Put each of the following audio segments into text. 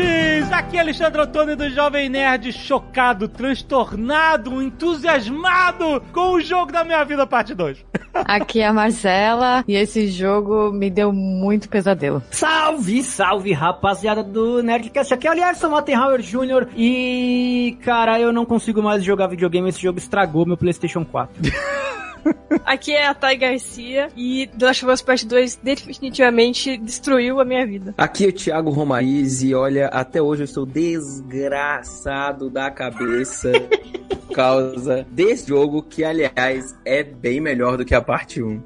Nerds! Aqui é Alexandre Antônio do Jovem Nerd, chocado, transtornado, entusiasmado com o jogo da minha vida, parte 2. Aqui é a Marcela e esse jogo me deu muito pesadelo. Salve, salve, rapaziada do Nerdcast. Aqui é o Lierson Mattenhauer Jr. E, cara, eu não consigo mais jogar videogame. Esse jogo estragou meu PlayStation 4. Aqui é a Thay Garcia e The Last of Us Part 2 definitivamente destruiu a minha vida. Aqui é o Thiago Romariz e olha, até hoje eu estou desgraçado da cabeça por causa desse jogo que, aliás, é bem melhor do que a parte 1.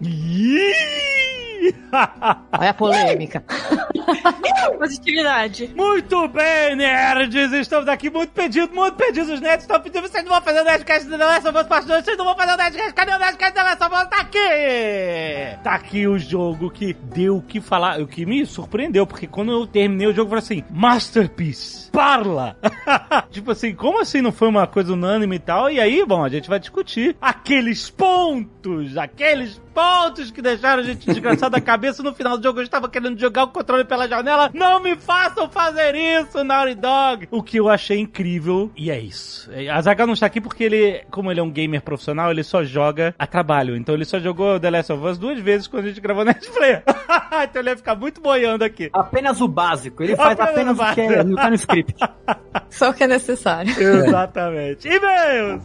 Olha a polêmica. Positividade. Muito bem, nerds! Estamos aqui muito pedidos, muito pedidos. Os nerds estão pedindo, vocês não vão fazer o Nerdcast do The Last of Us Part 2, vocês não vão fazer o Nerdcast, cadê o Nerdcast do The Last of Us? Tá aqui! Tá aqui o jogo que deu o que falar, o que me surpreendeu, porque quando eu terminei o jogo, eu falei assim, Masterpiece, parla! tipo assim, como assim não foi uma coisa unânime e tal? E aí, bom, a gente vai discutir aqueles pontos, aqueles pontos que deixaram a gente desgraçado da cabeça no final do jogo. Eu estava querendo jogar o controle pela janela. Não me façam fazer isso, Naughty Dog! O que eu achei incrível, e é isso. A Zaga não está aqui porque ele, como ele é um gamer profissional, ele só joga a trabalho. Então ele só jogou The Last of Us duas vezes quando a gente gravou Netflix. então ele ia ficar muito boiando aqui. Apenas o básico. Ele faz apenas, o que é, não tá no script. Só o que é necessário. Exatamente. E-mails!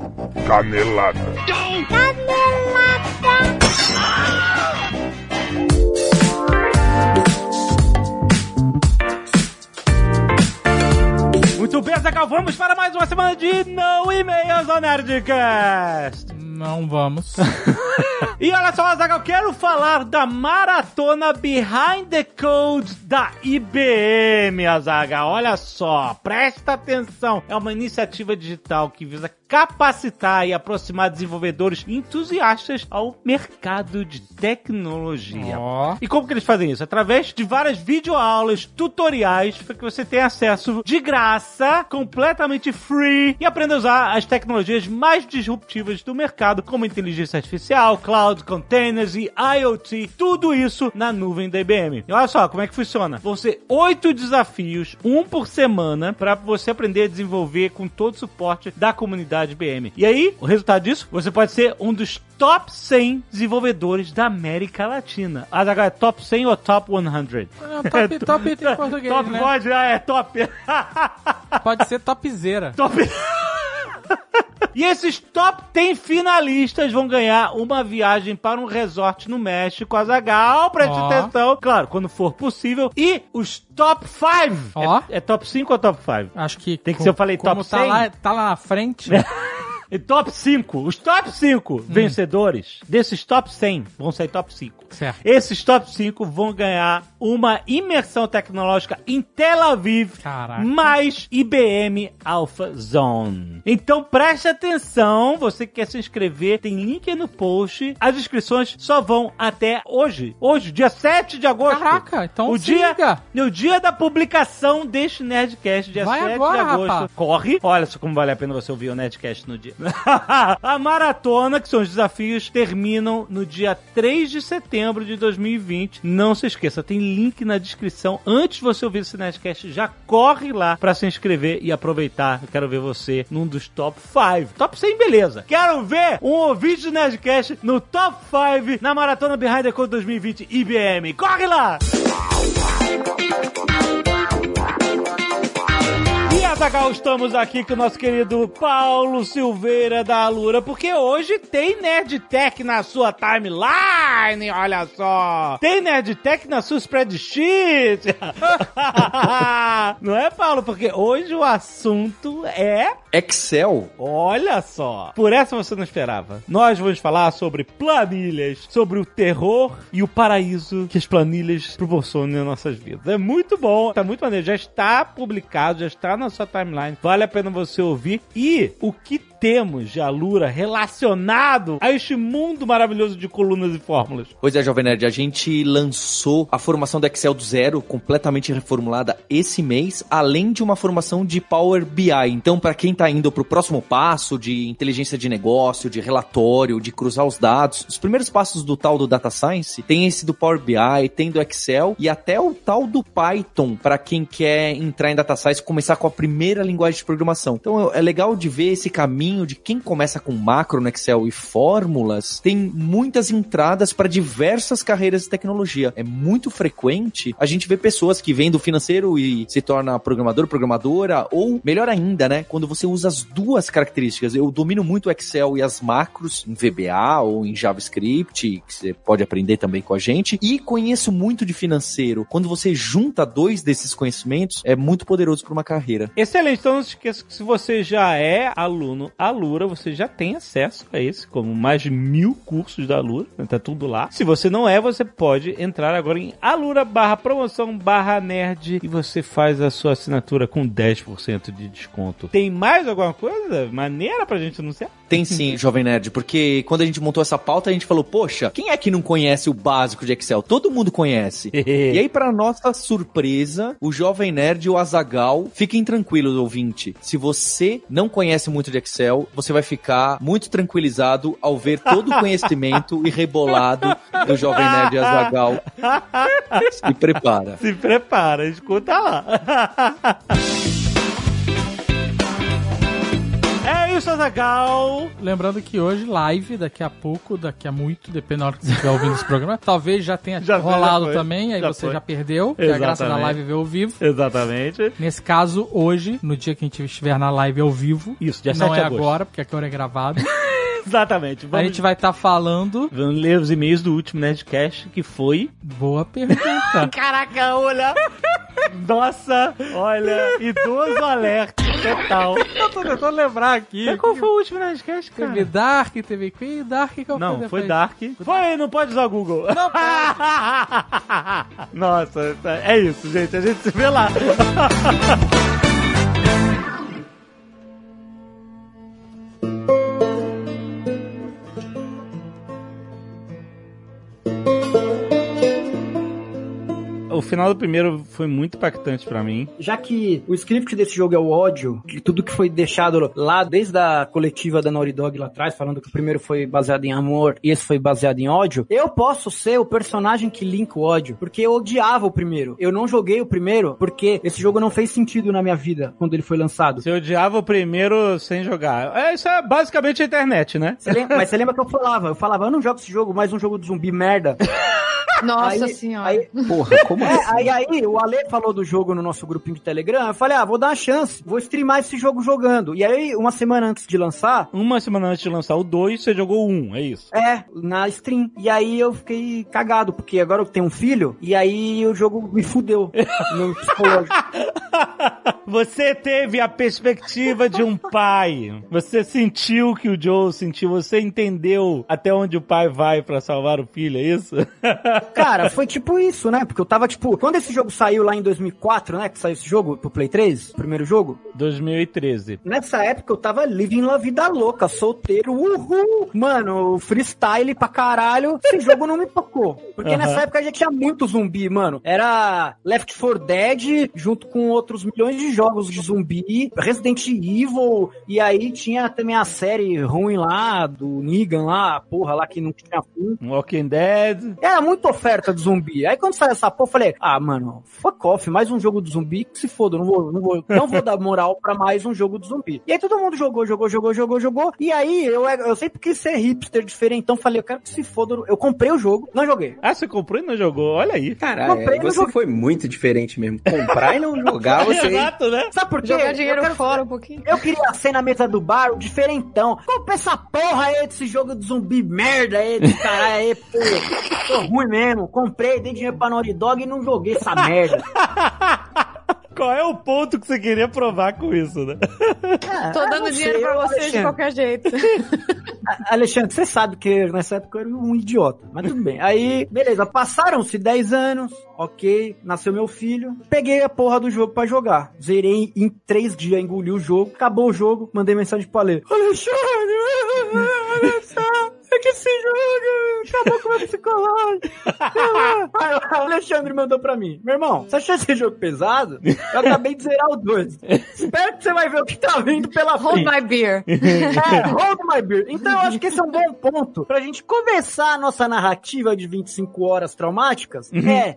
Canelada. Muito bem, Zagal, vamos para mais uma semana de não e-mails ao Nerdcast. Não vamos. E olha só, Zagal, quero falar da maratona Behind the Code da IBM, Azagal. Olha só, presta atenção. É uma iniciativa digital que visa capacitar e aproximar desenvolvedores entusiastas ao mercado de tecnologia. Ó. E como que eles fazem isso? Através de várias videoaulas, tutoriais, para que você tenha acesso de graça, completamente free, e aprenda a usar as tecnologias mais disruptivas do mercado, como inteligência artificial, cloud, containers e IoT, tudo isso na nuvem da IBM. E olha só como é que funciona. Vão ser oito desafios, um por semana, para você aprender a desenvolver com todo o suporte da comunidade IBM. E aí, o resultado disso, você pode ser um dos top 100 desenvolvedores da América Latina. Ah, agora é top 100 ou top 100? É, top, top em português, top né? pode, ah, é top. Pode ser topzera. top. E esses top 10 finalistas vão ganhar uma viagem para um resort no México, Azagal, preste Ó. atenção. Claro, quando for possível. E os top 5. Ó. É, é top 5 ou top 5? Acho que. Tem que ser, eu falei top tá 100? lá, tá lá na frente. E top 5. Os top 5 Hum. vencedores desses top 100 vão ser top 5. certo. Esses top 5 vão ganhar uma imersão tecnológica em Tel Aviv, Caraca. mais IBM Alpha Zone. Então preste atenção, você que quer se inscrever, tem link aí no post. As inscrições só vão até hoje. Hoje, dia 7 de agosto. Caraca, então o dia, liga. no dia da publicação deste Nerdcast, dia Vai 7 agora, de agosto. rapaz. Corre. Olha só como vale a pena você ouvir o Nerdcast no dia. a maratona, que são os desafios, terminam no dia 3 de setembro de 2020. Não se esqueça, tem link na descrição. Antes de você ouvir esse Nerdcast, já corre lá pra se inscrever e aproveitar. Eu quero ver você num dos top 5. Top 100, beleza. Quero ver um ouvinte do Nerdcast no top 5 na maratona Behind the Code 2020 IBM. Corre lá! E Azagal, estamos aqui com o nosso querido Paulo Silveira da Alura, porque hoje tem Nerdtech na sua timeline, olha só! Tem Nerdtech na sua spreadsheet! Não é, Paulo? Porque hoje o assunto é Excel? Olha só! Por essa você não esperava. Nós vamos falar sobre planilhas, sobre o terror e o paraíso que as planilhas proporcionam em nossas vidas. É muito bom, tá muito maneiro. Já está publicado, já está na sua timeline. Vale a pena você ouvir. E o que temos de Alura relacionado a este mundo maravilhoso de colunas e fórmulas? Pois é, Jovem Nerd, a gente lançou a formação do Excel do zero, completamente reformulada esse mês, além de uma formação de Power BI. Então, para quem tá indo pro próximo passo de inteligência de negócio, de relatório, de cruzar os dados, os primeiros passos do tal do Data Science, tem esse do Power BI, tem do Excel e até o tal do Python, para quem quer entrar em Data Science, começar com a primeira linguagem de programação. Então, é legal de ver esse caminho de quem começa com macro no Excel e fórmulas, tem muitas entradas para diversas carreiras de tecnologia. É muito frequente a gente ver pessoas que vêm do financeiro e se torna programador, programadora, ou melhor ainda, né? Quando você usa as duas características. Eu domino muito o Excel e as macros em VBA ou em JavaScript, que você pode aprender também com a gente, e conheço muito de financeiro. Quando você junta dois desses conhecimentos, é muito poderoso para uma carreira. Excelente, então não se esqueça que se você já é aluno Alura, você já tem acesso a esse, como mais de mil cursos da Alura, né? tá tudo lá. Se você não é, você pode entrar agora em alura barra promoção barra nerd e você faz a sua assinatura com 10% de desconto. Tem mais alguma coisa maneira pra gente anunciar? Tem sim, Jovem Nerd, porque quando a gente montou essa pauta, a gente falou, poxa, quem é que não conhece o básico de Excel? Todo mundo conhece. e aí, para nossa surpresa, o Jovem Nerd e o Azagal, fiquem tranquilos, ouvinte. Se você não conhece muito de Excel, você vai ficar muito tranquilizado ao ver todo o conhecimento e rebolado do Jovem Nerd Azagal. Se prepara. Se prepara, escuta lá. É isso, Azagal. Lembrando que hoje, live, daqui a pouco, daqui a muito, depende da hora que você estiver ouvindo esse programa. Talvez já tenha Já- rolado já foi. também, aí Já você foi. já perdeu, que é a graça da live ver ao vivo. Exatamente. Nesse caso, hoje, no dia que a gente estiver na live ao vivo, Isso, dia não 7 de é agora, porque aqui hora é gravado, Exatamente. a Vamos, gente vai estar falando. vamos ler os e-mails do último Nerdcast, que foi... Boa pergunta. Caraca, olha... Nossa, olha, idoso alerta total. Eu tô tentando lembrar aqui. Qual foi o último Nerdcast, cara? Teve Dark, teve Queen, Dark qual Não, foi foi? Dark. Foi, não pode usar o Google. Não Nossa, é isso, gente. A gente se vê lá. final do primeiro foi muito impactante pra mim. Já que o script desse jogo é o ódio, tudo que foi deixado lá desde a coletiva da Naughty Dog lá atrás, falando que o primeiro foi baseado em amor e esse foi baseado em ódio, eu posso ser o personagem que linka o ódio, porque eu odiava o primeiro. Eu não joguei o primeiro porque esse jogo não fez sentido na minha vida quando ele foi lançado. Você odiava o primeiro sem jogar. É, isso é basicamente a internet, né? Você lembra- mas você lembra que eu falava? Eu falava, eu não jogo esse jogo, mais um jogo de zumbi merda. Nossa Aí- senhora. Aí, Porra, como É, assim? aí, aí o Ale falou do jogo no nosso grupinho de Telegram. Eu falei, ah, vou dar uma chance, vou streamar esse jogo jogando. E aí, uma semana antes de lançar, Uma semana antes de lançar o 2, você jogou o 1, um, é isso? é, na stream. E aí eu fiquei cagado, porque agora eu tenho um filho, e aí o jogo me fudeu no psicológico. Você teve a perspectiva de um pai. Você sentiu o que o Joe sentiu. Você entendeu até onde o pai vai pra salvar o filho, é isso? Cara, foi tipo isso, né? Porque eu tava, tipo, quando esse jogo saiu lá em 2004, né? Que saiu esse jogo pro Play 3, o primeiro jogo. 2013. Nessa época eu tava living la vida louca, solteiro, uhul! Mano, freestyle pra caralho, esse jogo não me tocou. Porque Aham. nessa época já tinha muito zumbi, mano. Era Left 4 Dead, junto com outros milhões de jogos de zumbi, Resident Evil, e aí tinha também a série ruim lá, do Negan lá, porra lá que não tinha fim. Walking Dead. Era muita oferta de zumbi. Aí quando saiu essa porra, eu falei, ah, mano, fuck off, mais um jogo de zumbi, que se foda, não vou, não vou, não vou dar moral pra mais um jogo de zumbi. E aí todo mundo jogou, jogou, jogou, jogou, jogou. E aí eu, eu sempre quis ser hipster diferente, então falei, eu quero que se foda. Eu comprei o jogo, não joguei. Ah, você comprou e não jogou? Olha aí. Caralho, Comprei é, você foi muito diferente mesmo. Comprar e não jogar, você. Exato, né? Sabe por quê? Jogar Eu dinheiro quero- fora um pouquinho. Eu queria ser na mesa do bar, o diferentão. Compra essa porra aí desse jogo de zumbi merda aí, desse caralho aí, pô. Tô ruim mesmo. Comprei, dei dinheiro pra Naughty Dog e não joguei essa merda. Qual é o ponto que você queria provar com isso, né? Ah, Tô eu dando dinheiro sei, pra você de qualquer jeito. Alexandre, você sabe que nessa época eu era um idiota, mas tudo bem. Aí, beleza, passaram-se 10 anos, ok, nasceu meu filho, peguei a porra do jogo pra jogar. Zerei em 3 dias, engoli o jogo, acabou o jogo, mandei mensagem pro Ale. Alexandre, Alexandre, é que esse jogo acabou com o meu psicológico. Aí o Alexandre mandou pra mim, meu irmão, você achou esse jogo pesado? Eu acabei de zerar o 2. Espero que você vai ver o que tá vindo pela Hold frente. my beer. É, hold my beer. Então eu acho que esse é um bom ponto pra gente começar a nossa narrativa de 25 horas traumáticas. É,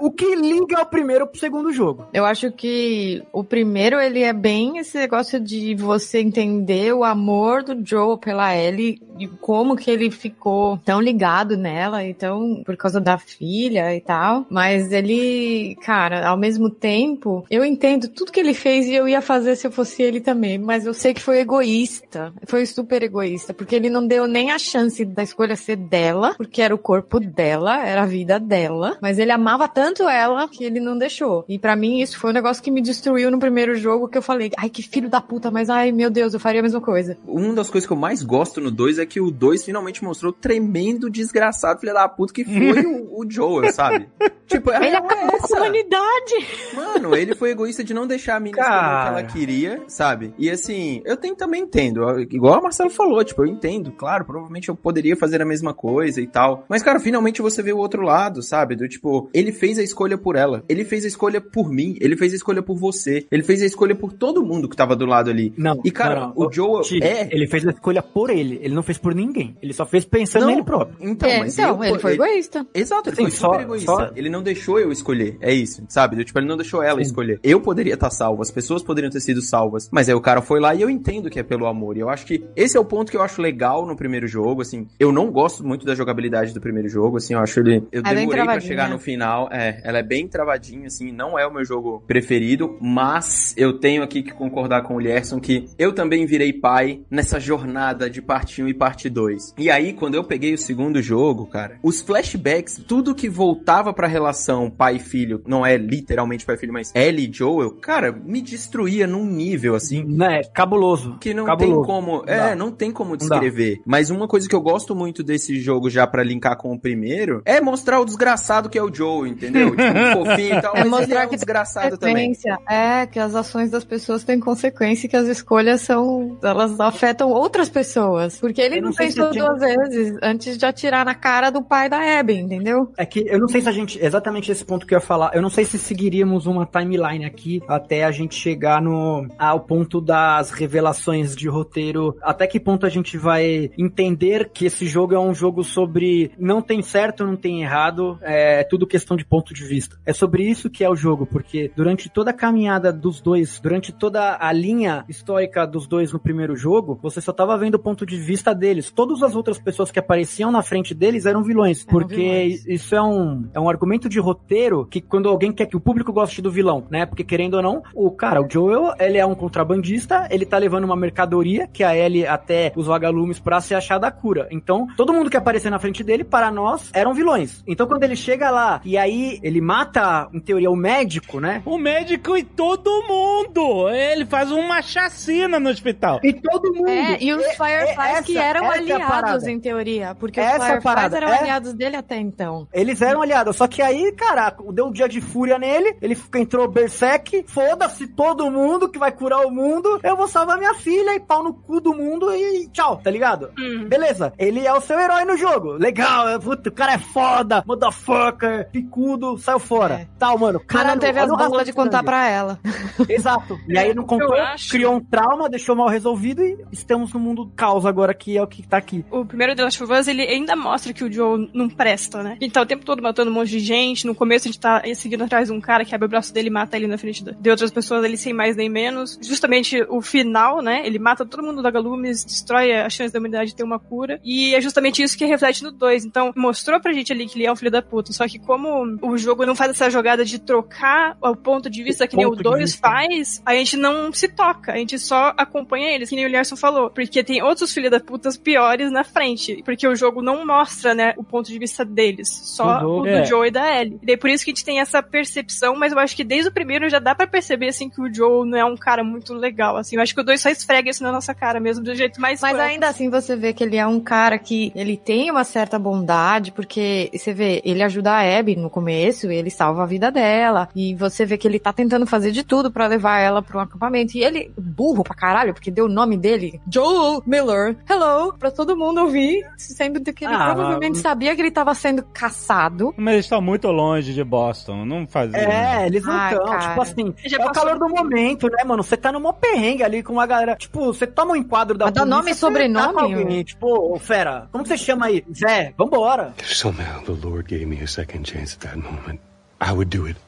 o que liga o primeiro pro segundo jogo. Eu acho que o primeiro, ele é bem esse negócio de você entender o amor do Joe pela Ellie e como que ele ficou tão ligado nela, então, por causa da filha e tal. Mas ele, cara, ao mesmo tempo, eu entendo tudo que ele fez e eu ia fazer se eu fosse ele também, mas eu sei que foi egoísta. Foi super egoísta, porque ele não deu nem a chance da escolha ser dela, porque era o corpo dela, era a vida dela, mas ele amava tanto ela que ele não deixou. E pra mim isso foi um negócio que me destruiu no primeiro jogo, que eu falei, ai que filho da puta, mas ai meu Deus, eu faria a mesma coisa. Uma das coisas que eu mais gosto no 2 é que o 2 finalmente mostrou o tremendo desgraçado filho da puta que foi o, o Joel, sabe? Tipo, a Ele é acabou com a humanidade. Mano, ele foi egoísta de não deixar a mina escolher o que ela queria, sabe? E assim, eu tenho, também entendo. Igual a Marcelo falou, tipo, eu entendo, claro, provavelmente eu poderia fazer a mesma coisa e tal. Mas, cara, finalmente você vê o outro lado, sabe? Do tipo, ele fez a escolha por ela. Ele fez a escolha por mim. Ele fez a escolha por você. Ele fez a escolha por todo mundo que tava do lado ali. Não, E, cara, não, não. o Joel é- Ele fez a escolha por ele, ele não fez por ninguém. Ele só fez pensando Não. nele próprio. Então, É, mas então, eu- ele foi egoísta. Exato, ele Sim, foi super só- egoísta. só- Ele não deixou eu escolher. É isso, sabe? Tipo, ele não deixou ela Sim. escolher. Eu poderia estar salvo, as pessoas poderiam ter sido salvas. Mas aí o cara foi lá e eu entendo que é pelo amor. E eu acho que esse é o ponto que eu acho legal no primeiro jogo, assim. Eu não gosto muito da jogabilidade do primeiro jogo, assim. Eu acho ele. Eu É demorei pra chegar no final. É, ela é bem travadinha, assim. Não é o meu jogo preferido. Mas eu tenho aqui que concordar com o Lierson que eu também virei pai nessa jornada de parte 1 e parte 2. E aí, quando eu peguei o segundo jogo, cara, os flashbacks, tudo que voltava pra relação pai e filho, não é literalmente pai e filho, mas Ellie e Joel, cara, me destruía num nível assim. Né, cabuloso. Que não cabuloso. tem como, é, dá. não tem como descrever. Mas uma coisa que eu gosto muito desse jogo já pra linkar com o primeiro é mostrar o desgraçado que é o Joe, entendeu? tipo, fofinho e tal, É mas ele mostrar é um que tem desgraçado também. Consequência. É, que as ações das pessoas têm consequência e que as escolhas são. Elas afetam outras pessoas. Porque ele Eu não, não pensou tinha- duas vezes antes de atirar na cara do pai da Abby, entendeu? É que eu não sei se a gente. Exatamente esse ponto que eu ia falar. Eu não sei se seguiríamos uma timeline aqui até a gente chegar no ao ponto das revelações de roteiro. Até que ponto a gente vai entender que esse jogo é um jogo sobre não tem certo, não tem errado, é tudo questão de ponto de vista. É sobre isso que é o jogo, porque durante toda a caminhada dos dois, durante toda a linha histórica dos dois no primeiro jogo, você só tava vendo o ponto de vista deles. Todas as outras pessoas que apareciam na frente deles eram vilões, Eram porque vilões. isso é um, é um argumento de roteiro que quando alguém quer que o público goste do vilão, né? Porque querendo ou não, o cara, o Joel, ele é um contrabandista, ele tá levando uma mercadoria que a Ellie até os vagalumes pra se achar da cura. Então, todo mundo que aparecer na frente dele, para nós, eram vilões. Então, quando ele chega lá e aí ele mata, em teoria, o médico, né? O médico e todo mundo. Ele faz uma chacina no hospital. E todo mundo. É, e os É- Fireflies é que eram essa é a aliados, em teoria. Porque Essa é os a Fireflies eram é. aliados dele até então. Eles eram aliados, só que aí, caraca, deu um dia de fúria nele, ele entrou Berserk, foda-se todo mundo que vai curar o mundo, eu vou salvar minha filha e pau no cu do mundo e tchau, tá ligado? Beleza, ele é o seu herói no jogo, legal, é, o cara é foda, motherfucker, picudo, saiu fora. É. Tal, mano, Mas não teve as bolas de contar pra ela. Exato, e aí não contou, criou um trauma, deixou mal resolvido e estamos no mundo caos agora, que é o que tá aqui. O primeiro The Last of Us, ele ainda mostra que o Joe não presta, né? Ele tá o tempo todo matando um monte de gente. No começo a gente tá seguindo atrás de um cara que abre o braço dele e mata ele na frente de outras pessoas ali sem mais nem menos. Justamente o final, né? Ele mata todo mundo da Galumes, destrói a chance da humanidade de ter uma cura. E é justamente isso que reflete no 2. Então, mostrou pra gente ali que ele é um filho da puta. Só que como o jogo não faz essa jogada de trocar o ponto de vista que nem o ponto de 2 vista. faz, a gente não se toca. A gente só acompanha eles, que nem o Larson falou. Porque tem outros filhos da putas piores na frente. diferente, porque o jogo não mostra, né, o ponto de vista deles, só Do Joe. o do É. Joe e da Ellie. E daí por isso que a gente tem essa percepção, mas eu acho que desde o primeiro já dá pra perceber, assim, que o Joe não é um cara muito legal, assim. Eu acho que o dois só esfrega isso na nossa cara mesmo, do jeito mais Mas ainda assim você vê que ele é um cara que ele tem uma certa bondade, porque você vê, ele ajuda a Abby no começo, ele salva a vida dela, e você vê que ele tá tentando fazer de tudo pra levar ela pro acampamento. E ele, burro pra caralho, porque deu o nome dele, Joel Miller, hello, pra todo mundo ouvir, sendo que ele Ah, provavelmente mas- sabia que ele tava sendo caçado. Mas eles estão muito longe de Boston, não fazia. É, eles não estão. Tipo assim, Já é o calor do momento, né, mano? Você tá numa perrengue ali com uma galera. Tipo, você toma um enquadro da Mas dá polícia, nome e você sobrenome, tá alguém. Tipo, ô, fera, como que você chama aí? Zé, vambora. If somehow the Lord gave me a second chance at that moment, I would do it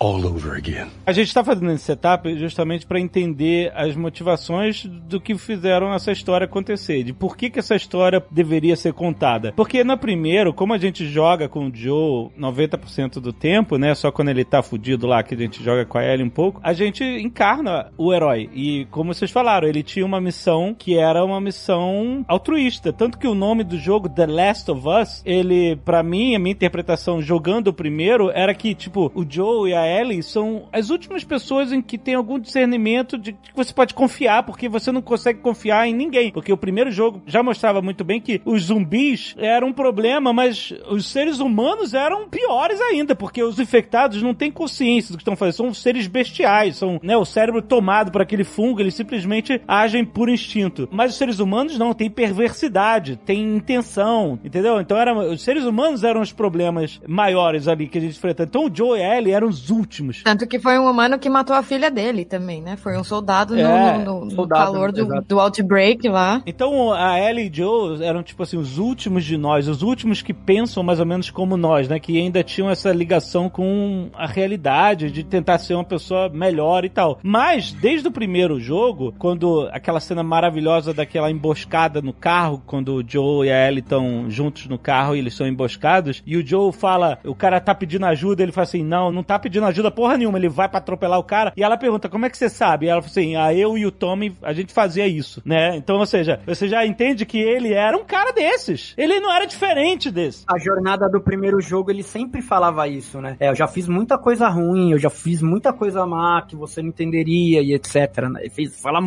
all over again. A gente tá fazendo esse setup justamente pra entender as motivações do que fizeram essa história acontecer, de por que que essa história deveria ser contada. Porque no primeiro, como a gente joga com o Joe 90% do tempo, né, só quando ele tá fudido lá que a gente joga com a Ellie um pouco, a gente encarna o herói. E como vocês falaram, ele tinha uma missão que era uma missão altruísta, tanto que o nome do jogo The Last of Us, ele pra mim, a minha interpretação jogando o primeiro era que tipo, o Joe e a Ellie são as últimas pessoas em que tem algum discernimento de que você pode confiar, porque você não consegue confiar em ninguém. Porque o primeiro jogo já mostrava muito bem que os zumbis eram um problema, mas os seres humanos eram piores ainda, porque os infectados não têm consciência do que estão fazendo, são seres bestiais, são, né, o cérebro tomado por aquele fungo, eles simplesmente agem por instinto. Mas os seres humanos não, têm perversidade, têm intenção, entendeu? Então era, os seres humanos eram os problemas maiores ali que a gente enfrentava. Então o Joe e Ellie eram os últimos. Tanto que foi um humano que matou a filha dele também, né? Foi um soldado no- É, no, no- no soldado, calor do, do outbreak lá. Então a Ellie e Joe eram tipo assim os últimos de nós, os últimos que pensam mais ou menos como nós, né? Que ainda tinham essa ligação com a realidade de tentar ser uma pessoa melhor e tal. Mas desde o primeiro jogo, quando aquela cena maravilhosa daquela emboscada no carro, quando o Joe e a Ellie estão juntos no carro e eles são emboscados, e o Joe fala, o cara tá pedindo ajuda, ele fala assim, não, não tá pedindo ajuda porra nenhuma, ele vai pra atropelar o cara, e ela pergunta, como é que você sabe? E ela fala assim, ah, eu e o Tommy, a gente fazia isso, né? Então, ou seja, você já entende que ele era um cara desses. Ele não era diferente desse. A jornada do primeiro jogo, ele sempre falava isso, né? É, eu já fiz muita coisa ruim, eu já fiz muita coisa má que você não entenderia e etc. Né? Ele fez, fala É,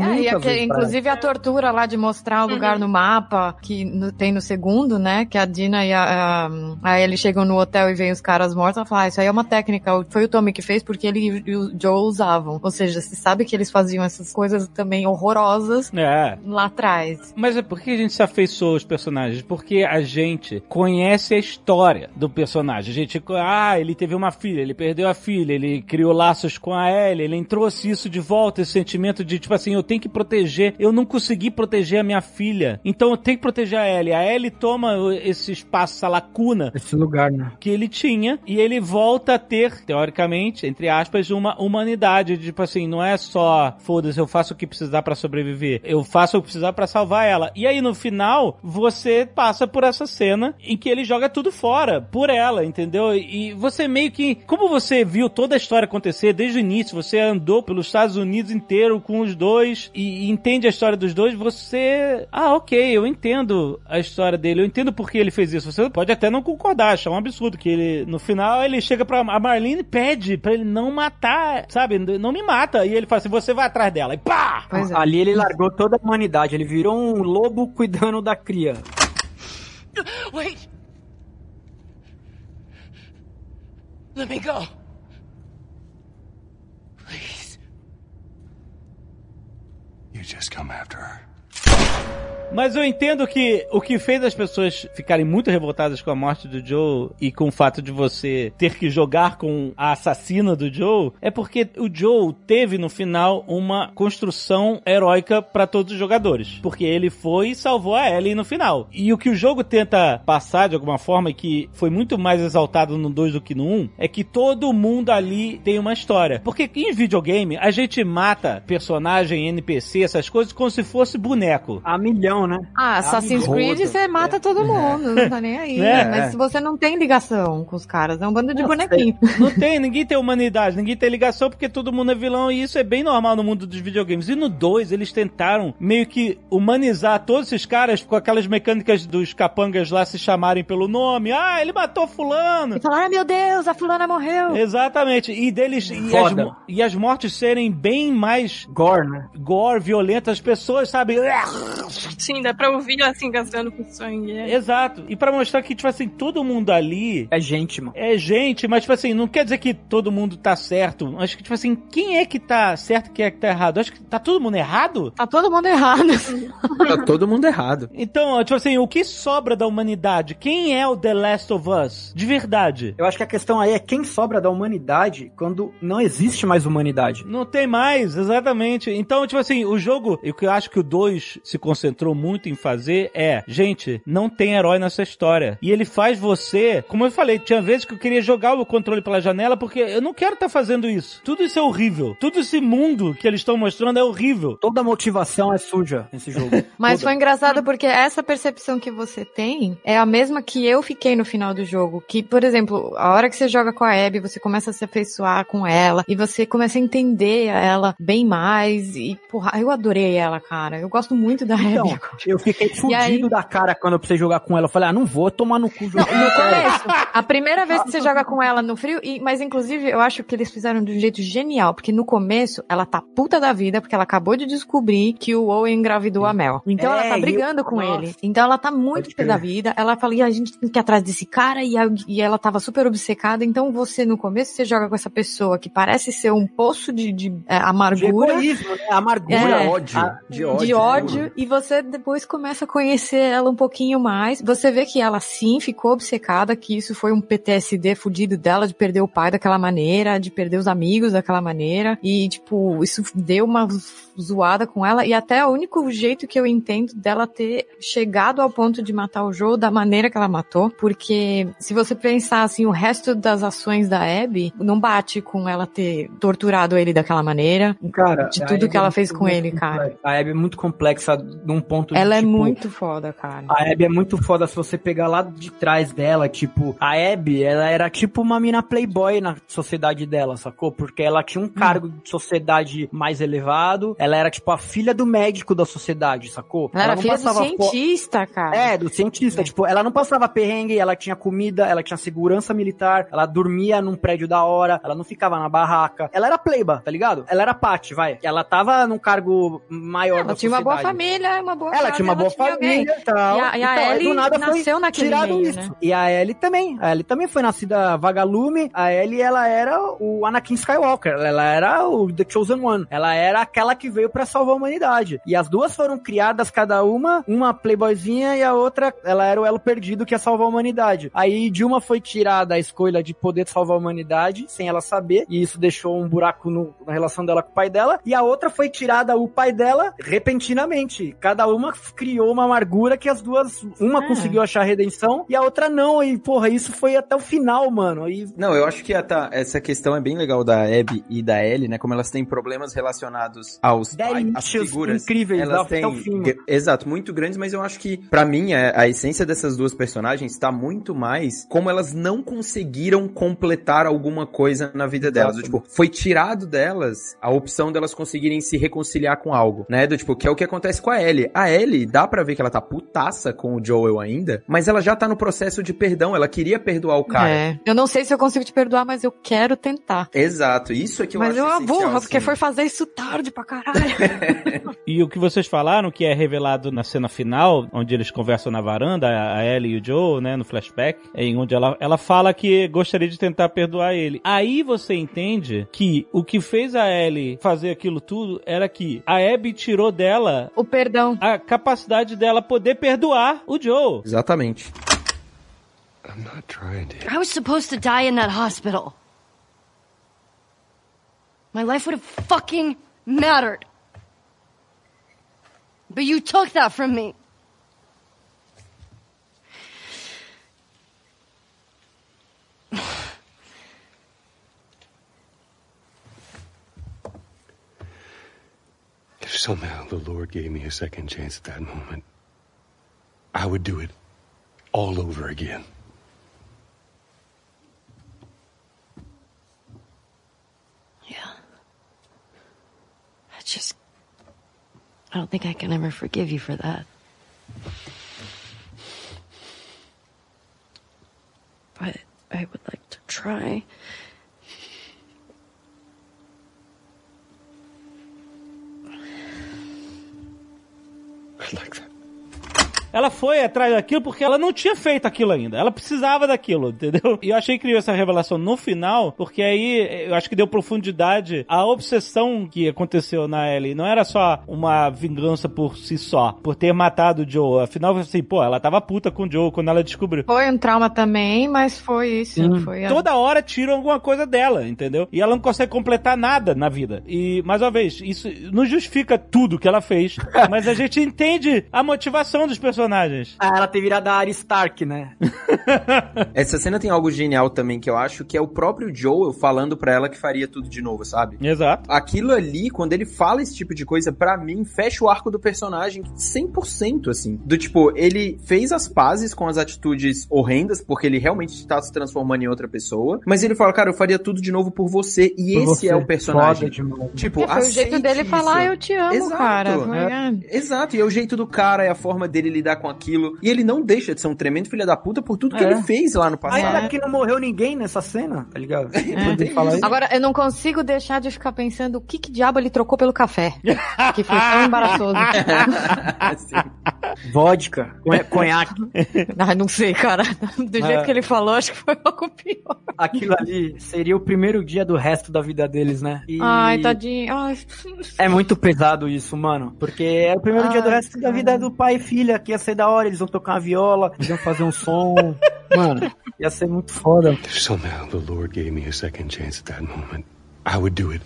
vezes pra inclusive a tortura lá de mostrar o lugar no mapa, que no- tem no segundo, né? Que a Dina e a, a, a Ellie chegam no hotel e veem os caras mortos. Ela fala, ah, isso aí é uma técnica. Foi o Tommy que fez porque ele e o Joe usavam. Ou seja, você sabe que eles faziam essas coisas também horrorosas É. lá atrás. Mas é por que a gente se afeiçoou aos personagens? Porque a gente conhece a história do personagem. A gente, ah, ele teve uma filha, ele perdeu a filha, ele criou laços com a Ellie, ele trouxe isso de volta, esse sentimento de, tipo assim, eu tenho que proteger, eu não consegui proteger a minha filha, então eu tenho que proteger a Ellie. A Ellie toma esse espaço, essa lacuna esse lugar, né? que ele tinha e ele volta a ter, teoricamente, entre aspas, uma humanidade. Tipo assim, não é só foda-se, eu faço o que precisar pra sobreviver. Eu faço o que precisar pra salvar ela. E aí no final, você passa por essa cena em que ele joga tudo fora por ela, entendeu? E você meio que, como você viu toda a história acontecer desde o início, você andou pelos Estados Unidos inteiro com os dois e, e entende a história dos dois, você, ah, OK, eu entendo a história dele, eu entendo por que ele fez isso. Você pode até não concordar, achar um absurdo que ele no final ele chega pra a Marlene e pede pra ele não matar, sabe? Não me mata. E ele fala assim: "Você vai atrás dela". E pá! Pois é. Ali ele largou toda a humanidade, ele virou um lobo cuidando da cria. Wait! Let me go! Please. You just come after her. Mas eu entendo que o que fez as pessoas ficarem muito revoltadas com a morte do Joe e com o fato de você ter que jogar com a assassina do Joe é porque o Joe teve no final uma construção heróica para todos os jogadores. Porque ele foi e salvou a Ellie no final. E o que o jogo tenta passar de alguma forma e que foi muito mais exaltado no 2 do que no 1 um, é que todo mundo ali tem uma história. Porque em videogame a gente mata personagem, NPC, essas coisas como se fosse boneco. A milhão, né? Ah, Assassin's Amigoso. Creed você mata todo mundo, não tá nem aí. É. Mas se você não tem ligação com os caras, é um bando de bonequinho. Não tem, ninguém tem humanidade, ninguém tem ligação porque todo mundo é vilão e isso é bem normal no mundo dos videogames. E no 2 eles tentaram meio que humanizar todos esses caras com aquelas mecânicas dos capangas lá se chamarem pelo nome. Ah, ele matou fulano. E falaram, ah, meu Deus, a fulana morreu. Exatamente. E deles e as, e as mortes serem bem mais Gore, né? gore, violentas, as pessoas, sabe? Sim, dá pra ouvir ela se engasgando com sangue. é. Exato. E pra mostrar que, tipo assim, todo mundo ali É gente, mano. é gente, mas, tipo assim, não quer dizer que todo mundo tá certo. Acho que, tipo assim, quem é que tá certo e quem é que tá errado? Acho que tá todo mundo errado? Tá todo mundo errado. Tá todo mundo errado. Então, tipo assim, o que sobra da humanidade? Quem é o The Last of Us? De verdade. Eu acho que a questão aí é quem sobra da humanidade quando não existe mais humanidade. Não tem mais, exatamente. Então, tipo assim, o jogo, e o que eu acho que o 2 se concentrou muito em fazer é, gente, não tem herói nessa história. E ele faz você, como eu falei, tinha vezes que eu queria jogar o controle pela janela porque eu não quero estar fazendo isso. Tudo isso é horrível. Tudo esse mundo que eles estão mostrando é horrível. Toda motivação é suja nesse jogo. Mas Toda. foi engraçado porque essa percepção que você tem é a mesma que eu fiquei no final do jogo. Que, por exemplo, a hora que você joga com a Abby, você começa a se afeiçoar com ela e você começa a entender ela bem mais. E, porra, eu adorei ela, cara. Eu gosto muito da Então, Abby. Eu fiquei fudido aí- da cara quando eu precisei jogar com ela. Eu falei, ah, não vou tomar no cu jogar. No começo, a primeira vez que você joga com ela no frio, e, mas inclusive eu acho que eles fizeram de um jeito genial, porque no começo ela tá puta da vida, porque ela acabou de descobrir que o Owen engravidou a Mel. Então É, ela tá brigando eu- com nossa. ele. Então ela tá muito crer. da vida. Ela fala, e a gente tem que ir atrás desse cara, e, a- e ela tava super obcecada. Então você, no começo, você joga com essa pessoa que parece ser um poço de, de, é, De amargura. egoísmo, né? Amargura, É. ódio. Ah, de ódio. de ódio e você depois começa a conhecer ela um pouquinho mais. Você vê que ela sim ficou obcecada, que isso foi um PTSD fudido dela de perder o pai daquela maneira, de perder os amigos daquela maneira. E tipo, isso deu uma zoada com ela. E até o único jeito que eu entendo dela ter chegado ao ponto de matar o Joe da maneira que ela matou, porque se você pensar assim, o resto das ações da Abby não bate com ela ter torturado ele daquela maneira, Cara, de tudo que ela é fez com ele, cara. A Abby é muito complexa num ponto de, Ela é tipo, muito foda, cara. A Abby é muito foda se você pegar lá de trás dela, tipo, a Abby, ela era tipo uma mina playboy na sociedade dela, sacou? Porque ela tinha um cargo de sociedade mais elevado, ela era tipo a filha do médico da sociedade, sacou? Ela era não filha do cientista, cara. É, do cientista. É. Tipo, ela não passava perrengue, ela tinha comida, ela tinha segurança militar, ela dormia num prédio da hora, ela não ficava na barraca. Ela era pleiba, tá ligado?Ela era Paty, vai. Ela tava num cargo maior Ela da tinha uma boa família, uma boa Ela tinha uma boa tinha família e tal. E a- e a Então, aí Ellie do nada foi nasceu naquele tirado meio, isso. né? E a Ellie também. A Ellie também foi nascida vagalume. A Ellie, ela era o Anakin Skywalker. Ela era o The Chosen One. Ela era aquela que veio pra salvar a humanidade. E as duas foram criadas cada uma, uma playboyzinha e a outra, ela era o elo perdido que ia salvar a humanidade. Aí de uma foi tirada a escolha de poder salvar a humanidade, sem ela saber, e isso deixou um buraco no- na relação dela com o pai dela. E a outra foi tirada o pai dela repentinamente. Cada uma criou uma amargura que as duas, uma É. conseguiu achar redenção e a outra não. E porra, isso foi até o final, mano. E Não, eu acho que ta- essa questão é bem legal da Abby e da Ellie, né? Como elas têm problemas relacionados aos pais, às figuras. incríveis elas até têm, o fim. gr- Exato, muito grandes, mas eu acho que, pra mim, a, a essência dessas duas personagens tá muito mais como elas não conseguiram completar alguma coisa na vida delas. Do, tipo, foi tirado delas a opção delas conseguirem se reconciliar com algo, né? Do tipo, que é o que acontece com a Ellie. A Ellie, dá pra ver que ela tá putaça com o Joel ainda, mas ela já tá no processo de perdão, ela queria perdoar o cara. É. Eu não sei se eu consigo te perdoar, mas eu quero tentar. Exato, isso é que eu mas acho eu uma essencial, burra, porque assim. foi fazer isso tarde pra caralho. E o que vocês falaram, que é revelado na cena final, onde eles conversam na varanda, a Ellie e o Joe, né, no flashback, em onde ela, ela fala que gostaria de tentar perdoar ele. Aí você entende que o que fez a Ellie fazer aquilo tudo era que a Abby tirou dela o perdão. a capacidade dela poder perdoar o Joe. Exatamente. I'm not trying to. I was supposed to die in that hospital. My life would have fucking mattered. But you took that from me. Somehow the Lord gave me a second chance at that moment, I would do it all over again. Yeah. I just. I don't think I can ever forgive you for that. But I would like to try. I'd like that. Ela foi atrás daquilo porque ela não tinha feito aquilo ainda. Ela precisava daquilo, entendeu? E eu achei incrível essa revelação no final, porque aí eu acho que deu profundidade à obsessão que aconteceu na Ellie. Não era só uma vingança por si só, por ter matado o Joe. Afinal, assim, pô, ela tava puta com o Joe quando ela descobriu. Foi um trauma também, mas foi isso. Hum. Foi a- Toda hora tiram alguma coisa dela, entendeu? E ela não consegue completar nada na vida. E, mais uma vez, isso não justifica tudo que ela fez, mas a gente entende a motivação dos personagens. Ah, ela ter virado a Arya Stark, né? Essa cena tem algo genial também que eu acho que é o próprio Joel falando pra ela que faria tudo de novo, sabe? Exato. Aquilo ali, quando ele fala esse tipo de coisa, pra mim, fecha o arco do personagem 100%, assim. Do tipo, ele fez as pazes com as atitudes horrendas, porque ele realmente tá se transformando em outra pessoa, mas ele fala, cara, eu faria tudo de novo por você, e Por esse você. é o personagem. Foda. Tipo, É, foi o jeito dele isso. falar, eu te amo, Exato. cara. É. é. Exato, e é o jeito do cara, é a forma dele lidar com aquilo. E ele não deixa de ser um tremendo filho da puta por tudo que É. ele fez lá no passado. Ainda que não morreu ninguém nessa cena, tá ligado? É. Agora, eu não consigo deixar de ficar pensando o que, que diabo ele trocou pelo café. que foi tão embaraçoso. Vodka, conha- conhaque. ah, não sei, cara. Do jeito É. que ele falou, acho que foi algo pior. Aquilo ali seria o primeiro dia do resto da vida deles, né? E Ai, tadinho. Ai. É muito pesado isso, mano. Porque é o primeiro dia do Ai, resto da vida do pai e filha, que ia ser da hora. Eles vão tocar uma viola, eles vão fazer um som. mano, ia ser muito foda. If somehow the Lord gave me a second chance at that moment, I would do it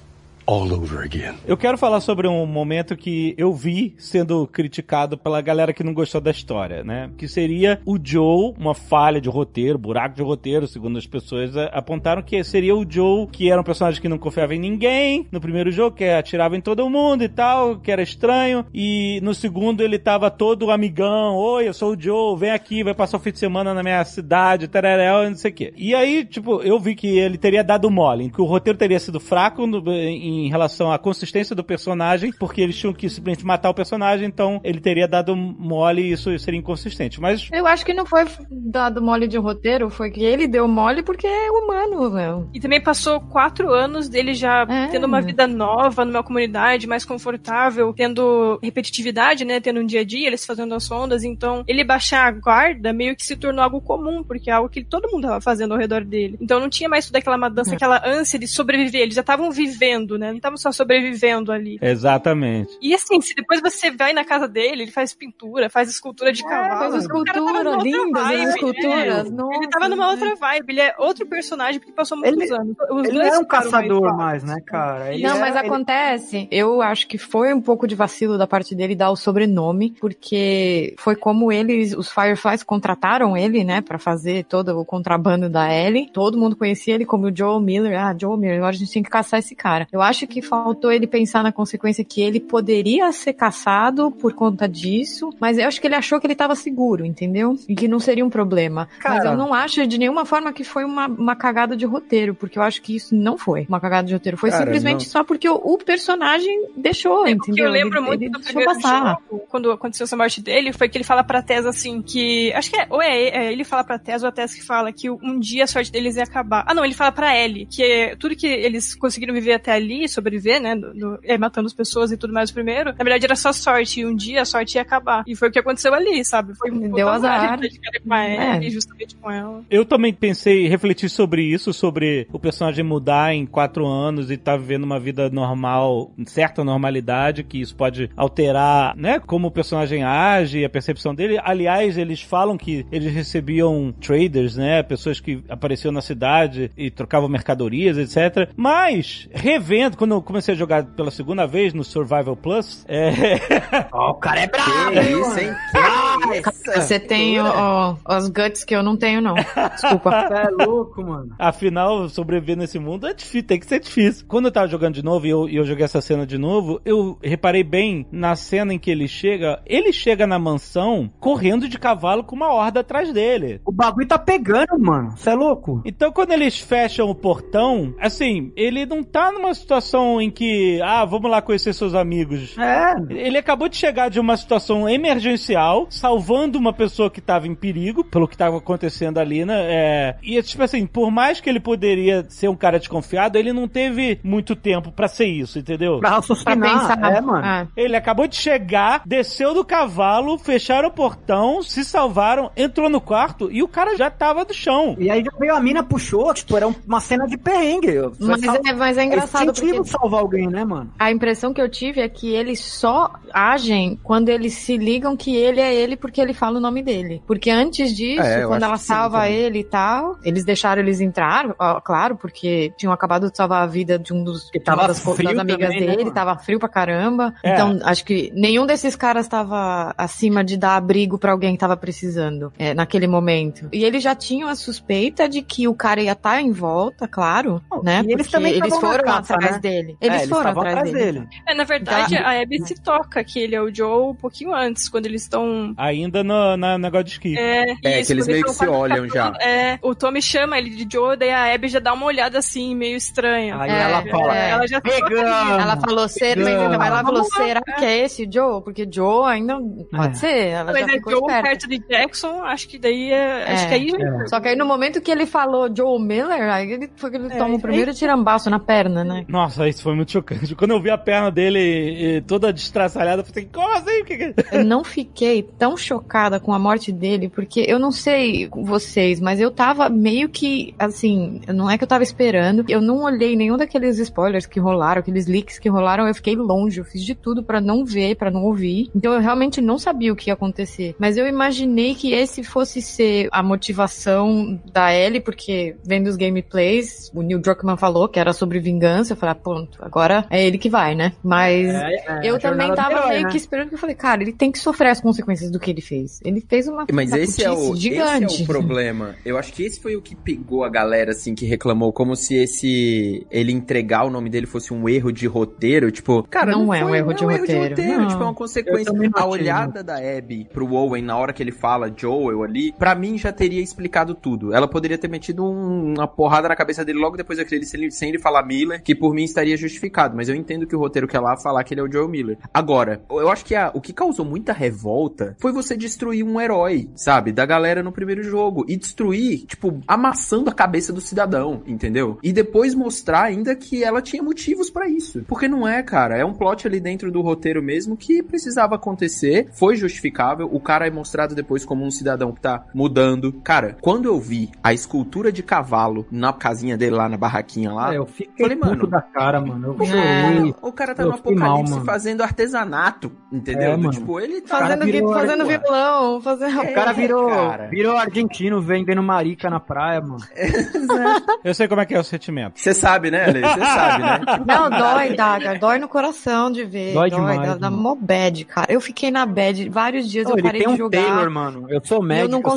all over again. Eu quero falar sobre um momento que eu vi sendo criticado pela galera que não gostou da história, né? Que seria o Joe, uma falha de roteiro, buraco de roteiro, segundo as pessoas apontaram que seria o Joe, que era um personagem que não confiava em ninguém no primeiro jogo, que atirava em todo mundo e tal, que era estranho, e no segundo ele tava todo amigão, oi, eu sou o Joe, vem aqui, vai passar o fim de semana na minha cidade, tereréu, não sei o quê. E aí, tipo, eu vi que ele teria dado mole, que o roteiro teria sido fraco no- em relação à consistência do personagem, porque eles tinham que simplesmente matar o personagem, então ele teria dado mole e isso seria inconsistente. Mas Eu acho que não foi dado mole de roteiro, foi que ele deu mole porque é humano, meu. E também passou quatro anos dele já É. tendo uma vida nova numa comunidade mais confortável, tendo repetitividade, né? Tendo um dia a dia, eles fazendo as ondas. Então, ele baixar a guarda meio que se tornou algo comum, porque é algo que todo mundo tava fazendo ao redor dele. Então, não tinha mais toda aquela madança, aquela ânsia de sobreviver. Eles já estavam vivendo, né? Não estavam só sobrevivendo ali. Exatamente. E assim, se depois você vai na casa dele, ele faz pintura, faz escultura de cavalo. faz escultura, lindas as vibe, esculturas, né? nossa, ele tava numa né? outra vibe, ele é outro personagem porque passou muitos Ele- anos. Os Ele não é um caçador mais mais, né, cara? Ele não, é- mas ele- acontece. Eu acho que foi um pouco de vacilo da parte dele dar o sobrenome, porque foi como eles, os Fireflies contrataram ele, né, pra fazer todo o contrabando da Ellie. Todo mundo conhecia ele como o Joel Miller. Ah, Joel Miller, agora a gente tem que caçar esse cara. Eu acho que faltou ele pensar na consequência que ele poderia ser caçado por conta disso, mas eu acho que ele achou que ele tava seguro, entendeu? E que não seria um problema. Mas Cara. eu não acho de nenhuma forma que foi uma, uma cagada de roteiro, porque eu acho que isso não foi uma cagada de roteiro. Foi Cara, simplesmente não. só porque o, o personagem deixou, É, o que entendeu? eu lembro ele, muito ele do primeiro passar. jogo, quando aconteceu essa morte dele, foi que ele fala pra Tess assim que. Acho que é, ou é, é ele fala pra Tess ou a Tess que fala que um dia a sorte deles ia acabar. Ah, não, ele fala pra Ellie que tudo que eles conseguiram viver até ali, sobreviver, né? do- do- é, matando as pessoas e tudo mais primeiro, na verdade era só sorte, e um dia a sorte ia acabar. E foi o que aconteceu ali, sabe? Foi um Deu azar. de ficar com a É. Ellie, justamente com ela. Eu também pensei, refleti sobre isso, sobre o personagem mudar em quatro anos e estar vivendo uma vida normal, certa normalidade, que isso pode alterar, né, como o personagem age, a percepção dele. Aliás, eles falam que eles recebiam traders, né, pessoas que apareciam na cidade e trocavam mercadorias, etc. Mas, revendo, quando eu comecei a jogar pela segunda vez no Survival Plus, é... Ó, o cara é brabo, Que hein, isso, hein? Você tem ó, os guts que eu não tenho, não. Desculpa. Você é louco, mano. Afinal, sobreviver nesse mundo é difícil, tem que ser difícil. Quando eu tava jogando de novo e eu, e eu joguei essa cena de novo, eu reparei bem na cena em que ele chega. Ele chega na mansão correndo de cavalo com uma horda atrás dele. O bagulho tá pegando, mano. Você é louco? Então, quando eles fecham o portão, assim, ele não tá numa situação em que, ah, vamos lá conhecer seus amigos. É. Ele acabou de chegar de uma situação emergencial, salvando uma pessoa que tava em perigo, pelo que tava acontecendo ali, né? É... E, tipo assim, por mais que ele poderia ser um cara desconfiado, ele não teve muito tempo pra ser isso, entendeu? Pra raciocinar. Pra pensar. É, mano. Ah. Ele acabou de chegar, desceu do cavalo, fecharam o portão, se salvaram, entrou no quarto e o cara já tava do chão. E aí já veio a mina, puxou, tipo, era um- uma cena de perrengue. Mas é, mas é engraçado porque salvar alguém, né, mano? a impressão que eu tive é que eles só agem quando eles se ligam que ele é ele porque ele fala o nome dele. Porque antes disso, É, quando ela sim salva também. ele e tal, eles deixaram eles entrar, ó, claro, porque tinham acabado de salvar a vida de um dos Que tava das, frio das amigas também, né, dele, mano? tava frio pra caramba. É. Então, acho que nenhum desses caras tava acima de dar abrigo pra alguém que tava precisando é, naquele momento. E eles já tinham a suspeita de que o cara ia estar em volta, claro, né? e eles também eles foram caça, atrás né? Dele. É, Eles foram estavam atrás dele. É, na verdade, Então- a Abby se toca que ele é o Joe um pouquinho antes, quando eles estão. Ainda no, na negócio de esqui. É, É, isso, que eles meio que se olham já. É, o Tommy chama ele de Joe, daí a Abby já dá uma olhada assim, meio estranha. Aí É, ela fala, é. Ela já pegamos! Ela falou, então ela falou, será que é esse Joe? Porque Joe ainda pode É. ser, ela Mas já é Joe esperta. perto de Jackson, acho que daí é. Acho É. que aí. Só que aí no momento que ele falou Joe Miller, aí ele foi que ele É, toma o primeiro tirambaço na perna, né? Nossa, isso foi muito chocante. Quando eu vi a perna dele eh, toda destraçalhada, eu falei, como assim? Que- Eu não fiquei tão chocada com a morte dele, porque eu não sei vocês, mas eu tava meio que, assim, não é que eu tava esperando, eu não olhei nenhum daqueles spoilers que rolaram, aqueles leaks que rolaram, eu fiquei longe, eu fiz de tudo pra não ver, pra não ouvir. Então eu realmente não sabia o que ia acontecer. Mas eu imaginei que esse fosse ser a motivação da Ellie, porque vendo os gameplays, o Neil Druckmann falou que era sobre vingança, eu falei, pronto, agora é ele que vai, né? Mas É, é, eu também tava herói, meio né? que esperando que eu falei, cara, ele tem que sofrer as consequências do que ele fez. Ele fez uma Mas uma esse é, o, putice esse gigante. é o problema. Eu acho que esse foi o que pegou a galera, assim, que reclamou, como se esse. ele entregar o nome dele fosse um erro de roteiro. Tipo, cara, Não não, é um foi- erro não de é um erro de roteiro, roteiro. não. Tipo, é uma consequência. A olhada da Abby pro Owen na hora que ele fala Joel ali, pra mim já teria explicado tudo. Ela poderia ter metido um- uma porrada na cabeça dele logo depois daquele, sem ele, sem ele falar Miller, que por mim estaria justificado. Mas eu entendo que o roteiro quer lá falar que ele é o Joel Miller. Agora, eu acho que a- o que causou muita revolta foi você destruir um herói, sabe? Da galera no primeiro jogo. E destruir, tipo, amassando a cabeça do cidadão, entendeu? E depois mostrar ainda que ela tinha motivos pra isso. Porque não é, cara. É um plot ali dentro do roteiro mesmo que precisava acontecer. Foi justificável. O cara é mostrado depois como um cidadão que tá mudando. Cara, quando eu vi a escultura de cavalo na casinha dele lá na barraquinha lá. É, eu fiquei Falei, mano, da cara, mano. Eu É. chorei. o cara tá Eu no mal, apocalipse mano. fazendo artesanato, entendeu? É. Tipo, ele tá... Fazendo, virou- vi- fazendo vilão, fazendo... O cara É, virou, cara. virou argentino vendendo marica na praia, mano. Eu sei como é que é o sentimento. Você sabe, né, Ale? Você sabe, né? Não, dói, Daga, dói no coração de ver. Dói Dói, demais, dá, dá mó bad, cara. Eu fiquei na bad vários dias, Ô, eu ele parei tem de um jogar. Taylor, mano. Eu sou médico. eu não médico,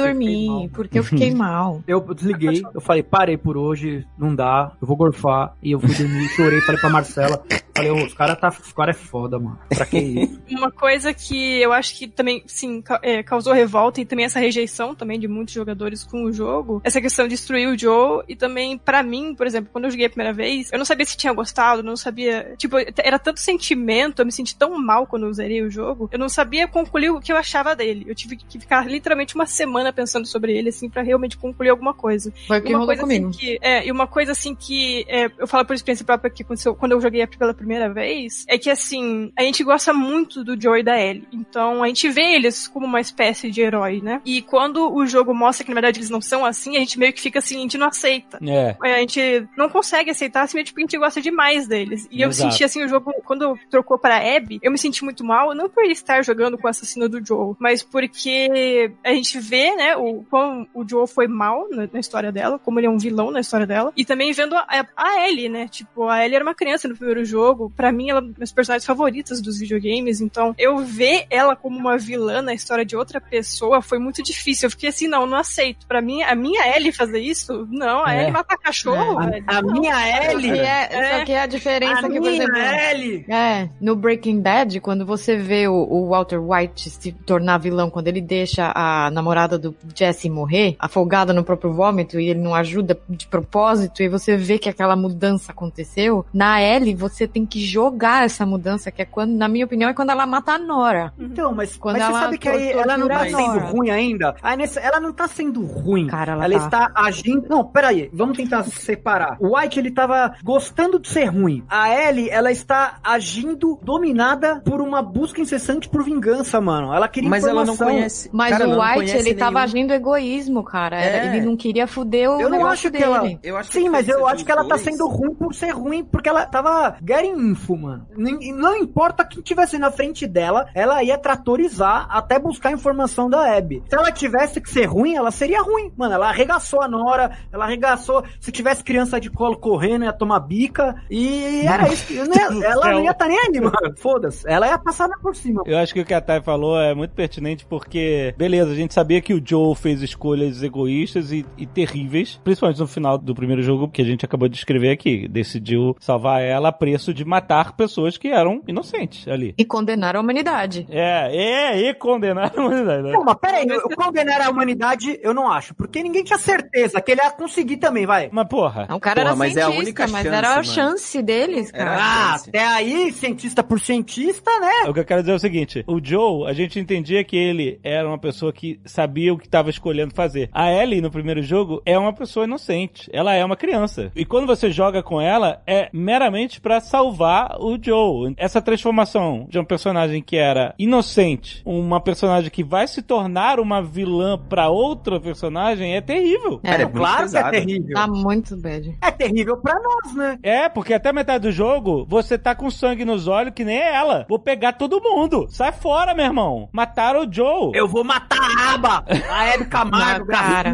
eu dormir, mal. porque eu fiquei mal. Eu desliguei, eu falei, parei por hoje, não dá, eu vou gorfar. E eu fui dormir, chorei, falei pra Marcela. Falei, ô, os caras tá, os cara é foda, mano. Pra que isso? Uma coisa que eu acho que também, sim, é, causou revolta e também essa rejeição também de muitos jogadores com o jogo, essa questão de destruir o Joe e também, pra mim, por exemplo, quando eu joguei a primeira vez, eu não sabia se tinha gostado, não sabia, tipo, era tanto sentimento, eu me senti tão mal quando eu zerei o jogo, eu não sabia concluir o que eu achava dele. Eu tive que ficar literalmente uma semana pensando sobre ele, assim, pra realmente concluir alguma coisa. Foi o que E uma coisa comigo. Assim que, é, e uma coisa assim que é, eu falo por experiência própria que aconteceu quando eu joguei pela primeira vez, é que assim, a gente gosta muito do Joe e da Ellie. Então a gente vê eles como uma espécie de herói, né? E quando o jogo mostra que na verdade eles não são assim, a gente meio que fica assim, a gente não aceita. É. É, A gente não consegue aceitar assim, porque a gente gosta demais deles. E eu Exato. senti assim o jogo, quando trocou pra Abby, eu me senti muito mal, não por estar jogando com o assassino do Joe, mas porque a gente vê, né, o quão o Joe foi mal na, na história dela, como ele é um vilão na história dela, e também vendo a, a Ellie, né? Tipo, a Ellie era uma criança no primeiro jogo, jogo, pra mim, ela é uma das personagens favoritas dos videogames, então eu ver ela como uma vilã na história de outra pessoa foi muito difícil. Eu fiquei assim, não, não aceito. Pra mim, a minha Ellie fazer isso, não, a É. Ellie matar cachorro, velho. A minha Ellie. E é, É. Só que a diferença A que, por exemplo, Ellie. É, no Breaking Bad, quando você vê o, o Walter White se tornar vilão, quando ele deixa a namorada do Jesse morrer, afogada no próprio vômito, e ele não ajuda de propósito, e você vê que aquela mudança aconteceu, na Ellie você tem que jogar essa mudança, que é quando, na minha opinião, é quando ela mata a Nora. Então, mas, Quando mas você ela sabe que aí ela não tá sendo ruim ainda? Aí nessa, ela não tá sendo ruim. Cara, ela ela tá. está agindo. Não, peraí, vamos tentar separar. O White, ele tava gostando de ser ruim. A Ellie, ela está agindo dominada por uma busca incessante por vingança, mano. Ela queria Mas ela não informação. conhece. Mas cara, o White, conhece ele tava nenhum- agindo egoísmo, cara. É. Ele não queria fuder o Eu não acho que dele. ela. Eu acho que Sim, a mas eu acho que ela tá dois- sendo ruim por ser ruim, porque ela tava getting info, mano. Nem- Não importa quem tivesse na frente dela, ela ia tratorizar até buscar informação da Abby. Se ela tivesse que ser ruim, ela seria ruim. Mano, ela arregaçou a Nora, ela arregaçou. Se tivesse criança de colo correndo, ia tomar bica. E era isso. que- né? Ela não ia estar nem aí, mano. Foda-se. Ela ia passar por cima. Eu acho que o que a Thay falou é muito pertinente porque, beleza, a gente sabia que o Joe fez escolhas egoístas e, e terríveis, principalmente no final do primeiro jogo que a gente acabou de escrever aqui. Decidiu salvar ela a preço de matar pessoas que eram inocentes ali. E condenar a humanidade. É, é, e condenar a humanidade. né? Não, mas peraí, eu condenar a humanidade, eu não acho. Porque ninguém tinha certeza que ele ia conseguir também, vai. Mas porra, O cara Porra, era mas é a cientista, única mas chance, era a mano. chance deles, cara. Ah, até aí, cientista por cientista, né? o que eu quero dizer é o seguinte: o Joe, a gente entendia que ele era uma pessoa que sabia o que estava escolhendo fazer. A Ellie, no primeiro jogo, é uma pessoa inocente. Ela é uma criança. E quando você joga com ela, é meramente pra salvar o Joe. Essa transformação de um personagem que era inocente, uma personagem que vai se tornar uma vilã pra outra personagem, é terrível. É, Cara, é claro que é terrível. Tá muito bad. É terrível pra nós, né? É, porque até a metade do jogo, você tá com sangue nos olhos que nem ela. Vou pegar todo mundo. Sai fora, meu irmão. Mataram o Joe. Eu vou matar a aba! A Hebe Camargo, Não, cara.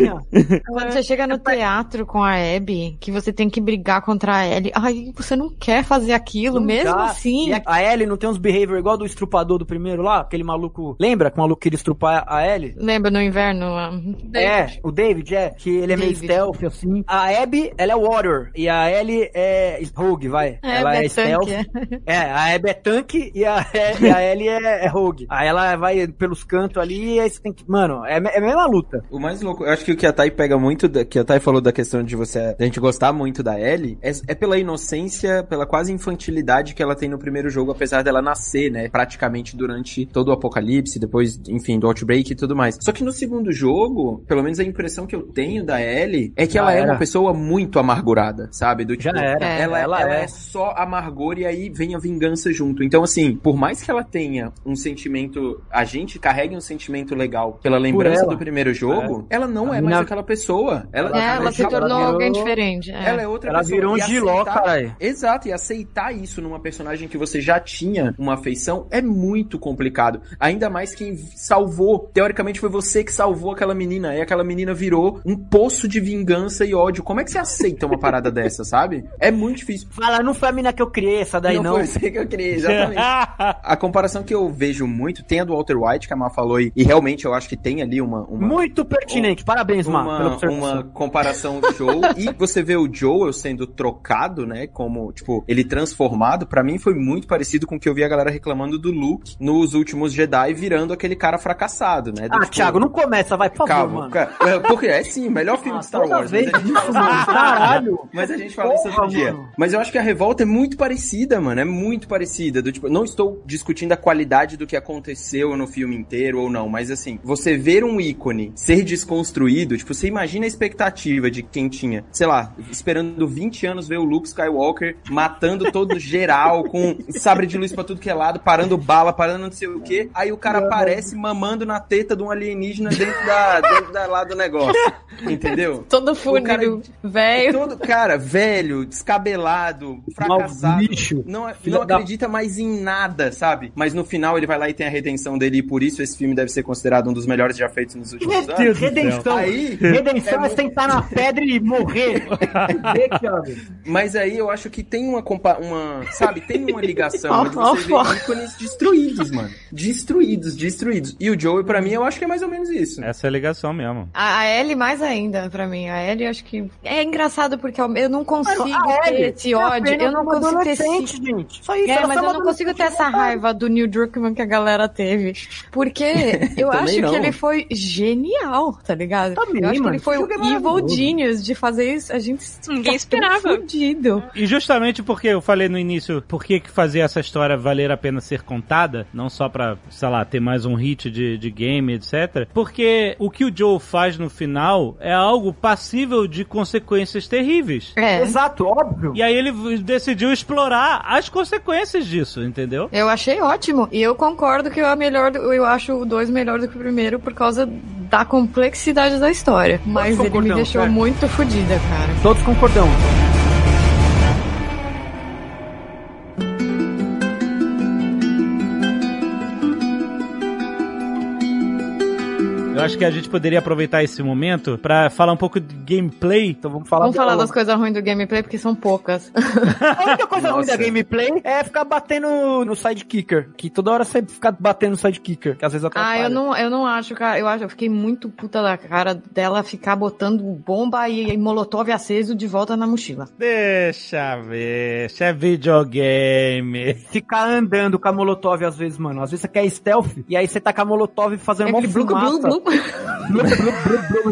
Quando você chega no teatro com a Abby, que você tem que brigar contra a Ellie, ai, você não quer fazer aquilo, Não mesmo dá. assim. E a- a Ellie não tem uns behavior igual do estrupador do primeiro lá? Aquele maluco. Lembra que o maluco queria estrupar a Ellie? Lembra no inverno? É, o David, é, que ele é meio David. stealth, assim. A Abby, ela é Warrior, e a Ellie é Rogue, vai. É, ela é, é stealth. tanque, É, a Abby é tanque e a, e a Ellie é, é Rogue. Aí ela vai pelos cantos ali e aí você tem que... Mano, é, é a mesma luta. O mais louco, eu acho que o que a Thay pega muito, da, que a Thay falou da questão de você, da gente gostar muito da Ellie, é, é pela inocência, pela quase infantilidade que ela tem no primeiro jogo, apesar dela nascer, né, praticamente durante todo o apocalipse, depois, enfim, do Outbreak e tudo mais. Só que no segundo jogo, pelo menos a impressão que eu tenho da Ellie, é que Já ela é era. uma pessoa muito amargurada, sabe? Do Já tipo, era. É. ela, Ela ela é. é só amargor e aí vem a vingança junto. Então, assim, por mais que ela tenha um sentimento, a gente carregue um sentimento legal pela lembrança ela. do primeiro jogo, ela não A é mina- mais aquela pessoa. Ela, É, ela se já- tornou virou- alguém diferente. é. ela é outra Ela pessoa. virou um giló, aceitar- caralho. Exato, e aceitar isso numa personagem que você já tinha uma afeição é muito complicado. Ainda mais quem salvou. Teoricamente foi você que salvou aquela menina. E aquela menina virou um poço de vingança e ódio. Como é que você aceita uma parada dessa, sabe? É muito difícil. Fala, não foi a mina que eu criei, essa daí não. foi você que eu criei, exatamente. A comparação que eu vejo muito tem a do Walter White, que a Mar falou, e, e realmente eu acho que tem ali uma. uma Muito pertinente. Parabéns, Mar, pela uma, uma comparação show. e você vê o Joel sendo trocado, né? Como, tipo, ele transformado, pra mim foi muito parecido com o que eu vi a galera reclamando do Luke nos últimos Jedi, virando aquele cara fracassado, né? Do, Ah, tipo, Thiago, não começa, vai, por favor, Calma, mano. cara. É, Porque é sim, melhor filme Ah, de Star Wars. vez Mas a gente isso, fala mano, caralho. Mas a gente fala isso Porra, outro dia. mano. Mas eu acho que a revolta é muito parecida, mano. É muito parecida. Do tipo, não estou discutindo a qualidade do que aconteceu no filme inteiro ou não, mas assim, você ver um ícone ser desconstruído, tipo, você imagina a expectativa de quem tinha, sei lá, esperando 20 anos ver o Luke Skywalker matando todo geral, com sabre de luz pra tudo que é lado, parando bala, parando não sei o que. Aí o cara aparece mamando na teta de um alienígena dentro da, dentro da lá do negócio. Entendeu? Todo fúnebre, velho. Todo cara velho, descabelado, fracassado, lixo. não, Filha não da- acredita mais em nada, sabe? Mas no final ele vai lá e tem a redenção dele e por isso esse filme deve ser considerado um dos melhores já feitos nos últimos Meu anos. Deus, redenção. Aí, Redenção é é sentar na pedra e morrer. Mas aí eu acho que tem uma, compa- uma. Sabe, tem uma ligação onde você vê ícones destruídos, mano. Destruídos, destruídos. E o Joey, pra mim, eu acho que é mais ou menos isso. Essa é a ligação mesmo. A, a Ellie mais ainda, pra mim. A Ellie, acho que... É engraçado porque eu, eu não consigo ter Ellie esse é ódio. apenas Eu não consigo ter esse... gente. Só isso, É, mas eu não consigo ter essa raiva do Neil Druckmann que a galera teve. Porque eu acho não. que ele foi genial, tá ligado? Também, eu acho que mano, ele foi esse o evil genius de fazer isso. A gente Ninguém fica tão esperava. Fudido. E justamente porque eu falei no início por que que fazer essa história valer a pena ser contada, não só pra, sei lá, ter mais um hit de, de game, etc. Porque o que o Joe faz no final é algo passível de consequências terríveis. É. Exato, óbvio. E aí ele decidiu explorar as consequências disso, entendeu? Eu achei ótimo. E eu concordo que é melhor, do- eu acho o 2 melhor do que o primeiro por causa da complexidade da história. Mas ele me deixou é. muito fodida, cara. Todos concordamos. Eu acho que a gente poderia aproveitar esse momento pra falar um pouco de gameplay. Então vamos falar Vamos falar das coisas ruins do gameplay, porque são poucas. A única coisa ruim Nossa. da gameplay é ficar batendo no sidekicker. Que toda hora você fica batendo no sidekicker, que às vezes atrapalha. Ah, eu não, eu não acho, cara. Eu acho, eu fiquei muito puta da cara dela ficar botando bomba e, e molotov aceso de volta na mochila. Deixa ver, isso é videogame. Ficar andando com a molotov às vezes, mano. Às vezes você quer stealth, e aí você tá com a molotov fazendo É uma fumaça. blu, blu. Blu, blu, blu, blu.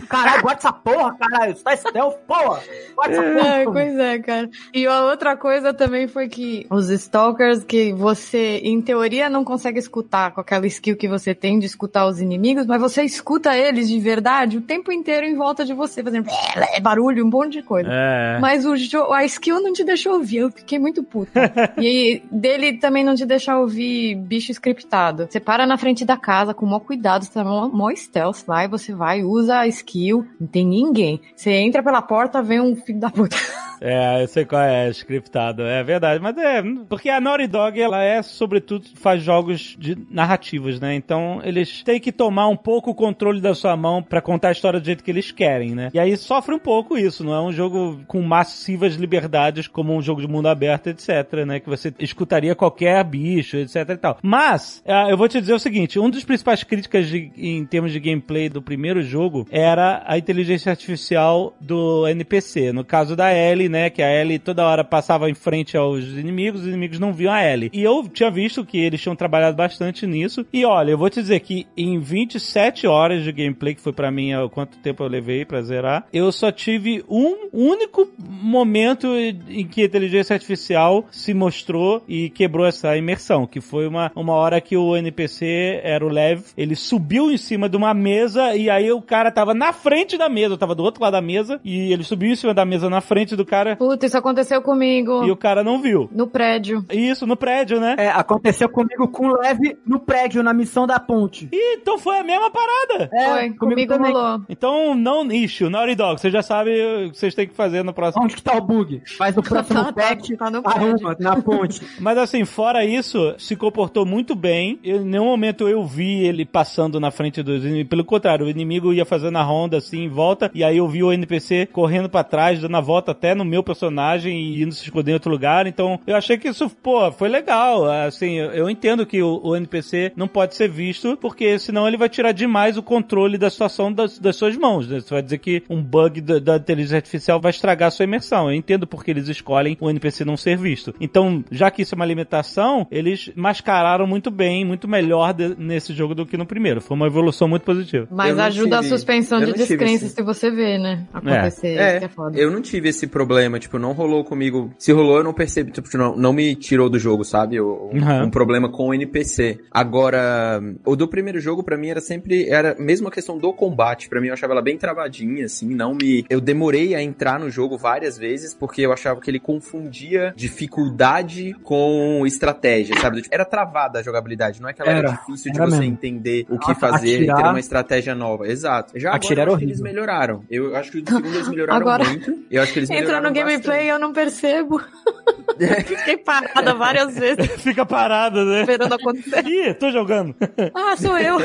Caralho, guarda essa porra, caralho. Você tá stealth, porra. Guarda essa É, porra. pois é, cara. E a outra coisa também foi que os stalkers que você, em teoria, não consegue escutar com aquela skill que você tem de escutar os inimigos, mas você escuta eles de verdade o tempo inteiro em volta de você, fazendo barulho, um monte de coisa. É. Mas o a skill não te deixou ouvir, eu fiquei muito puta. e dele também não te deixar ouvir bicho scriptado. Você para na frente da casa com o maior cuidado, você tá mó, mó stealth lá e você vai, usa a skill, não tem ninguém. Você entra pela porta, vem um filho da puta. É, eu sei qual é, scriptado, é verdade, mas é, porque a Naughty Dog, ela é, sobretudo, faz jogos de narrativos, né, então eles têm que tomar um pouco o controle da sua mão pra contar a história do jeito que eles querem, né, e aí sofre um pouco isso, não é um jogo com massivas liberdades como um jogo de mundo aberto, etc, né, que você escutaria qualquer bicho, etc e tal. Mas, ah, eu vou te dizer o seguinte, um dos principais críticas de- em termos de gameplay do primeiro jogo era a inteligência artificial do NPC, no caso da Ellie, né, que a Ellie toda hora passava em frente aos inimigos, os inimigos não viam a Ellie. E eu tinha visto que eles tinham trabalhado bastante nisso, e olha, eu vou te dizer que em 27 horas de gameplay, que foi pra mim ó, quanto tempo eu levei pra zerar, eu só tive um único momento em que a inteligência artificial se mostrou e quebrou essa imersão, que foi uma, uma hora que o NPC era o Lev, ele subiu em cima de uma mesa e aí o cara tava na frente da mesa, eu tava do outro lado da mesa e ele subiu em cima da mesa na frente do cara Puta, isso aconteceu comigo. e o cara não viu. No prédio. Isso, no prédio, né? É, aconteceu comigo com o Leve no prédio, na missão da ponte. Ih, então foi a mesma parada. É, Foi, comigo, também. rolou. Então, não issue, Naughty Dog, você já sabe o que vocês têm que fazer no próximo. Onde que tá o bug? Faz no próximo Tá, tá, patch, tá no arruma, na ponte. Mas assim, fora isso, se comportou muito bem. Eu, em nenhum momento eu vi ele passando na frente dos inimigos. Pelo contrário, o inimigo ia fazendo a ronda assim em volta. E aí eu vi o NPC correndo pra trás, dando a volta até no meu personagem e indo se esconder em outro lugar. Então eu achei que isso, pô, foi legal. Assim, eu, eu entendo que o, o NPC não pode ser visto, porque senão ele vai tirar demais o controle da situação das, das suas mãos. Né? Você vai dizer que um bug da, da inteligência artificial vai estragar a sua imersão. Eu entendo porque eles escolhem o NPC não ser visto. Então, já que isso é uma limitação, eles mascararam muito bem, muito melhor de- nesse jogo do que no primeiro. Foi uma evolução muito positiva. Mas ajuda tive- a suspensão eu de descrença esse- se você vê, né? Acontecer. Isso É, é foda. eu não tive esse problema, tipo, não rolou comigo. Se rolou, eu não percebi, tipo, não, não me tirou do jogo, sabe? O- Uhum. Um problema com o NPC. Agora, o do primeiro jogo, pra mim, era sempre, era mesmo a questão do combate. Pra mim, eu achava ela bem travadinha, assim, não me... Eu demorei a entrar no jogo várias vezes, porque eu achava que ele confundia dificuldade com estratégia, sabe? Era travada a jogabilidade, não é que ela era, Era, difícil de era você mesmo. entender o que fazer e ter atirar- uma estratégia nova. Exato. Já agora, Atirar eu era acho que eles melhoraram. Eu acho que o segundo eles melhoraram Agora- muito. Eu acho que eles melhoraram no gameplay eu não percebo. Fiquei parada várias vezes Fica parada, né? esperando acontecer. Ih, tô jogando. Ah, sou eu.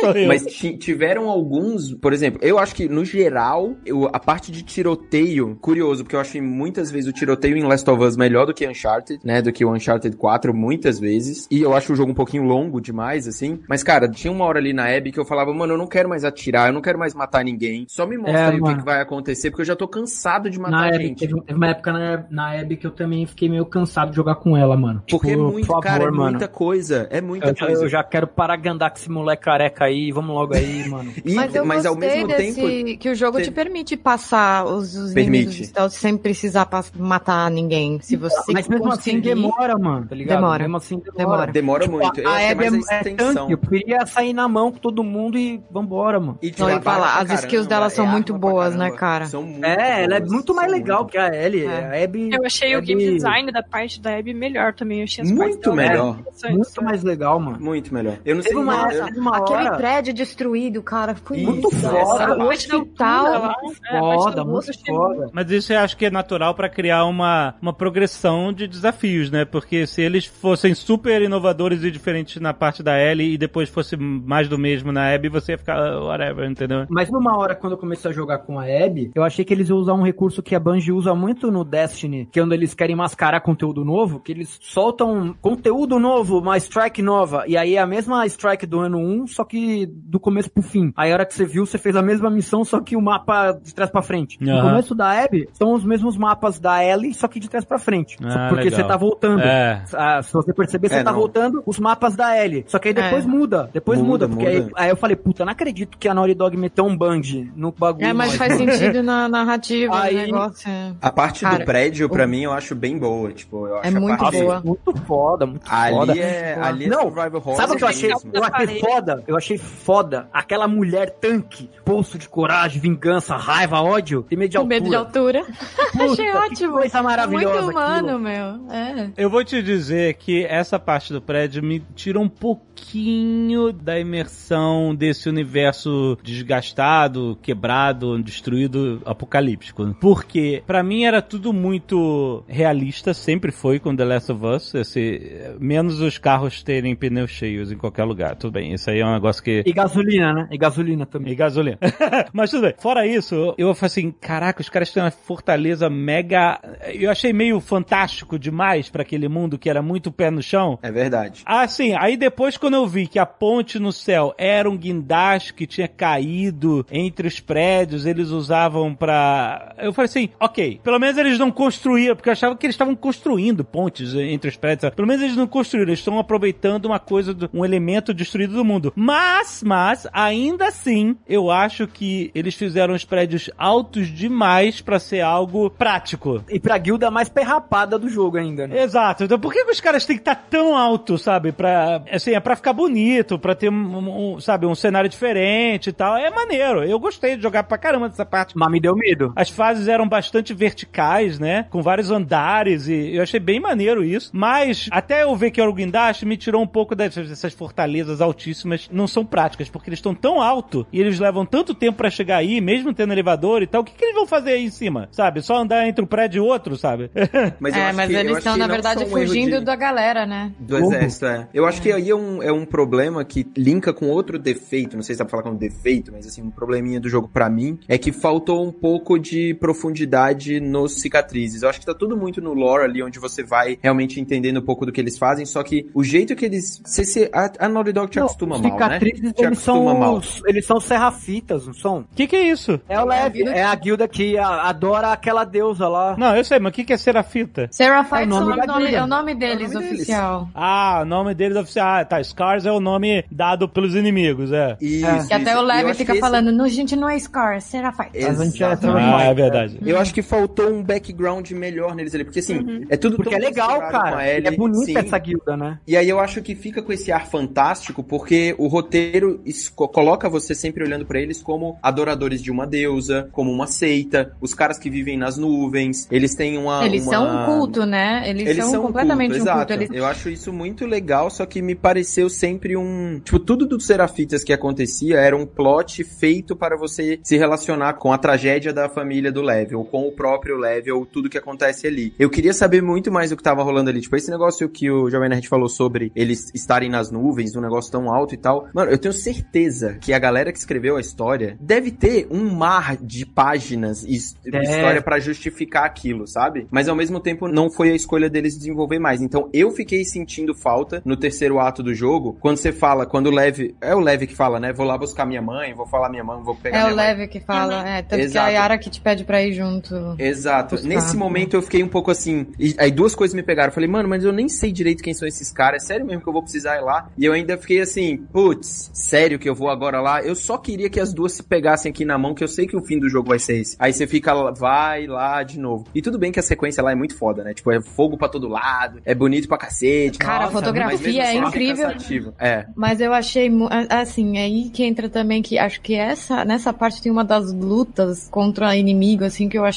Sou eu. Mas ti- tiveram alguns, por exemplo, eu acho que no geral, eu- a parte de tiroteio, curioso, porque eu achei muitas vezes o tiroteio em Last of Us melhor do que Uncharted, né? Do que o Uncharted 4, muitas vezes. E eu acho o jogo um pouquinho longo demais, assim. Mas, cara, tinha uma hora ali na Abby que eu falava, mano, eu não quero mais atirar, eu não quero mais matar ninguém. Só me mostra É, aí o que, mano. que vai acontecer, porque eu já tô cansado de Na matar Abby, gente. Teve, teve uma época na, na Abby que eu também fiquei meio cansado de jogar com ela, mano. Porque é Tipo, muito, por cara, é favor, mano. muita coisa. É muita Eu, coisa. eu já quero parar de andar com esse moleque careca aí, vamos logo aí, mano. E- Mas eu mas ao mesmo desse, tempo. que o jogo te permite passar os, os Permite. inimigos sem precisar matar ninguém. Se você Mas mesmo assim conseguir- demora, mano, tá ligado? Demora. Mesmo assim demora. Demora. Demora Tipo, muito. Eu a é Abby mais a é, é extensão. eu queria sair na mão com todo mundo e vambora, mano. E Não, eu ia trabalha falar, as skills dela são é muito boas, né, cara? São muito É, ela é muito mais são legal muito que a Ellie. É. A Abby Eu achei o Abby game design da parte da Abby melhor também. Eu achei as Muito melhor. muito mais legal, mano. Muito melhor. Eu não sei uma, eu- uma Aquele hora... prédio destruído, cara, foi muito essa foda. parte O hospital. Foda, muito foda. Mas isso eu acho que é natural pra criar uma, uma progressão de desafios, né? Porque se eles fossem super inovadores e diferentes na parte da Ellie e depois fosse mais do mesmo na Abby, você ia ficar whatever, entendeu? Mas numa hora, quando eu comecei a jogar com a Abby, eu achei que eles iam usar um recurso que a Bungie usa muito no Destiny, que é quando eles querem mascarar conteúdo novo, que eles soltam conteúdo novo, uma strike nova, e aí é a mesma strike do ano 1, só que do começo pro fim. Aí a hora que você viu, você fez a mesma missão, só que o mapa de trás pra frente. No Aham. começo da Abby, são os mesmos mapas da Ellie, só que de trás pra frente. Ah, porque legal. você tá voltando. É. Ah, se você perceber, você É, tá não. voltando os mapas da Ellie. Só que aí depois É. muda. Depois muda, Muda, porque muda. Aí, aí eu falei, puta, não acredito que a Naughty Dog meteu um band no bagulho. É, mas faz sentido na narrativa Aí- é. A parte Cara, do prédio, pra mim, eu acho bem boa. Tipo, eu acho É a muito parte... boa. Muito foda, muito Ali foda. é, ali é Não, survival horror. Sabe o que eu achei? mesmo. Eu achei foda. Eu achei foda. Aquela mulher tanque, pulso de coragem, vingança, raiva, ódio, tem medo de Com altura. medo de altura. Puta, Achei ótimo. coisa maravilhosa Muito humano, aquilo. meu. É. Eu vou te dizer que essa parte do prédio me tira um pouquinho da imersão desse universo desgastado, quebrado, destruído, apocalíptico. Porque pra mim era tudo muito realista, sempre foi com The Last of Us, esse, menos os carros terem pneus cheios em qualquer lugar. Tudo bem, isso aí é um negócio que E gasolina, né? E gasolina também. e gasolina. Mas tudo bem. Fora isso, eu falei assim, caraca, os caras têm uma fortaleza mega... Eu achei meio fantástico demais pra aquele mundo que era muito pé no chão. É verdade. Ah, sim. Aí depois, quando eu vi que a ponte no céu era um guindaste que tinha caído entre os prédios, eles usavam pra. Eu falei assim, ok. Pelo menos eles não construíam, porque eu achava que eles estavam construindo pontes entre os prédios. Pelo menos eles não construíram, eles estão aproveitando uma coisa, do- um elemento destruído do mundo. Mas, mas, ainda assim, eu acho que eles fizeram os prédios altos demais pra ser algo prático. E pra guilda mais perrapada do jogo ainda, né? Exato. Então por que, que os caras têm que estar tão alto, sabe? Pra, assim, é pra ficar bonito, pra ter, um, um, sabe, um cenário diferente e tal. É maneiro. Eu gostei de jogar pra caramba dessa parte. Mas me deu medo. As fases eram bastante verticais, né? Com vários andares e eu achei bem maneiro isso. Mas até eu ver que era o guindaste, me tirou um pouco dessas, dessas fortalezas altíssimas. Não são práticas, porque eles estão tão alto e eles levam tanto tempo pra chegar aí, mesmo tendo elevador e tal. O que, que eles vão fazer aí em cima? Sabe? Só andar entre um prédio e outro, sabe? Mas é, mas que- eles estão, na verdade, fugindo de- da galera, né? Do exército, é. Eu acho que aí é um, é um problema que linka com outro defeito, não sei se dá pra falar com defeito, mas assim, um probleminha do jogo pra mim é que faltou um pouco de profundidade nos cicatrizes. Eu acho que tá tudo muito no lore ali, onde você vai realmente entendendo um pouco do que eles fazem, só que o jeito que eles... Se, se, a, a Naughty Dog te Não, acostuma os mal, né? cicatrizes, Te eles são, mal. os- eles são serrafitas, não são? O que, que é isso? É o leve, é a guilda que a- adora aquela deusa lá. Não, eu sei, mas o que, que é serafita? Seraphite É o nome é, o nome, é o nome deles, É o nome deles. oficial. Ah, o nome deles é oficial. Ah, tá. Scars é o nome dado pelos inimigos, é. Isso, Que até isso. o acho fica que esse- falando, não, gente, não é Scar, Seraphite. A gente é Exatamente. Ah, é verdade. Eu acho que faltou um background melhor neles ali, porque assim, é tudo Porque é legal, cara. É bonita sim. essa guilda, né? E aí eu acho que fica com esse ar fantástico, porque o roteiro coloca você sempre olhando pra eles como adoradores de uma deusa, como uma seita, os caras que vivem nas nuvens, eles têm uma... Eles uma- são um culto, né? Eles, Eles são, são um completamente culto, um culto. exato. Eles... Eu acho isso muito legal, só que me pareceu sempre um... Tipo, tudo dos Serafitas que acontecia era um plot feito para você se relacionar com a tragédia da família do Level, com o próprio Level, tudo que acontece ali. Eu queria saber muito mais do que tava rolando ali. Tipo, esse negócio que o Jovem Nerd falou sobre eles estarem nas nuvens, um negócio tão alto e tal. Mano, eu tenho certeza que a galera que escreveu a história deve ter um mar de páginas e É. história pra justificar aquilo, sabe? Mas ao mesmo tempo não foi a escolha deles desenvolver mais. Então eu fiquei sentindo falta no terceiro ato do jogo, quando você fala, quando o Leve, é o Leve que fala, né? Vou lá buscar minha mãe, vou falar minha mãe, vou pegar É minha o mãe. Leve que fala, é, tanto que Exato. a Yara que te pede pra ir junto. Exato. Buscar. Nesse momento eu fiquei um pouco assim. e aí duas coisas me pegaram. Eu falei, mano, mas eu nem sei direito quem são esses caras. É sério mesmo que eu vou precisar ir lá? E eu ainda fiquei assim, putz, sério que eu vou agora lá? Eu só queria que as duas se pegassem aqui na mão, que eu sei que o fim do jogo vai ser esse. Aí você fica, vai lá de novo. E tudo bem que a sequência lá é muito foda, né? Tipo, é fogo pra todo lado, é bonito pra cacete. Cara, a nossa, fotografia mas mesmo é assim fica incrível. cansativo. É. Mas eu achei, a- assim, é aí que entra também que acho que essa, nessa parte tem uma das lutas contra inimigo, assim, que eu achei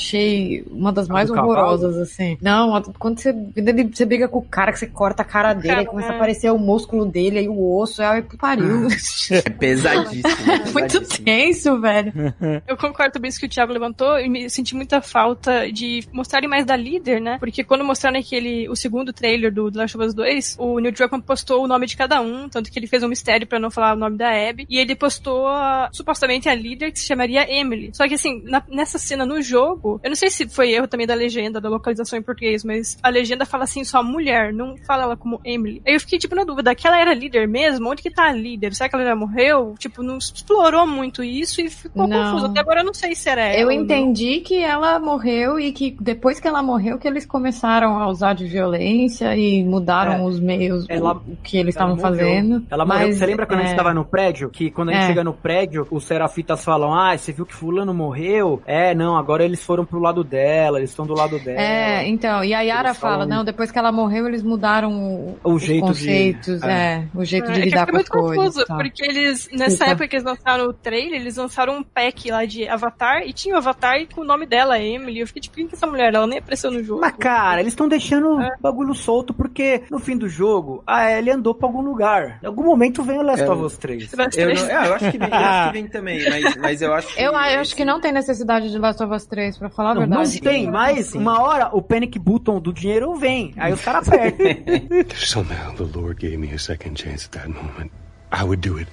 uma das A mais do cavalo? horrorosas, assim. Não, quando você, você briga com o cara, que você corta a cara dele, aí Cara, começa a é. aparecer o músculo dele, aí o osso, aí pariu. É pesadíssimo. Muito pesadíssimo. tenso, velho. Eu concordo também com isso que o Thiago levantou e me senti muita falta de mostrarem mais da líder, né? Porque quando mostraram aquele, o segundo trailer do The Last of Us 2, o Neil Druckmann postou o nome de cada um, tanto que ele fez um mistério pra não falar o nome da Abby, e ele postou a- supostamente a líder que se chamaria Emily. Só que assim, na- nessa cena no jogo, eu não sei se foi erro também da legenda, da localização em português, mas a legenda fala assim só mulher, não fala ela como Emily. Aí eu fiquei tipo na dúvida, aquela era líder mesmo? Onde que tá a líder? Será que ela já morreu? Tipo, não explorou muito isso e ficou Não. confuso. Até agora eu não sei se era ela. Eu entendi que ela morreu e que depois que ela morreu que eles começaram a usar de violência e mudaram É. os meios, Ela- o, que eles Ela estavam morreu. fazendo. Ela morreu. Mas, Você lembra quando a gente é, tava no prédio? Que quando a gente É. chega no prédio, os serafitas falam: Ah, você viu que fulano morreu? É, não, agora eles foram pro lado dela, eles estão do lado dela. É, então, e a Yara Eles fala, falam não, depois que ela morreu, eles mudaram o, O os jeito de- conceitos, é. é, o jeito É, de é lidar eu com fiquei as muito coisas. confusa, tá. porque eles, nessa Desculpa. época que eles lançaram o trailer, eles lançaram um pack lá de Avatar e tinha o Avatar com o nome dela, Emily. Eu fiquei tipo, quem que é essa mulher? Ela nem apareceu no jogo. Mas, cara, eles estão deixando É. o bagulho solto porque no fim do jogo a Ellie andou pra algum lugar. Em algum momento vem o Last É. of Us 3. Das Eu, três. não, é, eu acho que vem, eu acho que vem também, mas, mas eu acho que. Eu, eu acho que não tem necessidade de Last of Us 3, pra falar a Não, não verdade. tem, mas uma hora o panic button do dinheiro vem. Aí os caras apertam. If somehow the Lord gave me a second chance at that moment, I would do it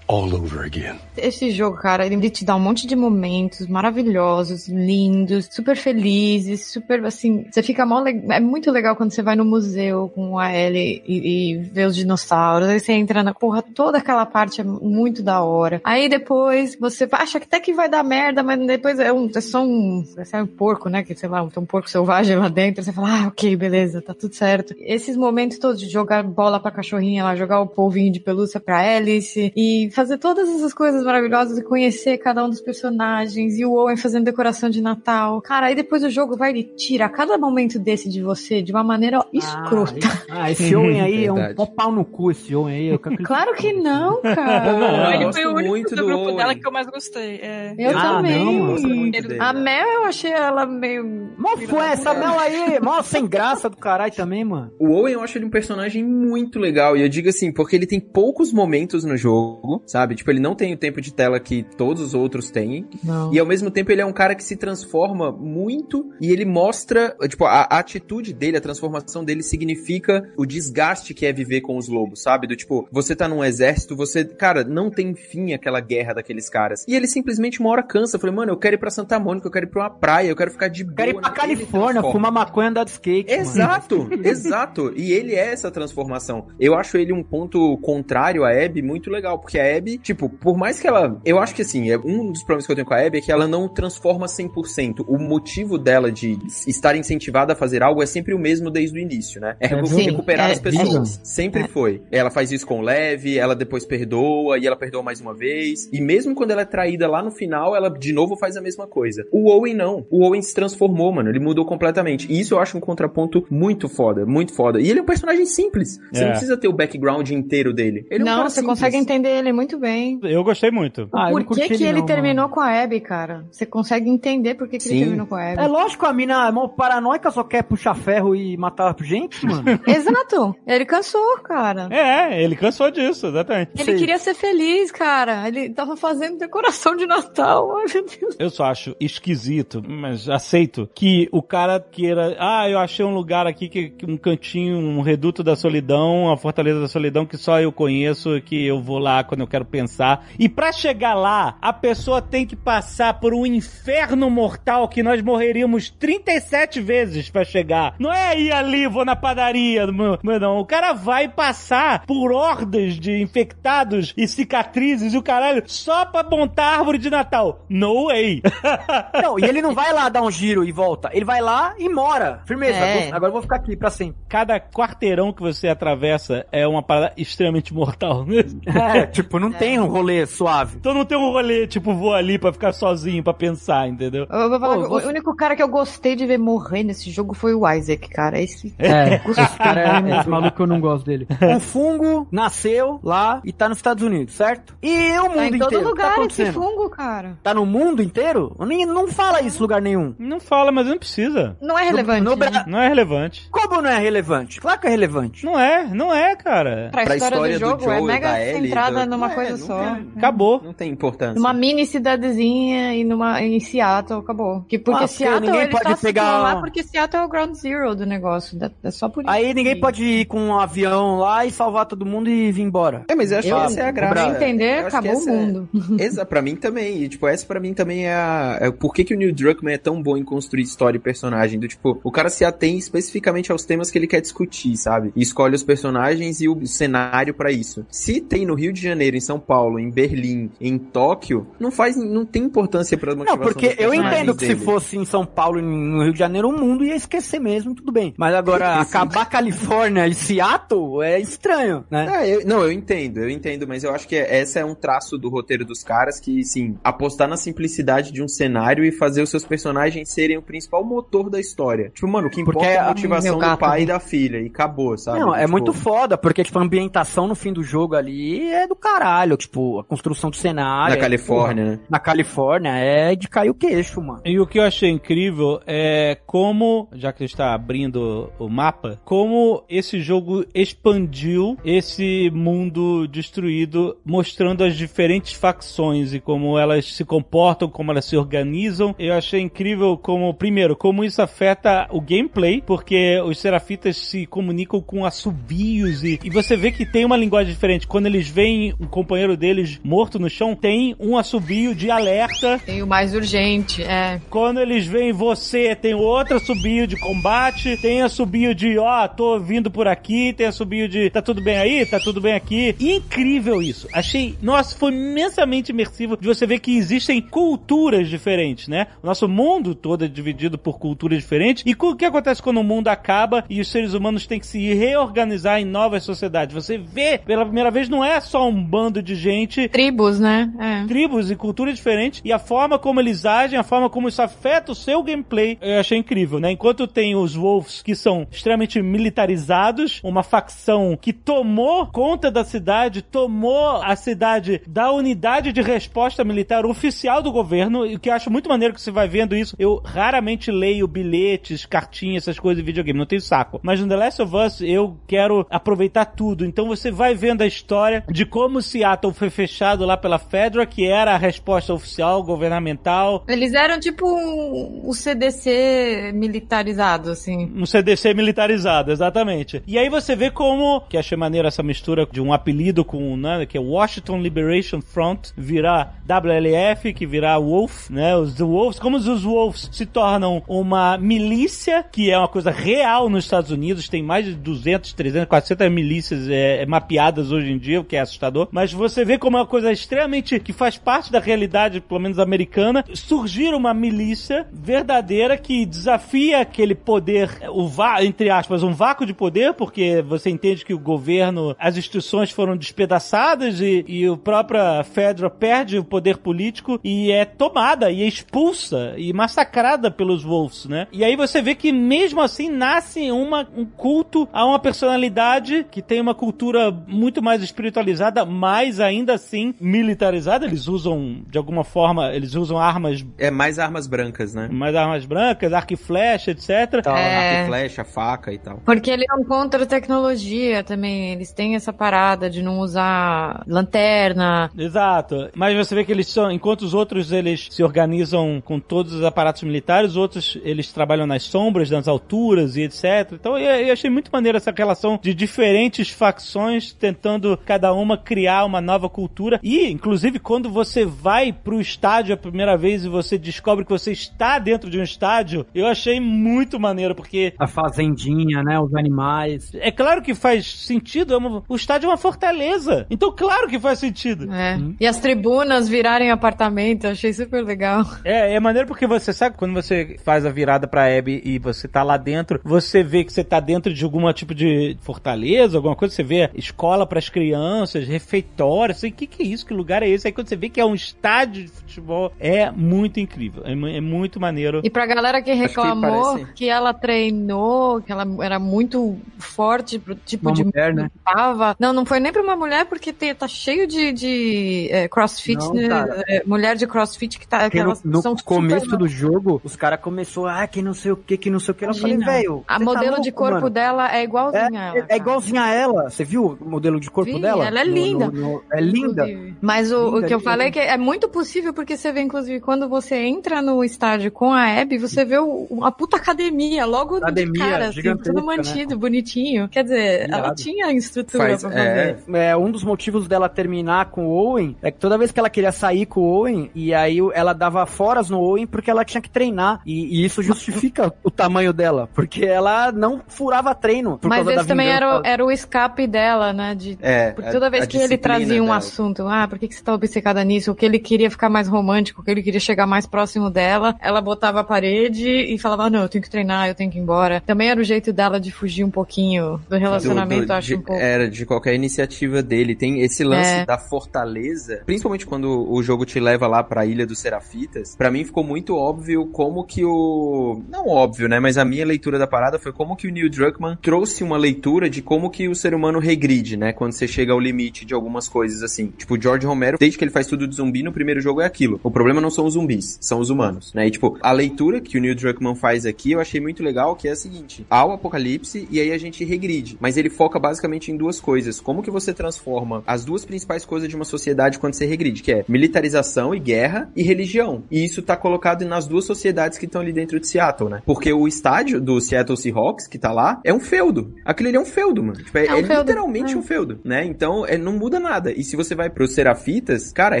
all over again. Esse jogo, cara, ele te dá um monte de momentos maravilhosos, lindos, super felizes, super assim. Você fica mó É muito legal quando você vai no museu com a Ellie e, e vê os dinossauros. Aí você entra na porra, toda aquela parte é muito da hora. Aí depois você acha que até que vai dar merda, mas depois é, um, é só um. É um porco, né? Que sei lá, tem um porco selvagem lá dentro. Você fala, ah, ok, beleza, tá tudo certo. Esses momentos todos de jogar bola pra cachorrinha lá, jogar o polvinho de pelúcia pra Alice e fazer todas essas coisas maravilhosas e conhecer cada um dos personagens e o Owen fazendo decoração de Natal. Cara, aí depois o jogo vai e tira cada momento desse de você de uma maneira escrota. Ah, esse Owen aí é um pau no cu, esse Owen aí. Eu Claro que não, cara. Não, Ele foi o único muito do, do grupo Owen. dela que eu mais gostei. É. Eu Ah, também. não, dele. A Mel, eu achei ela meio. Mó foi essa Mel aí, mó sem graça do caralho também, mano. O Owen eu acho ele um personagem muito legal. E eu digo assim, porque ele tem poucos momentos no jogo, sabe? Tipo, ele não tem o tempo de tela que todos os outros têm. Não. E ao mesmo tempo ele é um cara que se transforma muito e ele mostra, tipo, a, a atitude dele, a transformação dele significa o desgaste que é viver com os lobos, sabe? Do tipo, você tá num exército, você, cara, não tem fim aquela guerra daqueles caras. E ele simplesmente uma hora cansa. Falei, mano, eu quero ir pra Santa Mônica, eu quero ir pra uma praia, eu quero ficar de boa. Quero ir pra Califórnia, fumar maconha andar de skate. mano. Exato, exato. E ele é essa transformação. Eu acho ele um ponto contrário à Abby muito legal, porque a Abby, tipo, por mais que ela. Eu acho que assim, é um dos problemas que eu tenho com a Abby é que ela não transforma 100%. O motivo dela de estar incentivada a fazer algo é sempre o mesmo desde o início, né? É Sim, recuperar é- as pessoas. é. Sempre É. foi. Ela faz isso com leve, ela depois perdoa, e ela perdoa mais uma vez. E mesmo quando ela é traída lá no final, ela de novo faz a mesma coisa. O Owen não. O Owen se transformou, mano. Ele mudou completamente. E isso eu acho um contraponto muito foda, muito foda. E ele é um personagem simples. Você É. não precisa ter o background inteiro dele. Ele é um não, cara você simples. consegue entender ele muito muito bem. Eu gostei muito. Ah, por que, que ele não, terminou mano. com a Abby, cara? Você consegue entender por que, que ele terminou com a Abby. É lógico, a mina é mó paranoica, só quer puxar ferro e matar gente, mano. Exato. Ele cansou, cara. É, ele cansou disso, exatamente. Ele Sei. queria ser feliz, cara. Ele tava fazendo decoração de Natal. Ai, meu Deus. Eu só acho esquisito, mas aceito, que o cara queira. Ah, eu achei um lugar aqui, que, que um cantinho, um reduto da solidão, a fortaleza da solidão que só eu conheço, que eu vou lá quando eu quero pensar. E pra chegar lá, a pessoa tem que passar por um inferno mortal que nós morreríamos 37 vezes pra chegar. Não é ir ali, vou na padaria, meu, meu não. O cara vai passar por hordas de infectados e cicatrizes e o caralho só pra montar árvore de Natal. No way. Não, e ele não vai lá dar um giro e volta. Ele vai lá e mora. Firmeza. É. Agora eu vou ficar aqui pra sempre. Cada quarteirão que você atravessa é uma parada extremamente mortal. É, tipo, não tem um rolê suave. Então não tem um rolê, tipo, vou ali pra ficar sozinho, pra pensar, entendeu? Eu vou falar Pô, você- O único cara que eu gostei de ver morrer nesse jogo foi o Isaac, cara. Esse É, esse cara é esse maluco eu não gosto dele. O fungo nasceu lá e tá nos Estados Unidos, certo? E o mundo tá em todo inteiro. tá lugar esse acontecendo? fungo, cara. Tá no mundo inteiro? Nem, não fala isso em lugar nenhum. Não fala, mas não precisa. Não é relevante. no né? Bra- Não é relevante. Como não é relevante? Claro que é relevante. Não é, não é, cara. Pra, Pra história, história do do jogo é Joel, mega da Ellie, centrada do- numa É, coisa não só. tem- Acabou. Não tem importância. Numa mini cidadezinha e numa em Seattle, acabou. Que porque Ah, Seattle ninguém ele pode tá pegar- lá porque Seattle é o ground zero do negócio. É só por isso. Aí ninguém que- pode ir com um avião lá e salvar todo mundo e vir embora. É, mas eu acho Eu- que essa é a graça. pra entender, acabou o é- mundo. Essa pra mim também. E, tipo, essa pra mim também é a. É, por que, que o Neil Druckmann é tão bom em construir história e personagem? Do tipo, o cara se atém especificamente aos temas que ele quer discutir, sabe? E escolhe os personagens e o cenário pra isso. Se tem no Rio de Janeiro, em São Paulo, em Berlim, em Tóquio, não faz. não tem importância pra Não, motivação porque dos eu entendo que dele. se fosse em São Paulo no Rio de Janeiro, o mundo ia esquecer mesmo, tudo bem. Mas agora, acabar Califórnia e Seattle é estranho, né? É, eu- não, eu entendo, eu entendo, mas eu acho que é- essa é um traço do roteiro dos caras que, sim, apostar na simplicidade de um cenário e fazer os seus personagens serem o principal motor da história. Tipo, mano, o que importa Porque é a a- motivação meu do gato, pai né? e da filha, e acabou, sabe? Não, é Tipo, muito foda, porque, tipo, a ambientação no fim do jogo ali é do caralho. Tipo, a construção do cenário. Na é, Califórnia, né? na Califórnia é de cair o queixo, mano. E o que eu achei incrível é como, já que está abrindo o mapa, como esse jogo expandiu esse mundo destruído, mostrando as diferentes facções e como elas se comportam, como elas se organizam. Eu achei incrível como, primeiro, como isso afeta o gameplay, porque os serafitas se comunicam com assobios e, e você vê que tem uma linguagem diferente. Quando eles veem um companheiro deles morto no chão, tem um assobio de alerta Tem o mais urgente, é. quando eles veem você, tem outro assobio de combate, tem assobio de, ó, tô vindo por aqui, tem assobio de, tá tudo bem aí, tá tudo bem aqui. Incrível isso. Achei, nossa, foi imensamente imersivo de você ver que existem culturas diferentes, né? O nosso mundo todo é dividido por culturas diferentes. E o que acontece quando o mundo acaba e os seres humanos têm que se reorganizar em novas sociedades? Você vê, pela primeira vez, não é só um bando de gente Tribos, né? É. tribos e culturas diferentes e a forma como eles agem, a forma como isso afeta o seu gameplay, eu achei incrível, né? Enquanto tem os Wolves que são extremamente militarizados, uma facção que tomou conta da cidade, tomou a cidade da unidade de resposta militar oficial do governo, e o que eu acho muito maneiro que você vai vendo isso. Eu raramente leio bilhetes, cartinhas, essas coisas de videogame, não tenho saco. Mas no The Last of Us eu quero aproveitar tudo. Então você vai vendo a história de como Seattle foi fechado lá pela Fedra, que era a resposta oficial governamental. Eles eram tipo o CDC militarizado, assim. Um CDC militarizado, exatamente. E aí você vê como, que achei maneiro essa mistura de um apelido com, né, que é Washington Liberation Front, virar WLF, que virar Wolf, né, os The Wolves, como os Wolves se tornam uma milícia, que é uma coisa real nos Estados Unidos, tem mais de 200, 300, 400 milícias é, mapeadas hoje em dia, o que é assustador, mas você vê como é uma coisa extremamente, que faz parte da realidade, pelo menos americana, surgir uma milícia verdadeira que desafia aquele poder, o entre aspas, um vácuo de poder, porque você entende que o governo, as instituições foram despedaçadas e, e o próprio Fedra perde o poder político e é tomada e é expulsa e massacrada pelos Wolves, né? E aí você vê que mesmo assim nasce uma, um culto a uma personalidade que tem uma cultura muito mais espiritualizada, mas ainda assim militarizada. Eles usam, de alguma forma, eles usam armas, É mais armas brancas, né? mais armas brancas, arco e flecha, etc. Tal, É. arco e flecha, faca e tal. Porque eles são contra a tecnologia também. Eles têm essa parada de não usar lanterna. Exato. Mas você vê que eles são, enquanto os outros eles se organizam com todos os aparatos militares, os outros eles trabalham nas sombras, nas alturas e etc. Então eu, eu achei muito maneiro essa relação de diferentes facções tentando cada uma criar uma nova cultura. E, inclusive, quando você vai pro estádio a primeira vez e você descobre que você está dentro de um estádio, eu achei muito maneiro, porque A fazendinha, né? Os animais. é claro que faz sentido, é uma- o estádio é uma fortaleza. Então, claro que faz sentido. É. E as tribunas virarem apartamento, eu achei super legal. É, é maneiro porque você sabe quando você faz a virada pra Abby e você tá lá dentro, você vê que você tá dentro de algum tipo de fortaleza, alguma coisa, você vê escola pras crianças, refeitório, assim, que que é isso? Que lugar é esse? Aí quando você vê que é um estádio de futebol, é muito incrível, é, é muito maneiro. E pra galera que que reclamou parece- que, ela treinou, que ela era muito forte pro tipo Uma de mulher, né? que tava. Não, não foi nem pra uma mulher, porque tem- tá cheio de, de é, crossfit, Não, né? cara. É, mulher de crossfit que tá. Que no, elas no são começo super- do jogo, os caras começou, ah, que não sei o que, que não sei o que. Eu falei, velho. A tá modelo de louco, corpo mano? dela é igualzinha a ela. É, é igualzinha a ela. Você viu o modelo de corpo Vi, dela? ela é No- linda. no- no- é linda. Inclusive. Mas o, o Linda, que eu linda. falei é que é muito possível, porque você vê, inclusive, quando você entra no estádio com a Abby, você vê o, uma puta academia, logo Academia de cara, assim, tudo mantido, bonitinho. Quer dizer, ela tinha estrutura Faz- pra fazer. é, É, um dos motivos dela terminar com o Owen é que toda vez que ela queria sair com o Owen, e aí ela dava foras no Owen porque ela tinha que treinar. E, e isso justifica o tamanho dela, porque ela não furava treino. Mas esse também era, o- era o escape dela, né? De, É, porque a- toda vez a que ele trazia um dela. assunto, ah, por que, que você tá obcecada nisso? O que ele queria ficar mais romântico, o que ele queria chegar mais próximo dela, ela botava a parede e falava, ah, não, eu tenho que treinar, eu tenho que ir embora. Também era o jeito dela de fugir um pouquinho do relacionamento, do- do- acho de- um pouco. Era de qualquer iniciativa dele. Tem esse lance É. da fortaleza, principalmente quando o jogo te leva lá pra Ilha dos Serafitas. Pra mim ficou muito óbvio como que o. Não óbvio, né? Mas a minha leitura da parada foi como que o Neil Druckmann trouxe uma leitura de como que o ser humano regride, né? Quando você chega ao limite de algumas coisas assim. Tipo, o George Romero, desde que ele faz tudo de zumbi, no primeiro jogo é aquilo. O problema não são os zumbis, são os humanos, né? E tipo, a leitura que o Neil Druckmann faz aqui, eu achei muito legal, que é a seguinte: há o apocalipse e aí a gente regride. Mas ele foca basicamente em duas coisas. Como que você transforma as duas principais coisas de uma sociedade quando você regride, que é militarização e guerra e religião. E isso tá colocado nas duas sociedades que estão ali dentro de Seattle, né? Porque o estádio do Seattle Seahawks, que tá lá, é um feudo. Aquilo ali é um feudo, mano. Tipo, é, É um é feudo, literalmente é. um feudo, né? Então, é, não muda nada. E se você vai pros Serafitas, cara, é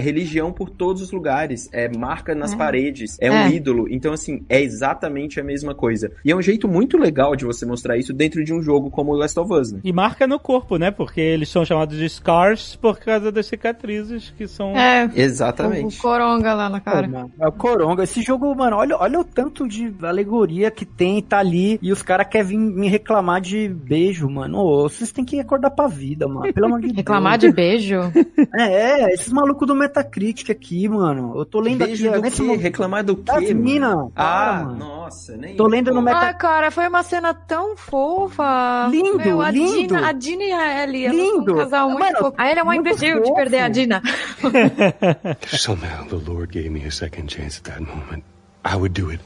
religião por todos os lugares. É marca nas É. paredes. É um É. ídolo. Então, assim, é exatamente a mesma coisa. E é um jeito muito legal de você mostrar isso dentro de um jogo como o Last of Us, né? E marca no corpo, né? Porque eles são chamados de scars por causa das cicatrizes que são. É, Exatamente. o coronga lá na cara. mano, é o Coronga. Esse jogo, mano, olha, olha o tanto de alegoria que tem, tá ali, e os caras querem vir me reclamar de beijo, mano. Ô, vocês têm que acordar pra vida, mano. Pelo amor de Reclamar Deus. de beijo? É, é, esses malucos do Metacritic aqui, mano. Eu tô lendo Beijo aqui. do quê? no- Reclamar do quê, Das mina. Ah, mano. nossa, nem... Tô lendo no Pô, Meta- Ah, cara, foi uma cena tão fofa. Lindo, Meu, a lindo. Dina, a Dina e a Ellie, Lindo. um casal muito Mano, fofo. A Ellie é uma muito imbecil de perder a Dina. Somehow the Lord gave me a second chance at that moment. I would do it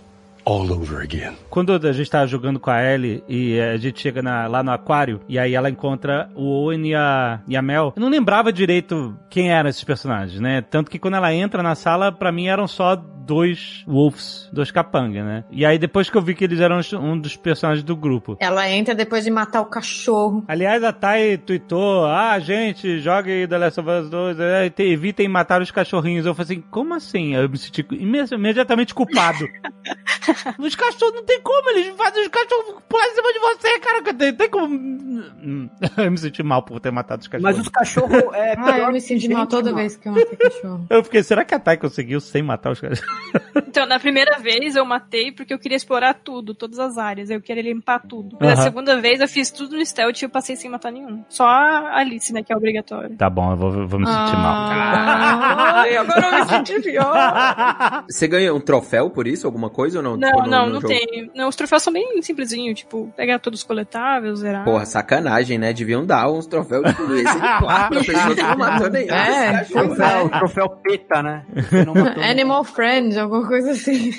all over again. Quando a gente tá jogando com a Ellie e a gente chega na- lá no aquário e aí ela encontra o Owen e a, e a Mel, eu não lembrava direito quem eram esses personagens, né? Tanto que quando ela entra na sala, pra mim eram só dois Wolves, dois capanga, né? E aí depois que eu vi que eles eram um dos personagens do grupo. Ela entra depois de matar o cachorro. Aliás, a Thay tweetou, ah, gente, jogue The Last of Us 2, é, te- evitem matar os cachorrinhos. Eu falei assim, como assim? Eu me senti imediatamente culpado. os cachorros, não tem como, eles fazem os cachorros pular em cima de você, cara. Tem, tem como... eu me senti mal por ter matado os cachorros. Mas os cachorros é Ah, pior eu me sinto mal toda vez que eu matei cachorro. Eu fiquei, será que a Thay conseguiu sem matar os cachorros? Então, na primeira vez eu matei porque eu queria explorar tudo, todas as áreas. Eu queria limpar tudo. Mas a segunda vez eu fiz tudo no stealth e eu passei sem matar nenhum. Só a Alice, né, que é obrigatório. Tá bom, eu vou, vou me sentir mal. Ah, Ai, agora eu me senti pior. Você ganha um troféu por isso, alguma coisa ou não? Não, no- não, no não jogo? tem. Não, os troféus são bem simplesinho, tipo, pegar todos os coletáveis, zerar. Porra, sacanagem, né? Deviam dar uns troféus tipo exemplar pra pessoa que não matou nenhum. É, é. né? O troféu PETA, né? Animal Friend, alguma coisa assim.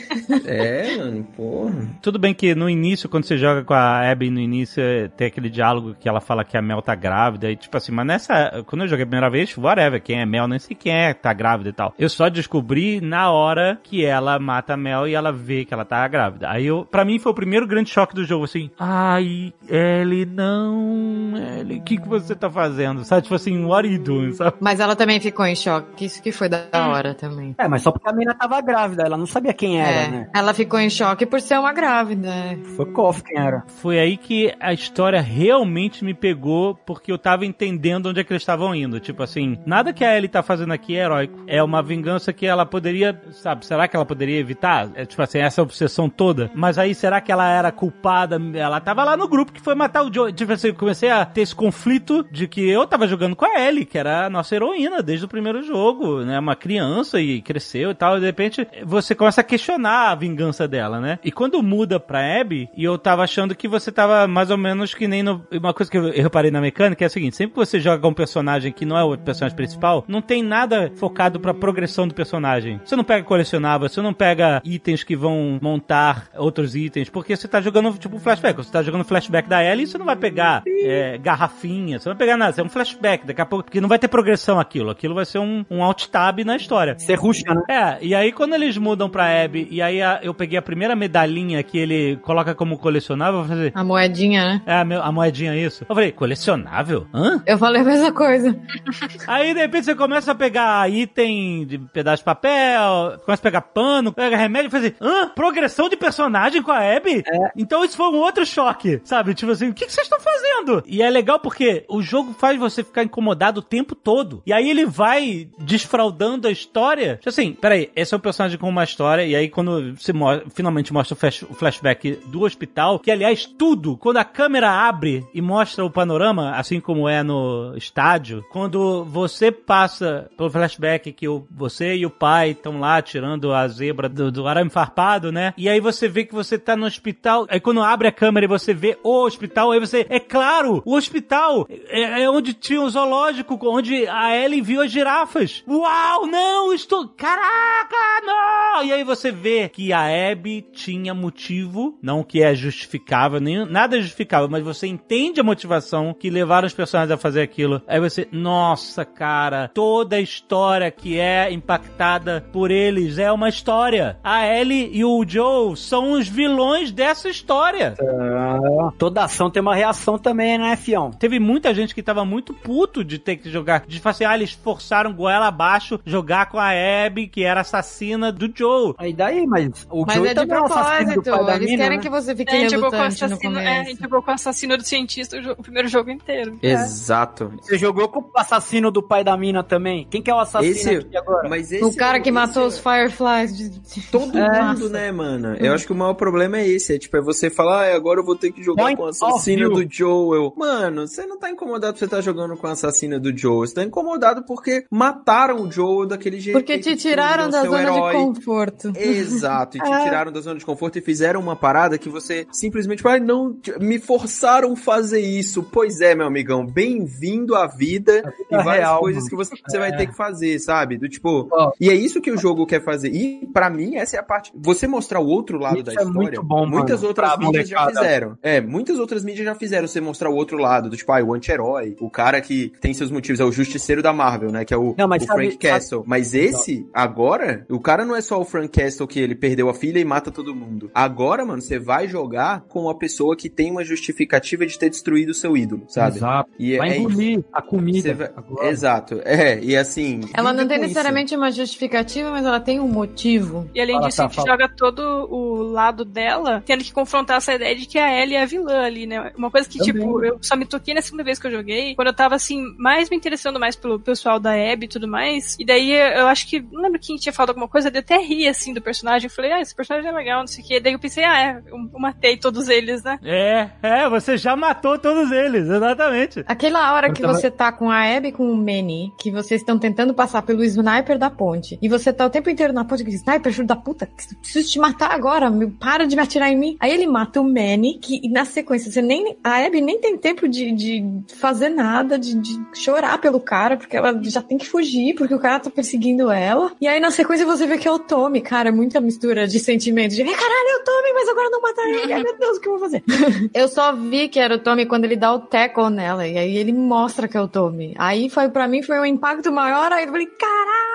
É, mano, porra. Tudo bem que no início, quando você joga com a Abby no início, tem aquele diálogo que ela fala que a Mel tá grávida e tipo assim, mas nessa, quando eu joguei a primeira vez, whatever, quem é Mel, nem sei quem é, tá grávida e tal. Eu só descobri na hora que ela mata a Mel e ela vê que ela tá grávida. Aí eu, pra mim foi o primeiro grande choque do jogo, assim, ai, Ellie, não, Ellie, o que que você tá fazendo? Sabe, tipo assim, what are you doing, sabe? Mas ela também ficou em choque. Isso que foi da hora também. É, mas só porque a menina tava grávida, ela não sabia quem era, É, né? ela ficou em choque por ser uma grávida. é. Foi Koff quem era. Foi aí que a história realmente me pegou, porque eu tava entendendo onde é que eles estavam indo. Tipo assim, nada que a Ellie tá fazendo aqui é heróico. É uma vingança que ela poderia, sabe, será que ela poderia evitar? É tipo assim, essa obsessão toda. Mas aí, será que ela era culpada? Ela tava lá no grupo que foi matar o Joe. Tipo assim, comecei a ter esse conflito de que eu tava jogando com a Ellie, que era a nossa heroína desde o primeiro jogo, né? Uma criança e cresceu e tal. E de repente, você começa a questionar a vingança dela, né? E quando muda pra Abby, e eu tava achando que você tava mais ou menos que nem no... Uma coisa que eu reparei na mecânica é a seguinte, sempre que você joga com um personagem que não é o personagem principal, não tem nada focado pra progressão do personagem. Você não pega colecionável, você não pega itens que vão montar outros itens, porque você tá jogando tipo flashback. Você tá jogando flashback da Ellie e você não vai pegar é, garrafinha, você não vai pegar nada, é um flashback. Daqui a pouco, porque não vai ter progressão aquilo. Aquilo vai ser um, um alt tab na história. Você ruxa, né? É, e aí quando eles mudam pra Abby, e aí a- eu peguei a primeira medalhinha que ele coloca como colecionável, eu falei, A moedinha, né? é, a, meu- a moedinha isso. Eu falei, colecionável? Hã? Eu falei a mesma coisa. Aí de repente você começa a pegar item de pedaço de papel, começa a pegar pano, pega remédio e faz assim, hã? Progressão de personagem com a Abby? Então isso foi um outro choque, sabe? Tipo assim, o que, que vocês estão fazendo? E é legal porque o jogo faz você ficar incomodado o tempo todo. E aí ele vai desfraudando a história. Tipo assim, peraí, esse é um personagem com uma história, e aí quando você mo- finalmente mostra o, flash- o flashback do hospital, que aliás, tudo, quando a câmera abre e mostra o panorama, assim como é no estádio, quando você passa pelo flashback que o, você e o pai estão lá tirando a zebra do, do arame farpado, né? E aí você vê que você tá no hospital, aí quando abre a câmera e você vê o hospital, aí você, é claro, o hospital é, é onde tinha o zoológico, onde a Ellie viu as girafas. Uau, não, estou, caraca, não! E aí você vê que a Abby tinha motivo, não que é justificável, nem nada é justificável, mas você entende a motivação que levaram os personagens a fazer aquilo. Aí você, nossa, cara, toda a história que é impactada por eles é uma história. A Ellie e o Joe são os vilões dessa história. Ah, toda ação tem uma reação também, né, fião? Teve muita gente que tava muito puto de ter que jogar. De falar assim, ah, eles forçaram goela abaixo jogar com a Abby, que era assassina do Joe. Aí daí, mas o Mas Joey é de também é assassino do pai da Eles mina, querem né? que você fique É, a gente jogou com o relutante no assassino, é, a começo. gente jogou com o assassino do cientista o, jo- o primeiro jogo inteiro. Exato. Você jogou com o assassino do pai da mina também? Quem que é o assassino Esse, aqui agora? mas esse O cara é que matou os Fireflies. de- de- Todo É. mundo, né, mano? Eu acho que o maior problema é esse. É tipo, é você falar, ah, agora eu vou ter que jogar Point com o assassino do Joel. Mano, você não tá incomodado por você tá jogando com o assassino do Joel. Você tá incomodado porque mataram o Joel daquele jeito. Porque que te tiraram da zona herói. de conforto. Exato, e te tiraram da zona de conforto e fizeram uma parada que você simplesmente vai, não, me forçaram fazer isso. Pois é, meu amigão, bem-vindo à vida e várias real, coisas mano. que você, você vai ter que fazer, sabe? Do tipo, Ó. e é isso que o jogo quer fazer. E pra mim essa é a parte, você mostrar o outro lado Isso da é história. muito bom, muitas mano, outras mídias já fizeram. É, muitas outras mídias já fizeram você mostrar o outro lado, do tipo, ah, o anti-herói, o cara que tem seus motivos, é o justiceiro da Marvel, né, que é o, Não, mas o sabe- Frank Castle. Mas esse, agora, o cara não é só o Frank Castle que ele perdeu a filha e mata todo mundo. Agora, mano, você vai jogar com uma pessoa que tem uma justificativa de ter destruído o seu ídolo, sabe? Exato. E Vai é isso. engolir a comida. Vai- agora. Exato. É, e assim. Ela não tem com isso. necessariamente uma justificativa, mas ela tem um motivo. E além Fala, disso, a tá, gente fala. joga todo o lado dela tendo que confrontar essa ideia de que a Ellie é a vilã ali, né? Uma coisa que, Também. tipo, eu só me toquei na segunda vez que eu joguei, quando eu tava, assim, mais me interessando mais pelo pessoal da Abby e tudo mais. E daí eu acho que, não lembro quem tinha falado alguma coisa, eu até ri, assim, do personagem. Eu falei, ah, esse personagem é legal, não sei o quê. Daí eu pensei, ah, é, eu, matei todos eles, né? É, é, você já matou todos eles, exatamente. Aquela hora que você tá com a Abby e com o Manny, que vocês estão tentando passar pelo sniper da ponte, e você tá o tempo inteiro na ponte, que sniper, filho da puta, que- preciso te matar agora, meu, para de me atirar em mim. Aí ele mata o Manny, que na sequência, você nem, a Abby nem tem tempo de, de fazer nada, de, de chorar pelo cara, porque ela já tem que fugir, porque o cara tá perseguindo ela. E aí na sequência você vê que é o Tommy, cara, é muita mistura de sentimentos, de, "Ai, caralho, é o Tommy, mas agora não matar ele, ai meu Deus, o que eu vou fazer? Eu só vi que era o Tommy quando ele dá o tackle nela. E aí ele mostra que é o Tommy. Aí foi para mim foi um impacto maior. Aí eu falei, caralho!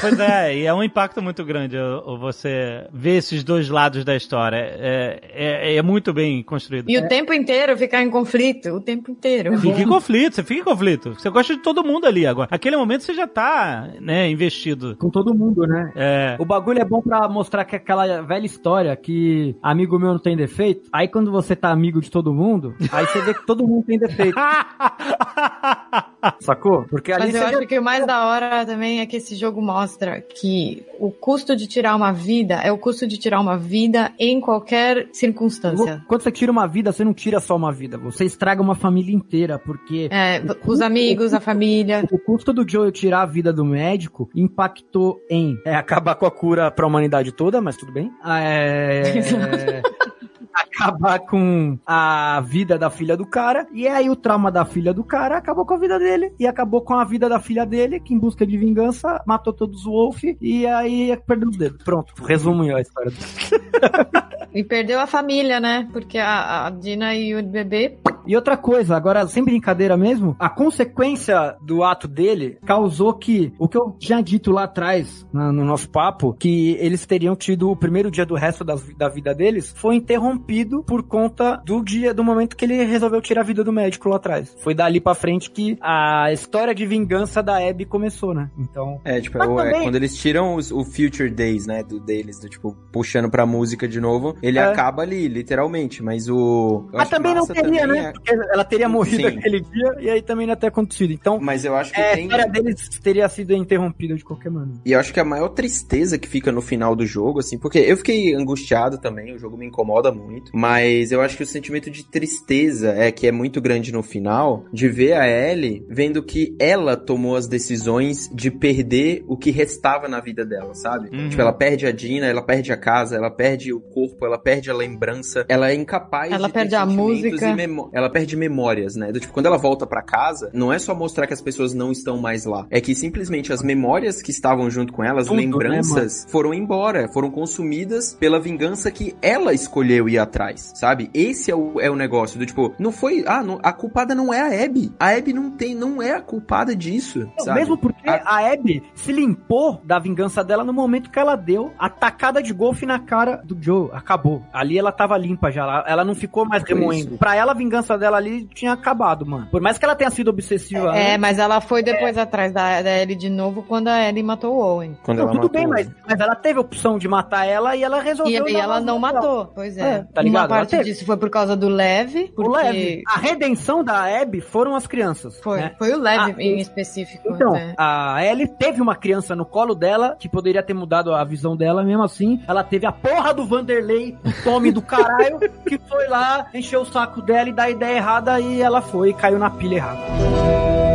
Pois é, e é um impacto muito grande você ver esses dois lados da história. É, é, é muito bem construído. E o tempo inteiro ficar em conflito. O tempo inteiro. Fica em conflito, você fica em conflito. Você gosta de todo mundo ali agora. Aquele momento você já tá, né, investido. Com todo mundo, né? É. O bagulho é bom pra mostrar que aquela velha história que amigo meu não tem defeito. Aí quando você tá amigo de todo mundo, aí você vê que todo mundo tem defeito. Sacou? Porque ali Mas eu acho que o mais da hora também é que esse jogo mostra que o custo de tirar uma vida é o custo de tirar uma vida em qualquer circunstância. Quando você tira uma vida, você não tira só uma vida, você estraga uma família inteira, porque É, os amigos, a família. o custo do Joel tirar a vida do médico impactou em é, acabar com a cura pra humanidade toda, mas tudo bem. É, acabar com a vida da filha do cara, e aí o trauma da filha do cara acabou com a vida dele, e acabou com a vida da filha dele, que em busca de vingança matou todos os Wolf, e aí perdeu os dedos. Pronto, resumo a história. E perdeu a família, né? Porque a, a Dina e o bebê. E outra coisa, agora sem brincadeira mesmo, a consequência do ato dele causou que o que eu tinha dito lá atrás na- no nosso papo, que eles teriam tido o primeiro dia do resto das- da vida deles, foi interrompido por conta do dia, do momento que ele resolveu tirar a vida do médico lá atrás. Foi dali pra frente que a história de vingança da Abby começou, né? Então. É, tipo, Mas é, o- é também- quando eles tiram os- o Future Days, né, do deles, do tipo, puxando pra música de novo, ele É. acaba ali, literalmente, mas o... Mas também não teria, também né? é- Porque ela teria morrido Sim. aquele dia e aí também não ia ter acontecido. Então, Mas eu acho que é, a tem... história deles teria sido interrompida de qualquer maneira. E eu acho que a maior tristeza que fica no final do jogo, assim, porque eu fiquei angustiado também, o jogo me incomoda muito, mas eu acho que o sentimento de tristeza é que é muito grande no final, de ver a Ellie vendo que ela tomou as decisões de perder o que restava na vida dela, sabe? Uhum. Tipo, ela perde a Dina, ela perde a casa, ela perde o corpo, ela perde a lembrança, ela é incapaz Ela de ter perde a música. e Ela perde memórias, né? Do tipo, quando ela volta pra casa, não é só mostrar que as pessoas não estão mais lá, é que simplesmente as memórias que estavam junto com ela, as Tudo, né, lembranças, foram embora, foram consumidas pela vingança que ela escolheu ir atrás, sabe? Esse é o, é o negócio do tipo, não foi, ah, não- a culpada não é a Abby. A Abby não tem, não é a culpada disso, Não, sabe? Mesmo porque a... Abby se limpou da vingança dela no momento que ela deu a tacada de golfe na cara do Joe. Acabou. Ali ela tava limpa já. Ela, ela não ficou mais remoendo. Pra ela, a vingança dela ali tinha acabado, mano. Por mais que ela tenha sido obsessiva. É, né? mas ela foi depois atrás da, da Ellie de novo quando a Ellie matou o Owen. Quando Não, ela tudo bem, matou- mas, mas ela teve a opção de matar ela e ela E, resolveu. e dar ela não matou. Pois é. É, tá ligado? Uma parte disso foi por causa do Leve. O Porque Leve. A redenção da Abby foram as crianças. Foi, né? foi o Leve Ah, em específico. Então, é. a Ellie teve uma criança no colo dela que poderia ter mudado a visão dela, mesmo assim, ela teve a porra do Vanderlei, o Tommy do caralho, que foi lá, encheu o saco dela e dá a ideia errada e ela foi e caiu na pilha errada.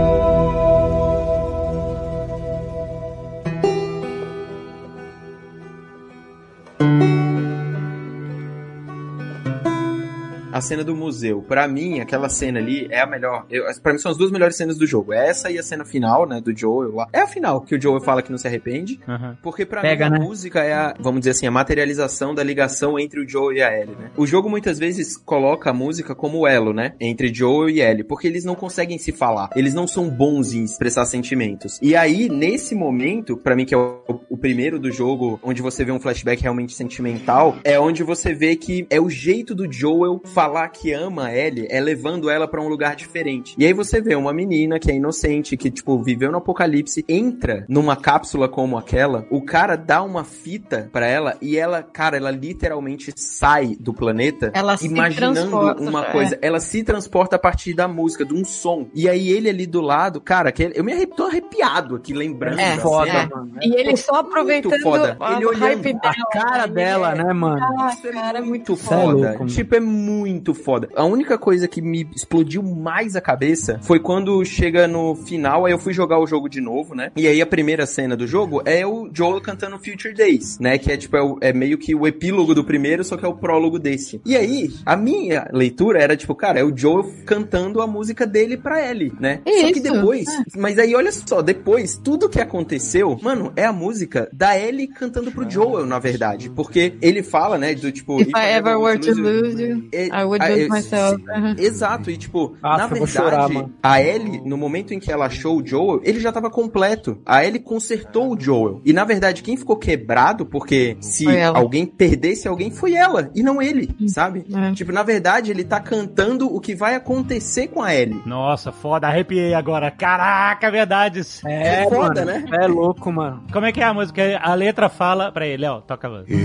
A cena do museu. Pra mim, aquela cena ali é a melhor. Pra mim, são as duas melhores cenas do jogo. Essa e a cena final, né? Do Joel lá. É a final, que o Joel fala que não se arrepende. Porque pra Pega, mim, a né? música é a, vamos dizer assim, a materialização da ligação entre o Joel e a Ellie, né? O jogo muitas vezes coloca a música como elo, né? Entre Joel e Ellie. Porque eles não conseguem se falar. Eles não são bons em expressar sentimentos. E aí, nesse momento, pra mim, que é o, o primeiro do jogo, onde você vê um flashback realmente sentimental, é onde você vê que é o jeito do Joel falar falar que ama a Ellie é levando ela pra um lugar diferente. E aí você vê uma menina que é inocente, que, tipo, viveu no apocalipse, entra numa cápsula como aquela, o cara dá uma fita pra ela e ela, cara, ela literalmente sai do planeta Ela imaginando uma é. coisa. Ela se transporta a partir da música, de um som. E aí ele ali do lado, cara, que eu me arre- tô arrepiado aqui lembrando. É, da foda, cena. mano. E ele só aproveitando foda. Ele olhando a cara né? dela, né, mano? Ah, é cara, muito muito é foda. louco, tipo, é muito foda. A única coisa que me explodiu mais a cabeça foi quando chega no final, aí eu fui jogar o jogo de novo, né? E aí a primeira cena do jogo é o Joel cantando Future Days, né? Que é tipo, é, o- é meio que o epílogo do primeiro, só que é o prólogo desse. E aí, a minha leitura era tipo, cara, é o Joel cantando a música dele pra Ellie, né? Só que Isso, depois, mas aí olha só, depois, tudo que aconteceu, mano, é a música da Ellie cantando pro Joel, na verdade. Porque ele fala, né, do tipo... If I ever were to lose you, É, I would ah, lose é, myself. sim, Exato, e tipo, Nossa, na eu vou verdade, chorar, a Ellie, no momento em que ela achou o Joel, ele já tava completo. A Ellie consertou o Joel. E na verdade, quem ficou quebrado, porque se alguém perdesse alguém, foi ela, e não ele, sabe? É. Tipo, na verdade, ele tá cantando o que vai acontecer com a Ellie. Nossa, foda, arrepiei agora. Caraca, verdades. É, É foda, mano. né? É louco, mano. Como é que é a música? A letra fala pra ele, ó, toca. If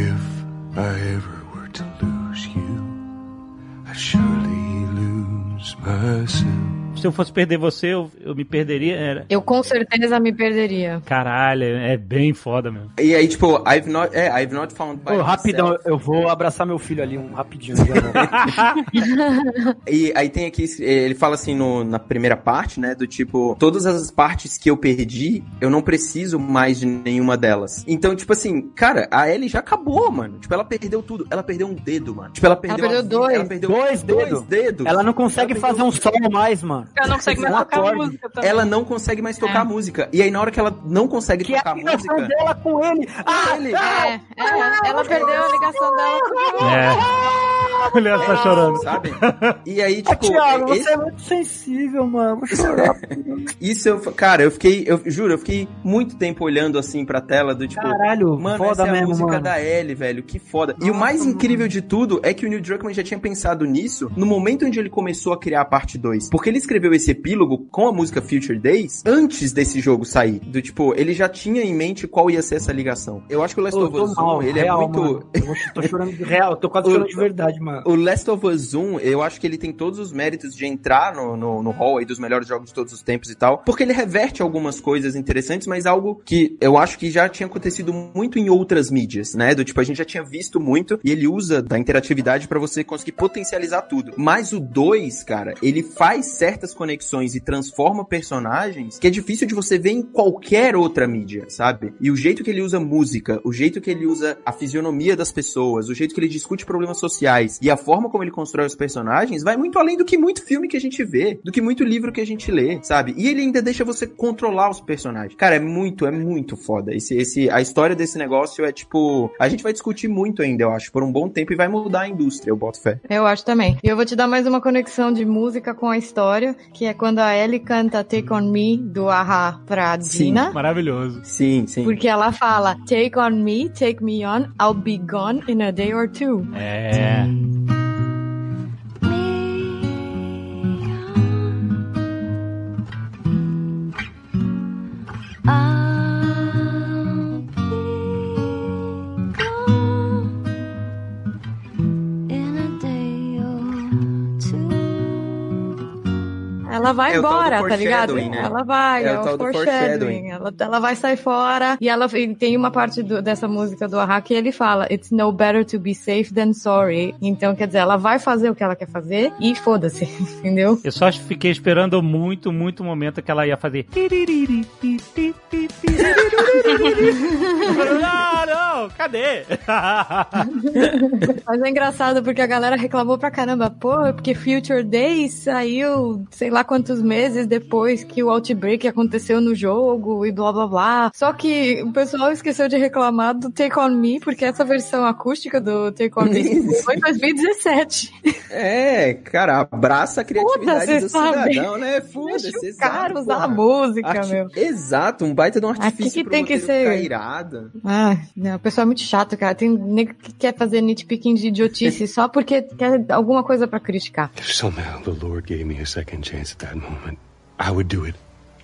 I ever were to lose I'd surely lose myself. Se eu fosse perder você, eu, eu me perderia. Era... Eu com certeza me perderia. Caralho, é bem foda mesmo. E aí, tipo, I've not, é, I've not found by Ô, rapidão, myself. eu vou abraçar meu filho ali, um rapidinho. E aí tem aqui, ele fala assim no- na primeira parte, né, do tipo, todas as partes que eu perdi, eu não preciso mais de nenhuma delas. Então, tipo assim, cara, a Ellie já acabou, mano. Tipo, ela perdeu tudo. Ela perdeu um dedo, mano. Tipo, ela perdeu, perdeu a vida, dois. Ela perdeu Dois dois dedos. dedos. Ela não consegue Ela fazer perdeu- um solo mais, mano. Ela não consegue mais Um tocar acorde. música também. Ela não consegue mais tocar música. E aí, na hora que ela não consegue Que é a tocar ligação música. dela com ele. Ah, ele- É, é, ela perdeu a ligação dela com o É. Olha ela tá chorando. Sabe? E aí, tipo, Thiago, esse- você é muito sensível, mano. Vou chorar. isso eu, cara, eu fiquei, eu juro, eu fiquei muito tempo olhando assim pra tela do tipo, Caralho, Mano, foda essa é a mesmo, música mano. da Ellie, velho. Que foda. e o mais incrível de tudo é que o Neil Druckmann já tinha pensado nisso no momento onde ele começou a criar a parte 2. Porque ele escreveu esse epílogo com a música Future Days antes desse jogo sair. Do tipo, ele já tinha em mente qual ia ser essa ligação. Eu acho que o Last of Us 1, mal, ele real, é muito... mano. Eu tô chorando de real, tô quase chorando de verdade, mano. O Last of Us 1, eu acho que ele tem todos os méritos de entrar no, no, no hall aí dos melhores jogos de todos os tempos e tal, porque ele reverte algumas coisas interessantes, mas algo que eu acho que já tinha acontecido muito em outras mídias, né? Do tipo, a gente já tinha visto muito e ele usa da interatividade pra você conseguir potencializar tudo. Mas o 2, cara, ele faz certas conexões e transforma personagens que é difícil de você ver em qualquer outra mídia, sabe? E o jeito que ele usa música, o jeito que ele usa a fisionomia das pessoas, o jeito que ele discute problemas sociais e a forma como ele constrói os personagens vai muito além do que muito filme que a gente vê, do que muito livro que a gente lê, sabe? E ele ainda deixa você controlar os personagens. Cara, é muito, é muito foda. Esse, esse, a história desse negócio é tipo, a gente vai discutir muito ainda, eu acho, por um bom tempo e vai mudar a indústria, eu boto fé. Eu acho também. E eu vou te dar mais uma conexão de música com a história, que é quando a Ellie canta Take On Me, do Aha pra Sim. Dina. Maravilhoso. Sim, sim. Porque ela fala, Take on me, take me on, I'll be gone in a day or two. É. Ah. Ela vai É embora, tá ligado? foreshadowing, né? Ela vai, É é, o o tal do foreshadowing. foreshadowing. Ela, ela vai sair fora e ela e tem uma parte do- dessa música do Aha que ele fala It's no better to be safe than sorry. Então, quer dizer, ela vai fazer o que ela quer fazer e foda-se, entendeu? Eu só fiquei esperando muito, muito momento que ela ia fazer. Não, não, cadê? Mas é engraçado porque a galera reclamou pra caramba. Pô, porque Future Days saiu sei lá quantos meses depois que o Outbreak aconteceu no jogo e blá blá blá. Só que o pessoal esqueceu de reclamar do Take On Me, porque essa versão acústica do Take On Me foi em 2017. É, cara, abraça a criatividade do sabe? cidadão, né? Foda-se, exato, cara usar porra. a música, Arti- meu. Exato, um baita de um artifício que pro tem que ser- ficar irado. Ah, não, o pessoal é muito chato, cara. Tem nego que quer fazer nitpicking de idiotice só porque quer alguma coisa pra criticar. Somehow the Lord gave me a second chance that moment, I would do it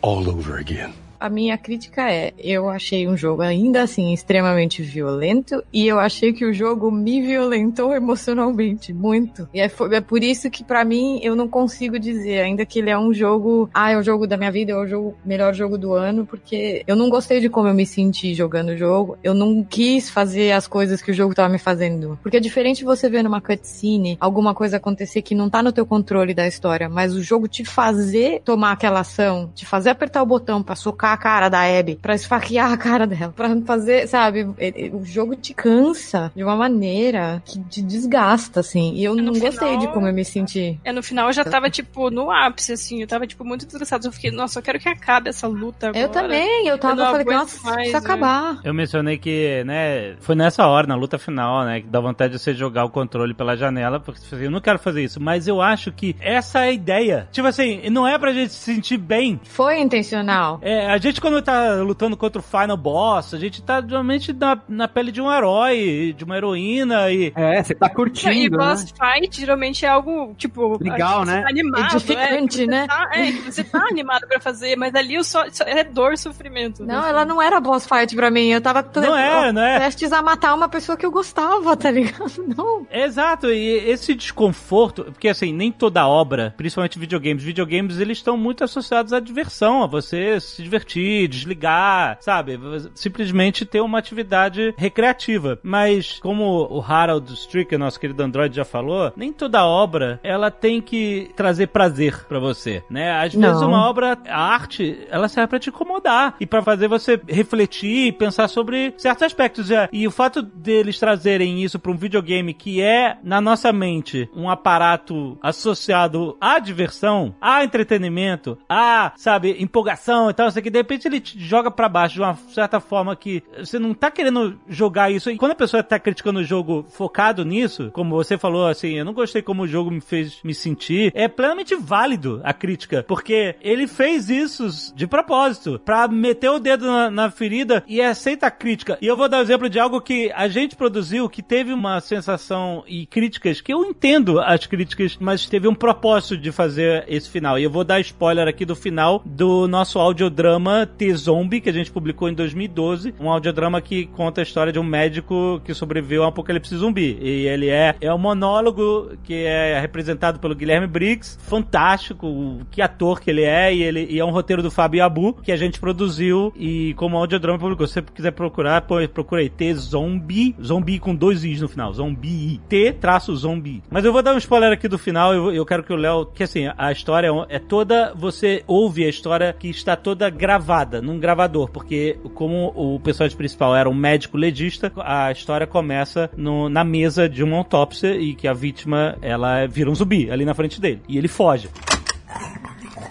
all over again. A minha crítica é, eu achei um jogo ainda assim extremamente violento e eu achei que o jogo me violentou emocionalmente muito. E é, é por isso que pra mim eu não consigo dizer ainda que ele é um jogo, ah, é o jogo da minha vida, é o jogo melhor jogo do ano, porque eu não gostei de como eu me senti jogando o jogo. Eu não quis fazer as coisas que o jogo tava me fazendo. Porque é diferente você ver numa cutscene alguma coisa acontecer que não tá no teu controle da história, mas o jogo te fazer tomar aquela ação, te fazer apertar o botão pra socar a cara da Abby, pra esfaquear a cara dela, pra fazer, sabe, o jogo te cansa de uma maneira que te desgasta, assim. E eu No não gostei final- de como eu me senti. É, no final eu já tava, tipo, no ápice, assim. Eu tava, tipo, muito desgraçado. Eu fiquei, nossa, eu quero que acabe essa luta agora. Eu também, eu tava, não falei, nossa, mais, precisa né? acabar. Eu mencionei que, né, foi nessa hora, na luta final, né, que dá vontade de você jogar o controle pela janela, porque você assim, eu não quero fazer isso, mas eu acho que essa é a ideia. Tipo assim, não é pra gente se sentir bem. Foi intencional. É, a gente quando tá lutando contra o final boss, a gente tá realmente na, na pele de um herói, de uma heroína e... É, você tá E curtindo, né? boss fight geralmente é algo, tipo, Legal, você né? Tá animado, Edificante, é, né? Tá, é, que você tá animado pra fazer, mas ali o só, só- é dor e sofrimento. né? Não, ela não era boss fight pra mim. Eu tava Não é, não é? prestes a matar uma pessoa que eu gostava, tá ligado? Não. Exato, e esse desconforto, porque assim, nem toda obra, principalmente videogames, videogames eles estão muito associados à diversão, a você se divertir, desligar, sabe? Simplesmente ter uma atividade recreativa. Mas, como o Harold Stricker, nosso querido Android, já falou, nem toda obra ela tem que trazer prazer pra você, né? Às vezes Não. uma obra, a arte, ela serve pra te incomodar e pra fazer você refletir e pensar sobre certos aspectos. É, E o fato deles trazerem isso pra um videogame que é, na nossa mente, um aparato associado à diversão, a entretenimento, a, sabe, empolgação e tal, isso aqui, de repente ele te joga pra baixo de uma certa forma que você não tá querendo jogar isso. E quando a pessoa tá criticando o jogo focado nisso, como você falou, assim, eu não gostei como o jogo me fez me sentir, é plenamente válido a crítica, porque ele fez isso de propósito, pra meter o dedo na, na ferida e aceita a crítica. E eu vou dar um exemplo de algo que a gente produziu, que teve uma sensação e críticas, que eu entendo as críticas, mas teve um propósito de fazer esse final. E eu vou dar spoiler aqui do final do nosso audiodrama T-Zombie, que a gente publicou em 2012. Um audiodrama que conta a história de um médico que sobreviveu a um apocalipse zumbi. E ele é, é um monólogo que é representado pelo Guilherme Briggs. Fantástico, que ator que ele é. E, ele, e é um roteiro do Fábio Abu, que a gente produziu e como audiodrama publicou. Se você quiser procurar, procura aí T-Zombie. Zombie com dois Is no final. Zombie. T-Zombie. Mas eu vou dar um spoiler aqui do final. Eu, eu quero que o Léo... Que assim, a história é toda... Você ouve a história que está toda gravada num gravador. Porque como o personagem principal era um médico legista, a história começa no- na mesa de uma autópsia e que a vítima, ela vira um zumbi ali na frente dele. E ele foge.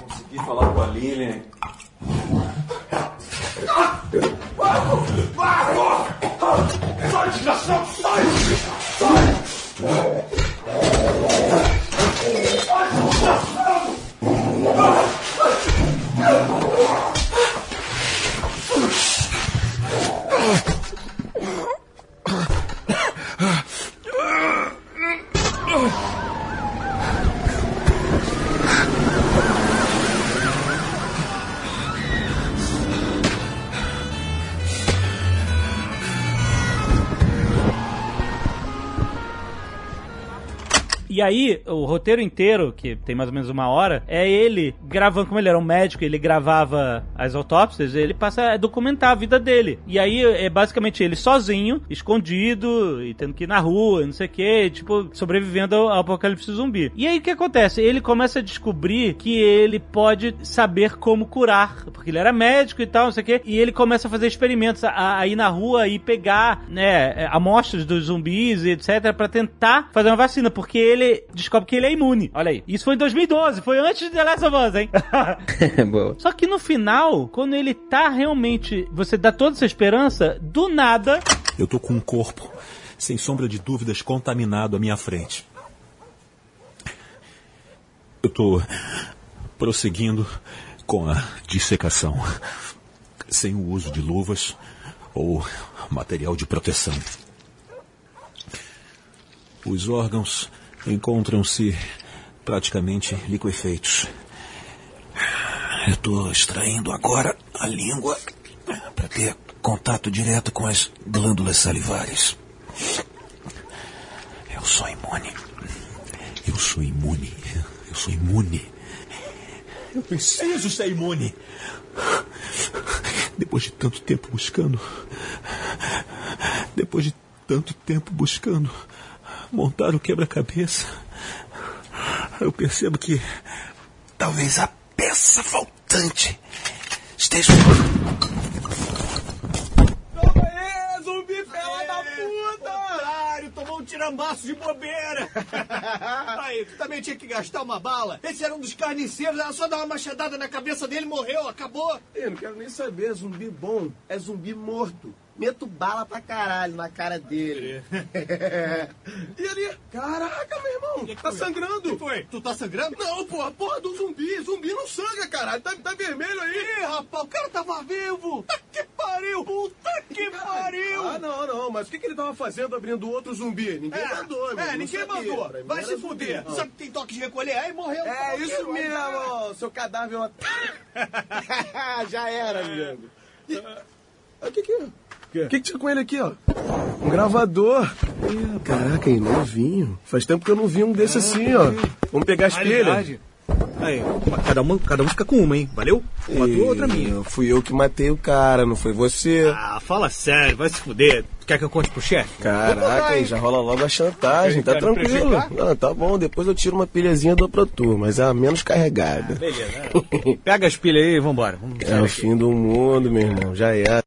Consegui falar com a Lilian. Sai, desgraçado, sai! Sai! Oh. E aí, o roteiro inteiro, que tem mais ou menos uma hora, é ele gravando, como ele era um médico, ele gravava as autópsias, ele passa a documentar a vida dele. E aí é basicamente ele sozinho, escondido, e tendo que ir na rua, não sei o que, tipo, sobrevivendo ao, apocalipse zumbi. E aí o que acontece? Ele começa a descobrir que ele pode saber como curar, porque ele era médico e tal, não sei o que, e ele começa a fazer experimentos, a, a ir na rua e pegar, né, amostras dos zumbis e etc, pra tentar fazer uma vacina, porque ele ele descobre que ele é imune. Olha aí. Isso foi em 2012, foi antes de The Last of Us, hein? Boa. Só que no final, quando ele tá realmente. Você dá toda essa esperança, do nada. Eu tô com um corpo, sem sombra de dúvidas, contaminado à minha frente. Eu tô prosseguindo com a dissecação, sem o uso de luvas ou material de proteção. Os órgãos encontram-se praticamente liquefeitos. Eu estou extraindo agora a língua para ter contato direto com as glândulas salivares. Eu sou imune. Eu sou imune. Eu sou imune. Eu preciso ser imune. Depois de tanto tempo buscando. Depois de tanto tempo buscando montar o quebra-cabeça, eu percebo que talvez a peça faltante esteja. Toma aí, zumbi fela da puta! Otário, tomou um tirambaço de bobeira! aí, tu também tinha que gastar uma bala? Esse era um dos carniceiros, era só dar uma machadada na cabeça dele e morreu, acabou! Eu não quero nem saber, zumbi bom é zumbi morto. Meto bala pra caralho na cara dele. E ali? Caraca, meu irmão! tá sangrando! que foi? Tu tá sangrando? Não, porra, porra do zumbi! Zumbi não sangra, caralho! Tá, tá vermelho aí! Ih, rapaz, o cara tava vivo! Puta que pariu! Puta que pariu! Ah, não, não, mas o que, que ele tava fazendo abrindo outro zumbi? Ninguém É, mandou, meu. é, ninguém mandou. Mim Vai se zumbi. fuder. Ah. Sabe que tem toque de recolher? Aí morreu. É isso mesmo, seu cadáver. ó. Já era, amigo. O que que é? O que, que tinha com ele aqui, ó? Um gravador. Caraca, novinho. Faz tempo que eu não vi um desse assim, ó. Vamos pegar as pilhas. Aí, cada um, cada um fica com uma, hein? Valeu? Uma tua, outra minha. Fui eu que matei o cara, não foi você. Ah, fala sério, vai se fuder. Quer que eu conte pro chefe? Caraca, hein, já rola logo a chantagem, tá tranquilo. Não, tá bom, depois eu tiro uma pilhazinha e dou pra tu, mas é a menos carregada. Beleza. né? Pega as pilhas aí e vambora. Vamos É o fim do mundo, meu irmão, já é.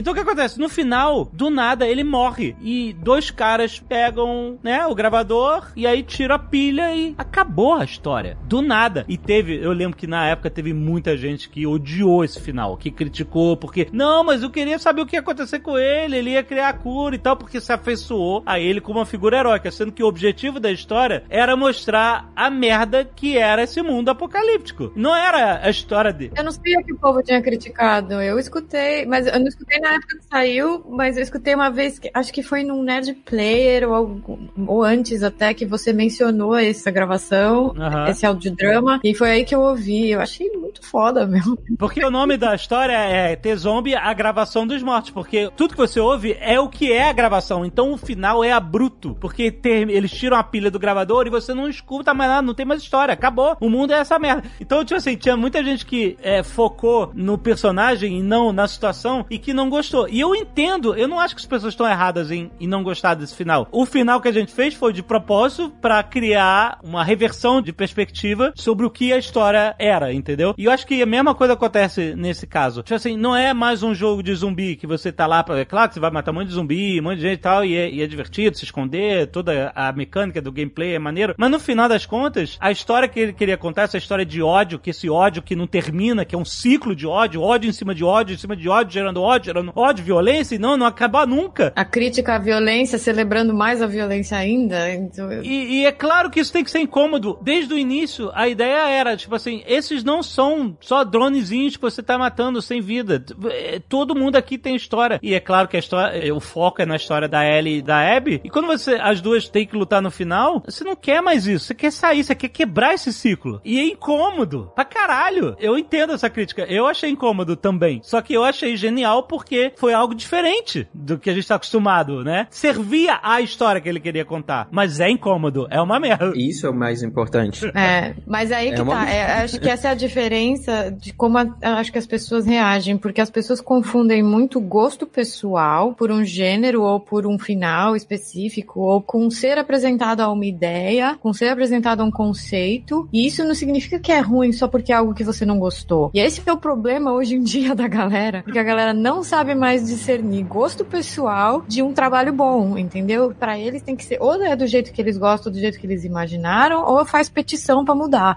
Então o que acontece? No final, do nada, ele morre. E dois caras pegam, né, o gravador e aí tiram a pilha e acabou a história. Do nada. E teve, eu lembro que na época teve muita gente que odiou esse final, que criticou, porque, não, mas eu queria saber o que ia acontecer com ele, ele ia criar a cura e tal, porque se afeiçoou a ele como uma figura heróica, sendo que o objetivo da história era mostrar a merda que era esse mundo apocalíptico. Não era a história dele. Eu não sei o que o povo tinha criticado. Eu escutei, mas eu não escutei na época que saiu, mas eu escutei uma vez, que, acho que foi num Nerd Player ou, algum- ou antes até que você mencionou essa gravação, Aham. esse audiodrama, e foi aí que eu ouvi. Eu achei muito foda mesmo. Porque o nome da história é T-Zombie, a gravação dos mortos. Porque tudo que você ouve é o que é a gravação. Então o final é abrupto. Porque ter- eles tiram a pilha do gravador e você não escuta mais nada, não tem mais história. Acabou. O mundo é essa merda. Então, tipo assim, tinha muita gente que é, focou no personagem e não na situação e que não gostou. E eu entendo, eu não acho que as pessoas estão erradas em, em não gostar desse final. O final que a gente fez foi de propósito pra criar uma reversão de perspectiva sobre o que a história era, entendeu? E eu acho que a mesma coisa acontece nesse caso. Tipo assim, não é mais um jogo de zumbi que você tá lá pra. É claro que você vai matar um monte de zumbi, um monte de gente e tal, e é, e é divertido se esconder, toda a mecânica do gameplay é maneiro. Mas no final das contas, a história que ele queria contar, essa história de ódio, que esse ódio que não termina, que é um ciclo de ódio, ódio em cima de ódio, em cima de ódio, gerando ódio, gerando ódio, violência, e não, não acabar nunca. A crítica à violência, celebrando mais a violência ainda. Então, E, e é claro que isso tem que ser incômodo. Desde o início, a ideia era, tipo assim, esses não são só dronezinhos que você tá matando sem vida. É, Todo mundo aqui tem história. E é claro que a história, o foco é na história da Ellie e da Abby. E quando você, as duas têm que lutar no final, você não quer mais isso. Você quer sair, você quer quebrar esse ciclo. E é incômodo. Pra caralho. Eu entendo essa crítica. Eu achei incômodo também. Só que eu achei genial porque foi algo diferente do que a gente tá acostumado, né? Servia a história que ele queria contar. Mas é incômodo. É uma merda. Isso é o mais importante. É, mas aí É que uma tá. É, acho que essa é a diferença de como a- acho que as pessoas reagem, porque as pessoas confundem muito gosto pessoal por um gênero ou por um final específico, ou com ser apresentado a uma ideia, com ser apresentado a um conceito, e isso não significa que é ruim só porque é algo que você não gostou. E esse é o problema hoje em dia da galera, porque a galera não sabe sabe mais discernir gosto pessoal de um trabalho bom, entendeu? Pra eles tem que ser ou é do jeito que eles gostam, do jeito que eles imaginaram, ou faz petição pra mudar.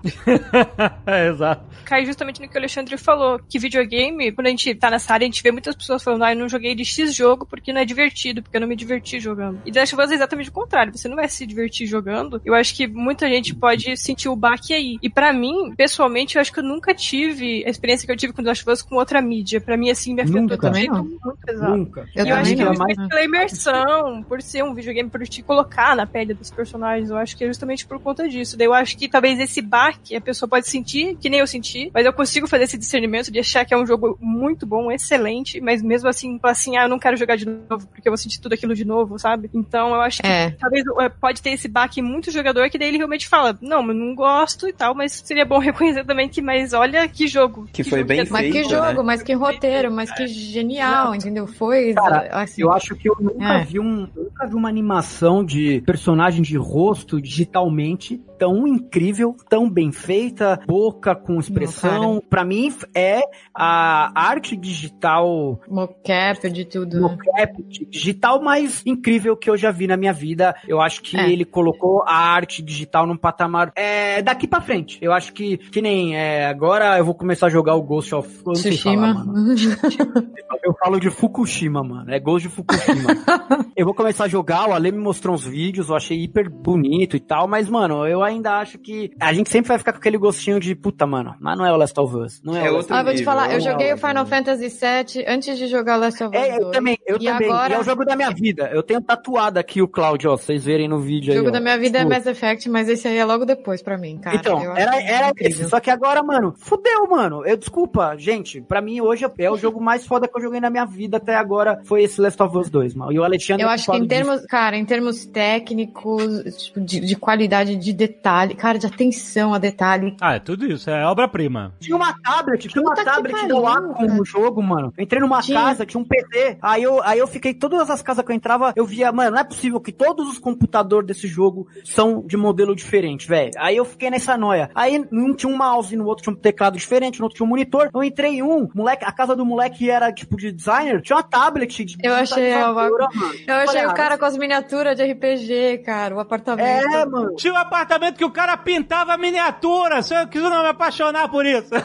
é, exato. Cai justamente no que o Alexandre falou, que videogame, quando a gente tá nessa área, a gente vê muitas pessoas falando, ah, eu não joguei de X jogo porque não é divertido, porque eu não me diverti jogando. E Last of Us é exatamente o contrário, você não vai se divertir jogando. Eu acho que muita gente pode sentir o baque aí. E pra mim, pessoalmente, eu acho que eu nunca tive a experiência que eu tive com The Last of Us com outra mídia. Pra mim, assim, me afetou Nunca. Também não. muito pesado. Nunca. Eu, Eu acho que é mais pela imersão, por ser um videogame, por te colocar na pele dos personagens. Eu acho que é justamente por conta disso. Daí eu acho que talvez esse baque a pessoa pode sentir, que nem eu senti, mas eu consigo fazer esse discernimento de achar que é um jogo muito bom, excelente, mas mesmo assim, assim, ah, eu não quero jogar de novo, porque eu vou sentir tudo aquilo de novo, sabe? Então eu acho que É. talvez é, pode ter esse baque em muito jogador que daí ele realmente fala, não, eu não gosto e tal, mas seria bom reconhecer também que, mas olha que jogo. Que foi jogo bem é- Mas que feito, jogo, né? mas que roteiro, mas que genial, entendeu? Foi Cara, assim. Eu acho que eu nunca É. vi um, eu nunca vi uma animação de personagem de rosto digitalmente tão incrível, tão bem feita, boca com expressão. Pra mim é a arte digital Mocap de tudo. mocap digital mais incrível que eu já vi na minha vida. Eu acho que É. ele colocou a arte digital num patamar é, daqui pra frente. Eu acho que que nem é, agora eu vou começar a jogar o Ghost of eu Tsushima. falar. Eu falo de Fukushima, mano. É Ghost de Fukushima. eu vou começar a jogar, o Ale me mostrou uns vídeos, eu achei hiper bonito e tal, mas, mano, eu ainda acho que a gente sempre vai ficar com aquele gostinho de puta, mano. Mas não é o Last of Us. Não é, É o outro Ah, eu vou te falar, eu é joguei o outro Final. Fantasy VII antes de jogar Last of Us É, eu 2. também, eu E também. agora- E é o jogo da minha vida. Eu tenho tatuado aqui o Cláudio, ó, vocês verem no vídeo O aí. jogo ó. da minha vida é Tipo, Mass Effect, mas esse aí é logo depois pra mim, cara. Então, Eu era, era esse. Só que agora, mano, fudeu, mano. Eu desculpa, gente. Pra mim, hoje é o jogo mais foda que eu joguei na minha vida até agora. Foi esse Last of Us 2, mano. E o Alexandre Eu acho que em fala disso. termos, cara, em termos técnicos, tipo, de, de qualidade de detalhe, cara, de atenção a detalhe. Ah, é tudo isso, é obra-prima. Tinha uma tablet, tinha uma tablet Wacom cara. no jogo, mano. Eu entrei numa Tinha. casa, tinha um PC. Aí eu, aí eu fiquei, todas as casas que eu entrava, eu via, mano, não é possível que todos os computadores desse jogo são de modelo diferente, velho. Aí eu fiquei nessa noia. Aí um tinha um mouse, no outro tinha um teclado diferente, no outro tinha um monitor. Eu entrei em um, moleque, a casa do moleque era tipo de designer, tinha uma tablet de Eu achei a digitalizadora, Wacom- mano. Eu achei Olha, o cara com as miniaturas de RPG, cara, o apartamento. É, mano. Tinha um apartamento que o cara pintava miniatura. Se eu quis não me apaixonar por isso.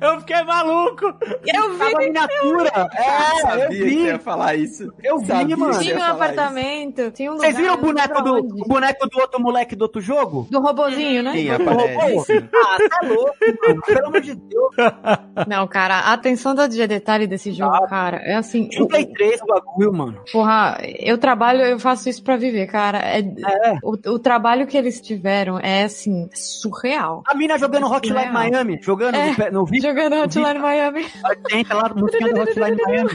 eu fiquei maluco. Eu vi, Tava miniatura. É, eu Sabia que você vi. ia falar isso. Eu vi, Sabia mano. que você ia tinha um isso. apartamento, tinha um lugar. Vocês viram o boneco do, onde. o boneco do outro moleque do outro jogo? Do robozinho, né? Do aparece? robô? Ah, tá louco, mano. Pelo amor de Deus. Não, cara, a atenção da de detalhe desse jogo, cara, é assim. Um Play 3 o bagulho, mano. Porra, eu trabalho, eu faço isso pra viver, cara. É, É. o, o trabalho que eles tiveram é, assim, surreal. A mina jogando Hotline Surreal. Miami, jogando É, no, pé- no vídeo. Jogando Hotline Miami. Entra lá, música do Hotline Miami.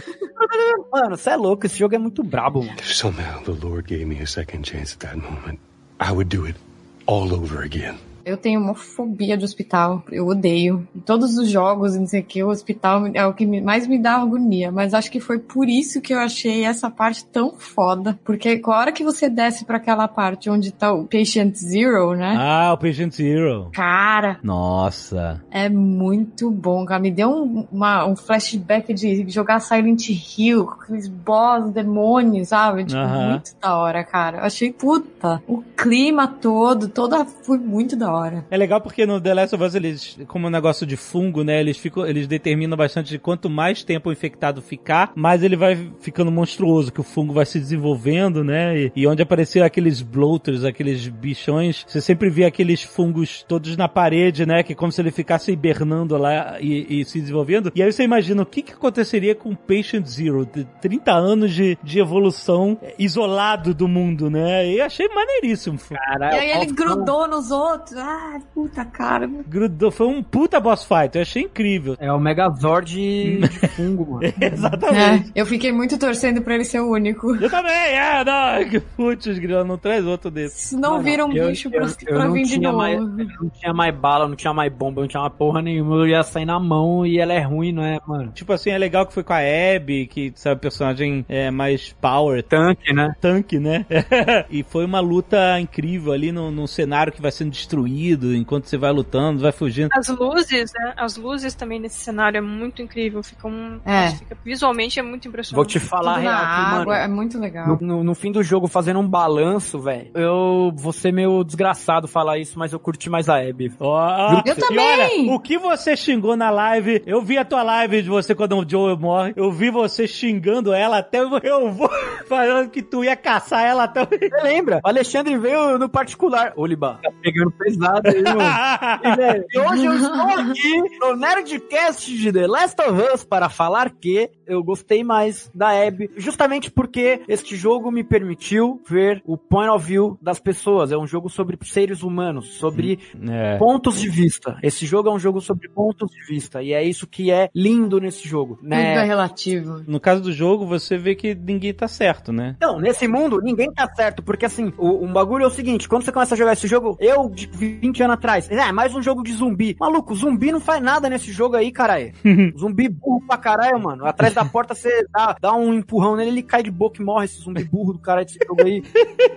Mano, você é louco, esse jogo é muito brabo, mano. If somehow the Lord gave me a second chance at that moment, I would do it all over again. Eu tenho uma fobia de hospital. Eu odeio. Todos os jogos, não sei o que, o hospital é o que mais me dá agonia. Mas acho que foi por isso que eu achei essa parte tão foda. Porque com a hora que você desce pra aquela parte onde tá o Patient Zero, né? Ah, o Patient Zero. Cara, Nossa. é muito bom, cara. Me deu um, uma- um flashback de jogar Silent Hill, com aqueles boss, demônios, sabe? Tipo, Aham. muito da hora, cara. Eu achei puta. O clima todo, toda foi muito da hora. É legal porque no The Last of Us, eles, como um negócio de fungo, né? Eles ficam, eles determinam bastante de quanto mais tempo o infectado ficar, mais ele vai ficando monstruoso, que o fungo vai se desenvolvendo, né? E, e onde apareceu aqueles bloaters, aqueles bichões, você sempre vê aqueles fungos todos na parede, né? Que é como se ele ficasse hibernando lá e, e se desenvolvendo. E aí você imagina o que, que aconteceria com o Patient Zero, de 30 anos de, de evolução isolado do mundo, né? E achei maneiríssimo. Caralho. E aí ele grudou nos outros. Ah, puta cara. Grudou, foi um puta boss fight, eu achei incrível. É o Megazord de fungo, mano. Exatamente. É, eu fiquei muito torcendo pra ele ser o único. Eu também, é, não, que putz, grilo, não traz outro desse. Não Mano, viram um eu- bicho eu- pra, eu pra não vir de tinha novo. mais- Não tinha mais bala, não tinha mais bomba, não tinha mais porra nenhuma. Eu ia sair na mão e ela é ruim, não é, mano? Tipo assim, é legal que foi com a Abby, que sabe, personagem é mais power, Tanque, né? tanque, né? e foi uma luta incrível ali no, num cenário que vai sendo destruído enquanto você vai lutando, vai fugindo. As luzes, né? As luzes também nesse cenário é muito incrível. Fica um. É. fica- visualmente é muito impressionante. Vou te falar Tudo na real aqui, água, mano. é muito legal. No, no- no fim do jogo, fazendo um balanço, velho. Eu vou ser meio desgraçado falar isso, mas eu curti mais a Abby. Pra Eu também. Olha, o que você xingou na live, eu vi a tua live de você quando o Joe morre, eu vi você xingando ela até eu vou falando que tu ia caçar ela até o... Você lembra? O Alexandre veio no particular. Ô, Liba, tá pegando pesado aí, mano. E, velho, hoje eu estou aqui no Nerdcast de The Last of Us para falar que eu gostei mais da Abby, justamente porque este jogo me permitiu ver o point of view das pessoas. É um jogo sobre seres humanos, sobre É. pontos de vista. Esse jogo é um jogo sobre pontos de vista e é isso que é lindo nesse jogo, Tudo é né? relativo. No caso do jogo, você vê que ninguém tá certo, né? Não, nesse mundo ninguém tá certo, porque assim, o, um bagulho é o seguinte, quando você começa a jogar esse jogo, eu de 20 anos atrás, é, mais um jogo de zumbi. Maluco, zumbi não faz nada nesse jogo aí, caralho. zumbi burro pra caralho, mano. Atrás da porta você dá, dá um empurrão nele, ele cai de boca e morre, esse zumbi burro do caralho desse jogo aí.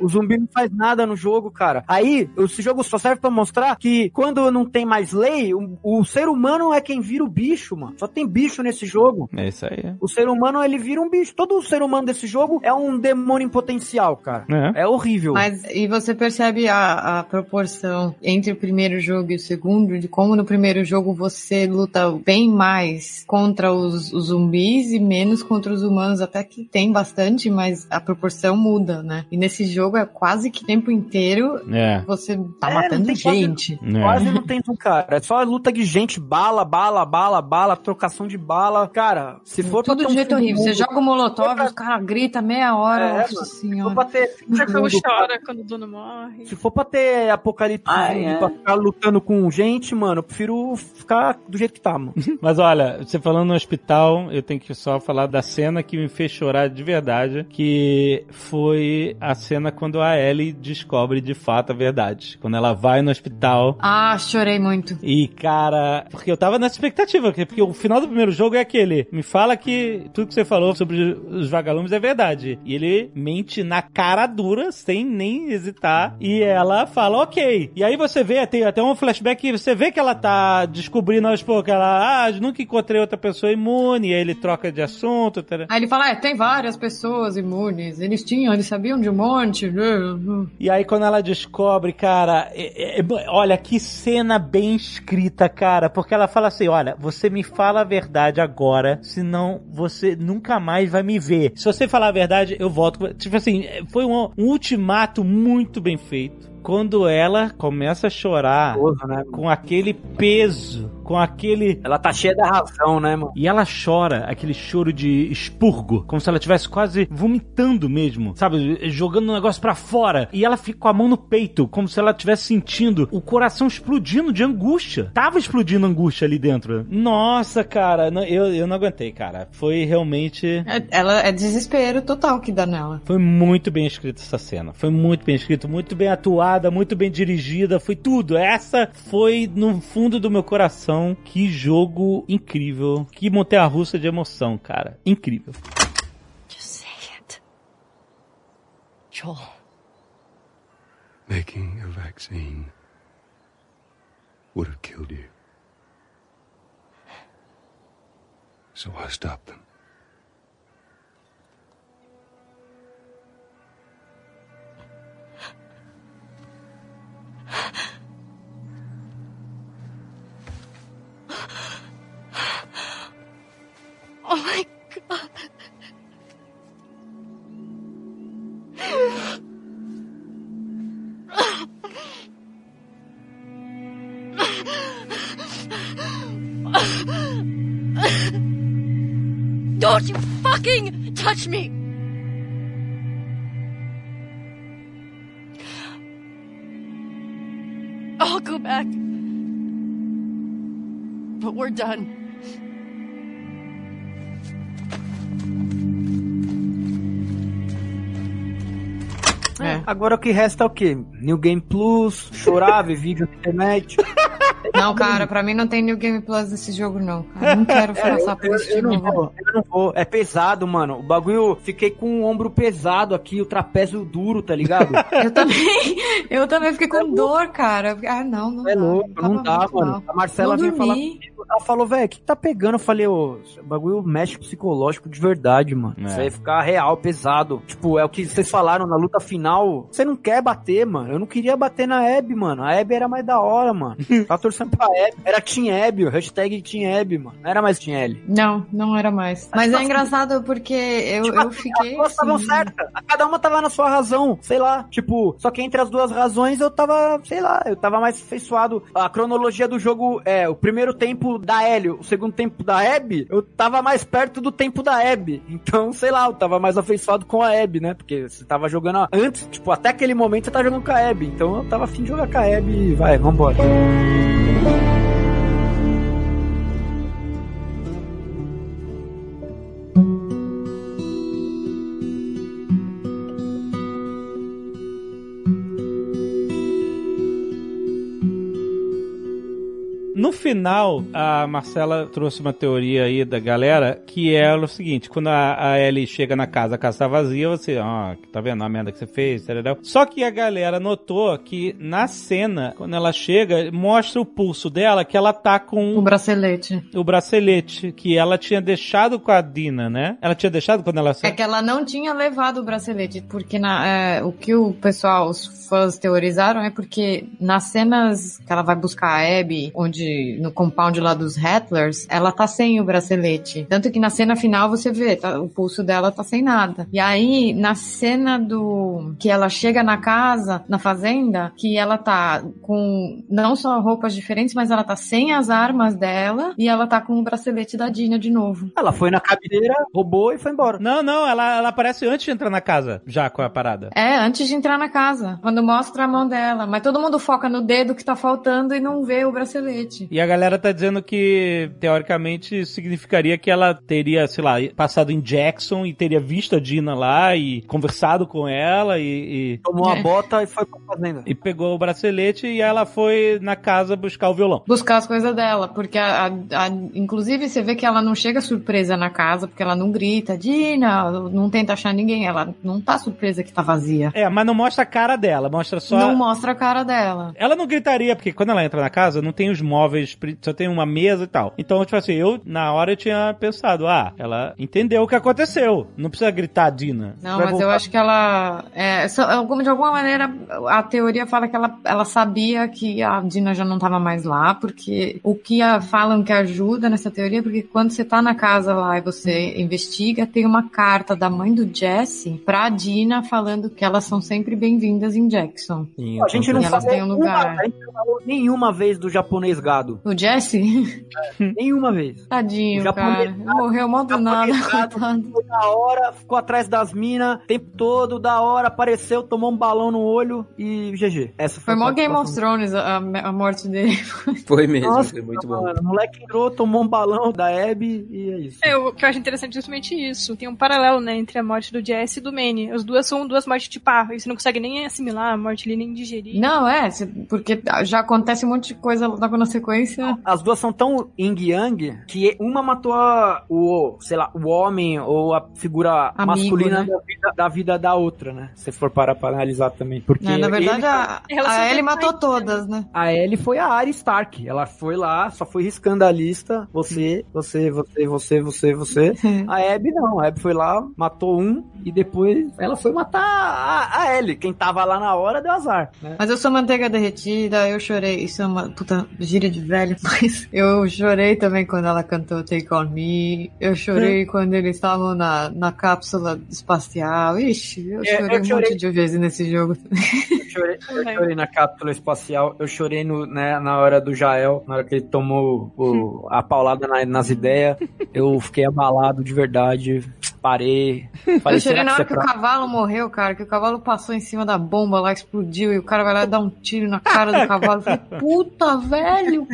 O zumbi não faz nada no jogo, cara. Aí, esse jogo só serve pra mostrar que quando não tem mais lei, o, o ser humano é quem vira o bicho, mano. Só tem bicho nesse jogo. É isso aí. O ser humano, ele vira um bicho. Todo ser humano desse jogo é um demônio em potencial, cara. É. É horrível. Mas, e você percebe a, a proporção entre o primeiro jogo e o segundo, de como no primeiro jogo você luta bem mais contra os, os zumbis e menos contra os humanos, até que tem bastante, mas a proporção muda, né? E nesse jogo é quase que o tempo inteiro É. você tá É, matando tem quase- gente. É. Quase não tem um cara. É só luta de gente, bala, bala, bala, bala, trocação de bala. Cara, se for pra Tudo ter de um jeito do horrível. Você mundo- joga o molotov, pra- os caras gritam meia hora, É, nossa mano. Se senhora. for pra ter cara, chora quando o dono morre. se for pra ter apocalipse Ah, zumbi, é. pra ficar lutando com gente, mano, eu prefiro ficar do jeito que tá, mano. Mas olha, você falando no hospital, eu tenho que só falar da cena que me fez chorar de verdade, que foi a cena quando a Ellie descobre de fato a verdade. Quando ela vai no hospital Ah, chorei muito. e, cara, porque eu tava nessa expectativa, porque porque o final do primeiro jogo é aquele, me fala que tudo que você falou sobre os vagalumes é verdade. E ele mente na cara dura, sem nem hesitar, e ela fala, ok. E aí você vê, tem até um flashback que você vê que ela tá descobrindo aos poucos, ela, ah, nunca encontrei outra pessoa imune, e aí ele troca de assunto, tá? Aí ele fala, é, tem várias pessoas imunes. Eles tinham, eles sabiam de um monte. E aí quando ela descobre, cara, é- é- é- olha que cena bem escrita, cara, porque ela fala assim, olha, você me fala a verdade agora, senão você nunca mais vai me ver. Se você falar a verdade, eu volto. Tipo assim, foi um, um ultimato muito bem feito. Quando ela começa a chorar Gostoso, né, com aquele peso, com aquele Ela tá cheia da razão, né, mano? e ela chora aquele choro de expurgo, como se ela estivesse quase vomitando mesmo, sabe? Jogando o negócio pra fora. E ela fica com a mão no peito, como se ela estivesse sentindo o coração explodindo de angústia. Tava explodindo angústia ali dentro. Nossa, cara, não- eu, eu não aguentei, cara. Foi realmente. É, ela é desespero total que dá nela. Foi muito bem escrita essa cena. Foi muito bem escrito, muito bem atuada, muito bem dirigida, foi tudo. Essa foi no fundo do meu coração. Que jogo incrível. Que montanha russa de emoção, cara. Incrível. Just say it. Joel. Making a vaccine would have killed you. So I stopped them. Oh my god. Don't you fucking touch me! Done. É. Agora o que resta é o quê? New Game Plus, chorar, ver vídeo na internet. Não, cara, pra mim não tem New Game Plus nesse jogo, não. cara. Eu não quero passar por isso de É, eu não novo. vou, eu não vou. É pesado, mano. O bagulho, fiquei com o ombro pesado aqui, o trapézio duro, tá ligado? Eu também, eu também fiquei com dor, cara. Ah, não, não É dá. louco, não dá, mano. mal. A Marcela Não veio falar comigo. Ela falou, velho, o que tá pegando? Eu falei, ô, bagulho mexe psicológico de verdade, mano. É. Isso aí ficar real, pesado. Tipo, é o que vocês falaram na luta final. Você não quer bater, mano. Eu não queria bater na Abby, mano. A Abby era mais da hora, mano. Tava torcendo pra Abby. Era Team Abby, o hashtag Team Abby, mano. Não era mais Team L. Não, não era mais. Mas é engraçado porque eu, Tipo eu fiquei. As duas estavam assim, certas. Cada uma tava na sua razão. Sei lá. Tipo, só que entre as duas razões eu tava, sei lá, eu tava mais afeiçoado. A cronologia do jogo é o primeiro tempo da Hélio, o segundo tempo da Abby, eu tava mais perto do tempo da Abby. Então, sei lá, eu tava mais afeiçoado com a Abby, né? Porque você tava jogando antes, tipo, até aquele momento você tava jogando com a Abby. Então eu tava afim de jogar com a Abby e vai, vambora. Thank you. No final, a Marcela trouxe uma teoria aí da galera que é o seguinte: quando a, a Ellie chega na casa, a casa tá vazia, você, ó, tá vendo a merda que você fez, entendeu? Só que a galera notou que na cena, quando ela chega, mostra o pulso dela que ela tá com O bracelete. o bracelete que ela tinha deixado com a Dina, né? Ela tinha deixado quando ela É que ela não tinha levado o bracelete, porque na, é, o que o pessoal, os fãs teorizaram é porque nas cenas que ela vai buscar a Abby, onde no compound lá dos Rattlers, ela tá sem o bracelete. Tanto que na cena final você vê, tá- o pulso dela tá sem nada. E aí, na cena do que ela chega na casa, na fazenda, que ela tá com não só roupas diferentes, mas ela tá sem as armas dela e ela tá com o bracelete da Dina de novo. Ela foi na cabineira, roubou e foi embora. Não, não, ela, ela aparece antes de entrar na casa, já com a parada. É, antes de entrar na casa, quando mostra a mão dela. Mas todo mundo foca no dedo que tá faltando e não vê o bracelete. E a galera tá dizendo que, teoricamente, significaria que ela teria, sei lá, passado em Jackson e teria visto a Dina lá e conversado com ela e. e... Tomou É. a bota e foi pra fazenda. E pegou o bracelete e ela foi na casa buscar o violão. Buscar as coisas dela, porque a, a- a- inclusive você vê que ela não chega surpresa na casa, porque ela não grita, Dina, não tenta achar ninguém, ela não tá surpresa que tá vazia. É, mas não mostra a cara dela, mostra só. Não mostra a cara dela. Ela não gritaria, porque quando ela entra na casa, não tem os móveis, pri- só tem uma mesa e tal. Então, tipo assim, eu, na hora, eu tinha pensado, ah, ela entendeu o que aconteceu. Não precisa gritar, Dina. Não, mas eu voltar- acho que ela. É, de alguma maneira, a teoria fala que ela, ela sabia que a Dina já não tava mais lá, porque o que a- falam que ajuda nessa teoria, é porque quando você tá na casa lá e você investiga, tem uma carta da mãe do Jesse pra Dina falando que elas são sempre bem-vindas em Jackson. A gente não falou, um lugar. uma, a gente não falou nenhuma vez do japonês O Jesse? Nenhuma vez. Tadinho, cara. Morreu mal do nada, coitado. Foi da hora, ficou atrás das minas, o tempo todo, da hora, apareceu, tomou um balão no olho e GG. Essa foi, Foi mó Game of. Thrones a, a morte dele. Foi mesmo, Nossa, foi muito bom. Mano, o moleque entrou, tomou um balão da Abby e é isso. É, o que eu acho interessante é justamente isso. Tem um paralelo, né, entre a morte do Jesse e do Manny. As duas são duas mortes de pá, e você não consegue nem assimilar a morte ali, nem digerir. Não, é, porque já acontece um monte de coisa logo na sequência. As duas são tão yin yang que uma matou a- o, sei lá, o homem ou a figura Amigo, masculina né? da, vida, da vida da outra, né? Se for parar pra analisar também. Porque Né, na verdade, ele- a, a Ellie matou mais, todas, né? A Ellie foi a Arya Stark. Ela foi lá, só foi riscando a lista. Você, você, você, você, você, você. A Abby não. A Abby foi lá, matou um e depois ela foi matar a, a Ellie. Quem tava lá na hora deu azar. Né? Mas eu sou manteiga derretida, eu chorei. Isso é uma puta gíria de velho, mas eu chorei também quando ela cantou Take On Me. Eu chorei quando eles estavam na, na cápsula espacial. Ixi, eu É, chorei eu um chorei. monte de vezes nesse jogo. Eu chorei, eu chorei na cápsula espacial. Eu chorei no, né, na hora do Jael, na hora que ele tomou o- a paulada na- nas ideias. Eu fiquei abalado de verdade. Parei. Eu Falei, chorei será na que hora que é o pra... cavalo morreu, cara, que o cavalo passou em cima da bomba lá, explodiu, e o cara vai lá dar um tiro na cara do cavalo. Eu falei, puta, velho,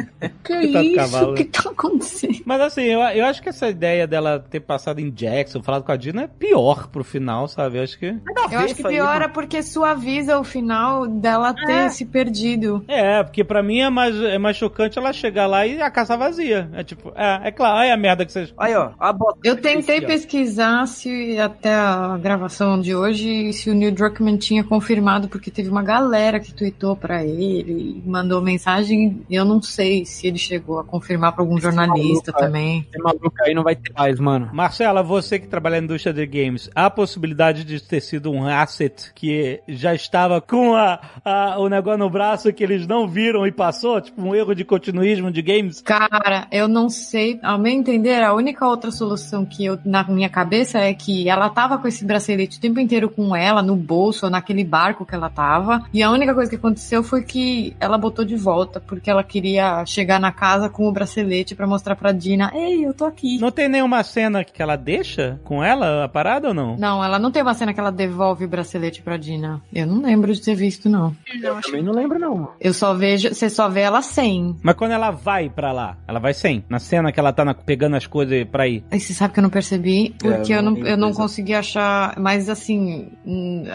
que isso? cavalo, O que tá acontecendo? Mas assim, eu, eu acho que essa ideia dela ter passado em Jackson, falado com a Dina, é pior pro final, sabe? Eu acho que. Eu acho que pior é porque suaviza o final dela ter se perdido. É, porque pra mim é mais, é mais chocante ela chegar lá e a casa vazia. É tipo, é, é claro, olha a merda que vocês. Aí, ó, a bota. Eu tentei Esse, ó. pesquisar se até a gravação de hoje, se o Neil Druckmann tinha confirmado, porque teve uma galera que tweetou pra ele, e mandou mensagem, eu não sei se ele chegou a confirmar pra algum jornalista maluco, é. também. Esse maluco aí não vai ter mais, mano. Marcela, você que trabalha na indústria de games, há a possibilidade de ter sido um asset que já estava com a, a- o negócio no braço que eles não viram e passou? Tipo, um erro de continuismo de games? Cara, eu não sei. Ao meu entender, a única outra solução que eu, na minha cabeça é que ela tava com esse bracelete o tempo inteiro com ela, no bolso, ou naquele barco que ela tava. E a única coisa que aconteceu foi que ela botou de volta, porque ela queria chegar na casa com o bracelete pra mostrar pra Dina: Ei, eu tô aqui. Não tem nenhuma cena que ela deixa com ela a parada ou não? Não, ela não tem uma cena que ela devolve o bracelete pra Dina. Eu não lembro de ter visto, não. Eu também não lembro, não. Eu só vejo, você só vê ela sem. Mas quando ela vai pra lá, ela vai sem. Na cena que ela tá na- pegando as coisas pra ir. Aí você sabe que eu não percebi, porque É, eu, não, não eu não consegui achar. Mas assim,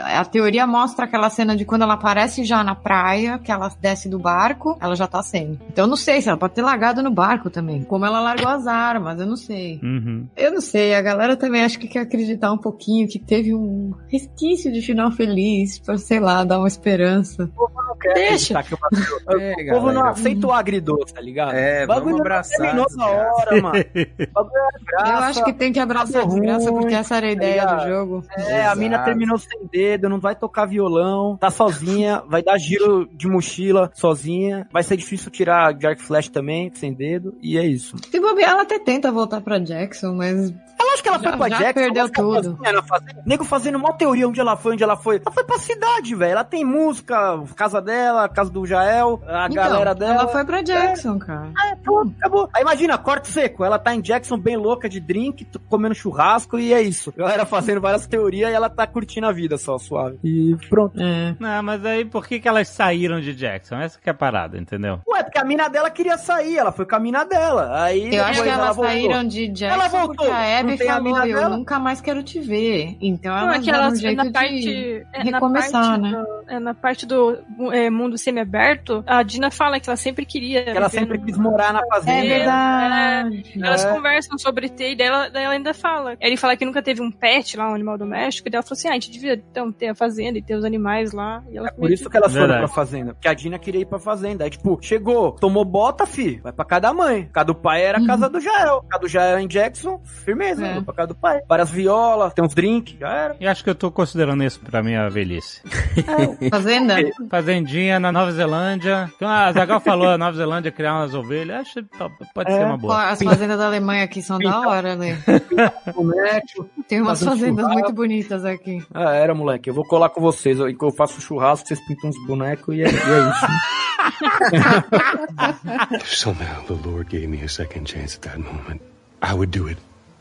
a teoria mostra aquela cena de quando ela aparece já na praia, que ela desce do barco, ela já tá sem. Então eu não sei se ela pode ter largado no barco também. Como ela largou as armas, eu não sei. Uhum. Eu não sei, a galera também acho que quer acreditar um pouquinho que teve um resquício de final feliz, pra, sei lá, dar uma esperança. Deixa. Acreditar que o É, o povo não aceita o agridoce, tá ligado? É, O bagulho vamos abraçar terminou na hora, mano. O bagulho é graça. Eu acho que tem que abraçar a desgraça, porque essa era a ideia tá do ligado? jogo. É, a mina Exato. terminou sem dedo, não vai tocar violão, tá sozinha, vai dar giro de mochila sozinha, vai ser difícil tirar Dark Flash também, sem dedo, e é isso. Se bobear, ela até tenta voltar pra Jackson, mas Eu acho que ela Já- foi pra já Jackson, perdeu ela tudo. fazenda. Nego fazendo uma teoria onde ela foi, onde ela foi. Ela foi pra cidade, velho. Ela tem música, casa dela, casa do Jael, a Então, galera dela. ela foi pra Jackson, cara. É, pronto, acabou. Aí imagina, corte seco. Ela tá em Jackson bem louca de drink, comendo churrasco e é isso. A galera fazendo várias teorias e ela tá curtindo a vida só, suave. E pronto. É. Não, mas aí por que, que elas saíram de Jackson? Essa que é a parada, entendeu? Ué, porque a mina dela queria sair, ela foi com a mina dela. Aí Eu acho que ela elas voltou. saíram de Jackson Ela voltou, porque a Abby não tem a falou, eu dela? nunca mais quero te ver. Então Não, elas é um elas, jeito na de parte, é, na recomeçar, parte né? do- é, na parte do é, mundo semi-aberto, a Dina fala que ela sempre queria. Que ela sempre no- quis morar na fazenda. É verdade. Elas É. conversam sobre ter, e daí ela, daí ela ainda fala. Ele fala que nunca teve um pet lá, um animal doméstico, e daí ela falou assim: ah, a gente devia então, ter a fazenda e ter os animais lá. E ela É por isso que elas Verdade. foram pra fazenda. Porque a Dina queria ir pra fazenda. Aí, tipo, chegou, tomou bota, fi. Vai pra casa da mãe. A casa do pai era a casa do Jael. A casa do Jael em Jackson, firmeza. É. Vai pra casa do pai. Várias violas, tem uns drinks, já era. Eu acho que eu tô considerando isso pra minha velhice. Fazenda? Fazendinha na Nova Zelândia. Como a Zagal falou, a Nova Zelândia criar umas ovelhas. Acho que pode ser uma boa. as fazendas da Alemanha aqui são da hora, né? Tem umas um fazendas churrasco. muito bonitas aqui. Ah, era, moleque. Eu vou colar com vocês. Eu, eu faço churrasco, vocês pintam uns bonecos e é, e é isso. If somehow the Lord gave me a second chance at that moment, I would do it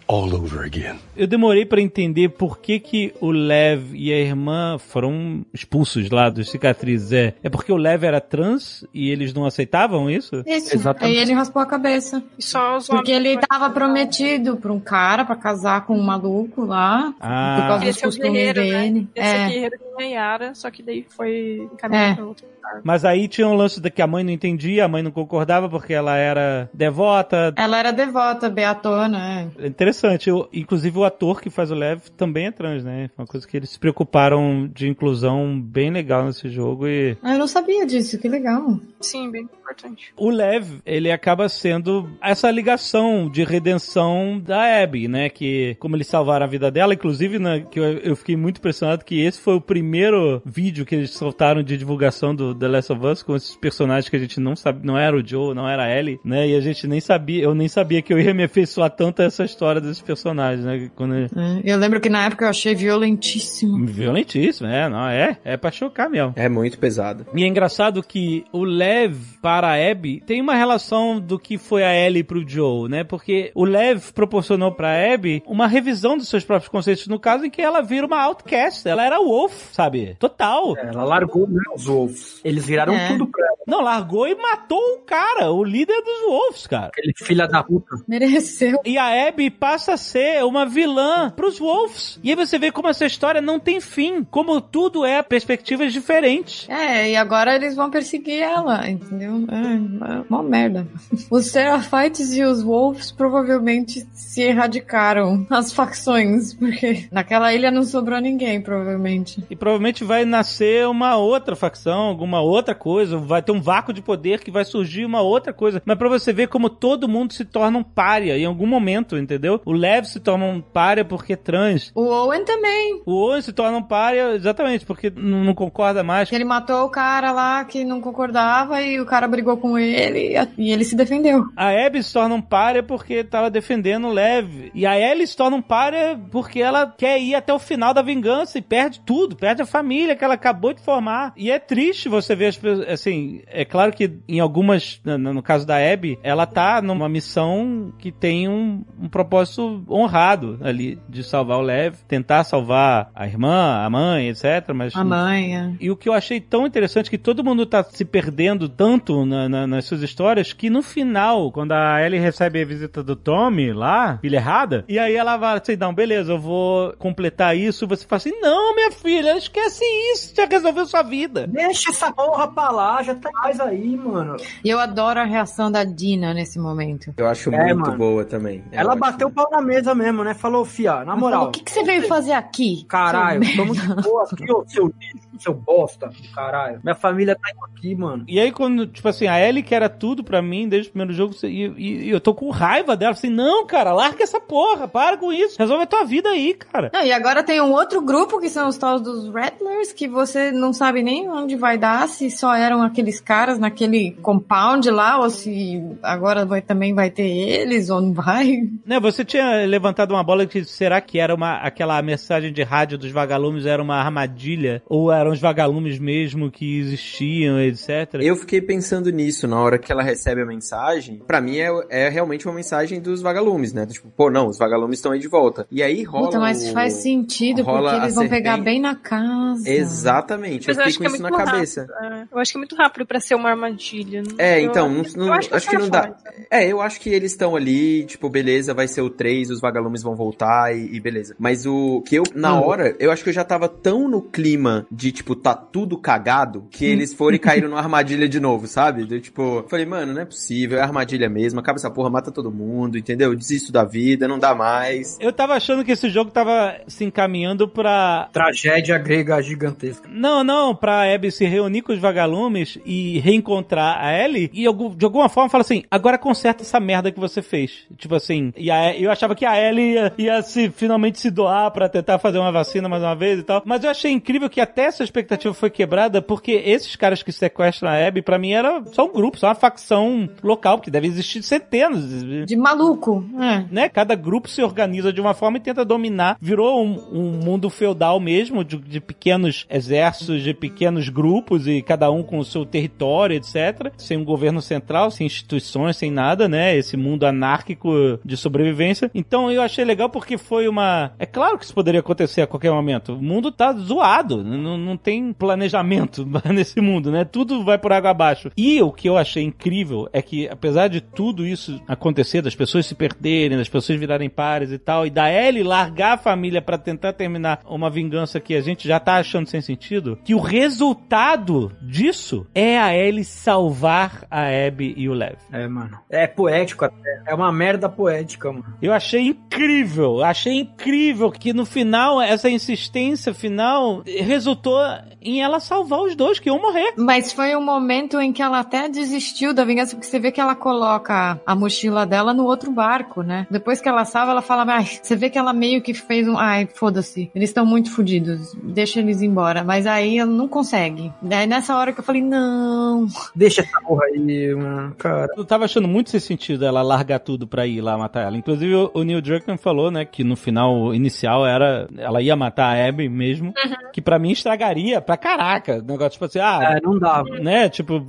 all over again. Eu demorei pra entender por que que o Lev e a irmã foram expulsos lá dos cicatrizes. É, é porque o Lev era trans e eles não aceitavam isso? Isso. Exatamente. Aí ele raspou a cabeça. E só os Porque ele tava prometido pra um cara pra casar com um maluco lá. Por Ah, causa dos Esse é o guerreiro, né? dele. Esse é É. o guerreiro de Nayara, só que daí foi encaminhado É. pra outro. Mas aí tinha um lance da que a mãe não entendia, a mãe não concordava porque ela era devota. Ela era devota, beatona, é. É interessante. Eu- inclusive o ator que faz o Lev também é trans, né? Uma coisa que eles se preocuparam de inclusão bem legal nesse jogo e Ah, eu não sabia disso, que legal. Sim, bem importante. o Lev, ele acaba sendo essa ligação de redenção da Abby, né? Que, como eles salvaram a vida dela, inclusive, né, que eu, eu fiquei muito impressionado que esse foi o primeiro vídeo que eles soltaram de divulgação do The Last of Us com esses personagens que a gente não sabe, não era o Joe, não era a Ellie, né? E a gente nem sabia, eu nem sabia que eu ia me afeiçoar tanto a essa história desses personagens, né? Quando É, Eu lembro que na época eu achei violentíssimo. Violentíssimo, é, não, é, é pra chocar mesmo. É muito pesado. E é engraçado que o Lev para a Abby tem uma relação do que foi a Ellie pro Joe, né? Porque o Lev proporcionou pra Abby uma revisão dos seus próprios conceitos, no caso em que ela vira uma outcast. Ela era wolf, sabe? Total. Ela largou né, os Wolves. Eles viraram É. tudo pra ela. Não, largou e matou o cara, o líder dos Wolves, cara. Aquele filha da puta. Mereceu. E a Abby passa a ser uma vilã pros Wolves. E aí você vê como essa história não tem fim. Como tudo é perspectivas diferentes. É, e agora eles vão perseguir ela, entendeu? É, é uma merda. Os Seraphites e os Wolves provavelmente se erradicaram as facções, porque naquela ilha não sobrou ninguém, provavelmente. E provavelmente vai nascer uma outra facção, alguma outra coisa. Vai ter um vácuo de poder que vai surgir uma outra coisa. Mas pra você ver como todo mundo se torna um pária em algum momento, entendeu? O Lev se torna um pária porque é trans. O Owen também. O Owen se torna um pária exatamente porque não concorda mais. Ele matou o cara lá que não concordava e o cara brigou com ele e ele se defendeu. A Abby se torna um párea porque tava defendendo o Lev. E a Ellie se torna um párea porque ela quer ir até o final da vingança e perde tudo, perde a família que ela acabou de formar. E é triste você ver as pessoas, assim, é claro que em algumas, no, no caso da Abby, ela tá numa missão que tem um, um propósito honrado ali, de salvar o Lev, tentar salvar a irmã, a mãe, etc. Mas A mãe, é. e o que eu achei tão interessante é que todo mundo tá se perdendo tanto na- na- nas suas histórias que no final, quando a Ellie recebe a visita do Tommy lá, filha errada, e aí ela vai assim, não, beleza, eu vou completar isso, você fala assim, não, minha filha, esquece isso, já resolveu sua vida. Deixa essa porra pra lá, já tá mais aí, mano. E eu adoro a reação da Dina nesse momento. Eu acho É, muito mano. boa também. É Ela ótimo. bateu o pau na mesa mesmo, né? Falou, fia, na moral. falou, O que, que você veio fazer aqui? Caralho, tô muito boa aqui, ô seu lixo, seu bosta do caralho. Minha família tá aqui, mano. E aí, quando, tipo assim, a Ellie que era tudo pra mim desde o primeiro jogo, e, e- e eu tô com raiva dela, assim, não, cara, larga essa porra, para com isso, resolve a tua vida aí, cara. Não, e agora tem um outro grupo que são os tal dos Rattlers, que você não sabe nem onde vai dar, se só eram aqueles caras naquele compound lá, ou se agora vai, também vai ter eles, ou não vai. Né, você tinha levantado uma bola que será que era uma aquela mensagem de rádio dos vagalumes era uma armadilha ou eram os vagalumes mesmo que existiam, etc. Eu fiquei pensando nisso na hora que ela recebe a mensagem. Pra mim é, é realmente uma mensagem dos vagalumes, né? Tipo, pô, não, os vagalumes estão aí de volta. E aí rola. Puta, mas o- faz sentido, rola porque eles vão pegar bem na casa. Exatamente, Mas eu eu fiquei com é isso na cabeça. É. Eu acho que é muito rápido pra ser uma armadilha. Não- É, eu- então, não, eu não- acho acho, que, que vai não dá. fora. É, eu acho que eles estão ali, tipo, beleza, vai ser o 3, os vagalumes vão voltar e, e beleza. Mas o que eu, na Hum. hora, eu acho que eu já tava tão no clima de, tipo, tá tudo cagado, que eles foram e caíram numa armadilha de novo, sabe? Eu, tipo, falei, mano, não é possível, é armadilha mesmo, acaba essa porra, mata todo mundo, entendeu? Desisto da vida, não dá mais. Eu tava achando que esse jogo tava se encaminhando pra. Tragédia grega gigantesca. Não, não, pra Abby se reunir com os vagalumes e reencontrar a Ellie e de alguma forma fala assim: agora conserta essa merda que você fez. Tipo assim, e a, eu achava que a Ellie ia, ia se finalmente se doar pra tentar fazer uma vacina mais uma vez e tal. Mas eu achei incrível que até essa expectativa foi quebrada porque esses caras que sequestram a Abby, pra mim, era só um grupo, só uma facção local, porque deve existir centenas. De maluco. É. né? Cada grupo se organiza de uma forma e tenta dominar. Virou um, um mundo feudal mesmo, de, de pequenos exércitos, de pequenos grupos e cada um com o seu território, etc. Sem um governo central, sem instituições, sem nada, né? Esse mundo anárquico de sobrevivência. Então eu achei legal porque foi uma. É claro que isso poderia acontecer a qualquer momento. O mundo tá zoado, não, não tem planejamento nesse mundo, né? Tudo vai por água abaixo. E o que eu achei incrível é que, apesar de tudo isso acontecer, das pessoas se perderem, das pessoas virarem pares e tal, e da Ellie largar a família pra tentar terminar uma vingança que a gente já tá achando sem sentido, que o resultado disso é a Ellie salvar a Abby e o Lev. É, mano. É poético até. É uma merda poética, mano. Eu achei incrível, achei incrível que no final, essa insistência final resultou em ela salvar os dois que iam morrer. Mas foi um momento em que ela até desistiu da vingança, porque você vê que ela coloca a mochila dela no outro barco, né? Depois que ela salva, ela fala, ai, você vê que ela meio que fez um, ai, foda-se, eles estão muito fodidos, deixa eles embora. Mas aí ela não consegue. Daí nessa hora que eu falei, não. Deixa essa porra aí, mano. Cara. Eu tava achando muito sem sentido ela largar tudo pra ir lá matar ela. Inclusive, o, Neil Druckmann falou, né, que no final inicial era, ela ia matar a Abby mesmo, que pra mim estragaria pra caraca. O negócio, tipo assim, ah... É, não dá. Né, tipo,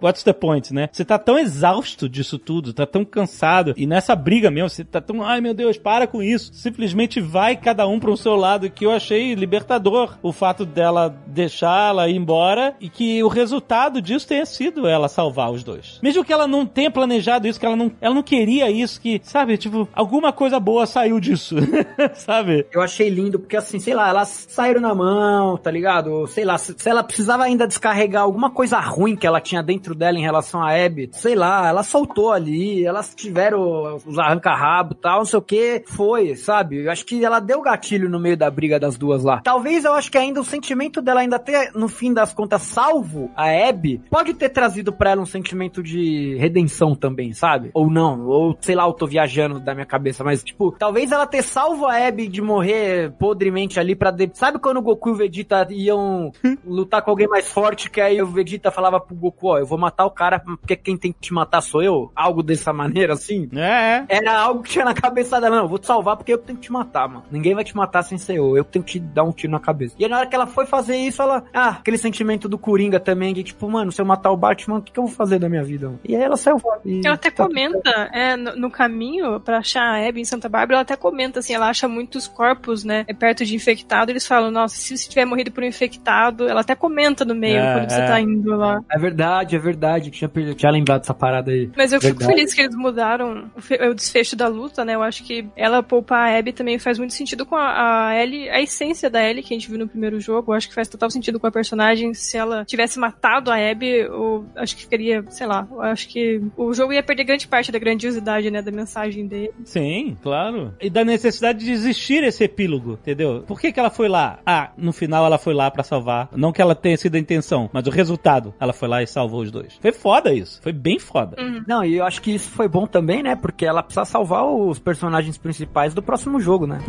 what's the point, né? Você tá tão exausto disso tudo, tá tão cansado, e nessa briga mesmo, você tá tão, ai meu Deus, para com isso. Simplesmente vai cada um para um seu lado, que eu achei libertador o fato dela deixá-la ir embora e que o resultado disso tenha sido ela salvar os dois. Mesmo que ela não tenha planejado isso, que ela não, ela não queria isso, que, sabe, tipo, alguma coisa boa saiu disso, sabe? Eu achei lindo, porque assim, sei lá, elas saíram na mão, tá ligado? Sei lá, se, se ela precisava ainda descarregar alguma coisa ruim que ela tinha dentro dela em relação a Abby, sei lá, ela soltou ali, elas tiveram os arranca-rabo e tal, não sei o que, foi, sabe? Eu acho que ela deu gatilho no meio da briga das duas lá. Talvez eu acho que ainda o sentimento dela ainda ter, no fim das contas, salvo a Abby, pode ter trazido pra ela um sentimento de redenção também, sabe? Ou não, ou sei lá, eu tô viajando da minha cabeça, mas tipo, talvez ela ter salvo a Abby de morrer podremente ali pra... De... Sabe quando o Goku e o Vegeta iam lutar com alguém mais forte, que aí o Vegeta falava pro Goku, ó, eu vou matar o cara porque quem tem que te matar sou eu? Algo dessa maneira, assim? É. Era algo que tinha na cabeça dela, não, eu vou te salvar porque eu tenho que te matar, mano. Ninguém vai te matar sem ser eu, eu tenho que te dar um tiro na cabeça. E aí, na hora que ela foi fazer isso, ela, ah, aquele sentimento do Coringa também, que tipo, mano, se eu matar o Batman, o que, que eu vou fazer da minha vida? Mano? E aí ela saiu fora. Ela até tá comenta, é, no, no caminho pra achar a Abby em Santa Bárbara, ela até comenta assim, ela acha muitos corpos, né, é perto de infectado, eles falam, nossa, se você tiver morrido por um infectado, ela até comenta no meio, É, quando você é. tá indo lá. É verdade, é verdade. Tinha, tinha lembrado dessa parada aí. Mas eu fico Verdade. feliz que eles mudaram o, o desfecho da luta, né? Eu acho que ela poupar a Abby também faz muito sentido com a, a Ellie, a essência da Ellie que a gente viu no primeiro jogo. Eu acho que faz total sentido com a personagem. Se ela tivesse matado a Abby, eu acho que ficaria, sei lá, eu acho que o jogo ia perder grande parte da grandiosidade, né? Da mensagem dele. Sim, claro. E da necessidade de existir esse epílogo, entendeu? Por que, que ela foi lá? Ah, no final ela foi lá pra salvar. Não que ela tenha sido a intenção, mas o resultado. Ela foi lá e salvou os dois. Foi foda isso. Foi bem foda. Não, e eu acho que isso foi bom também, né? Porque ela precisa salvar os personagens principais do próximo jogo, né?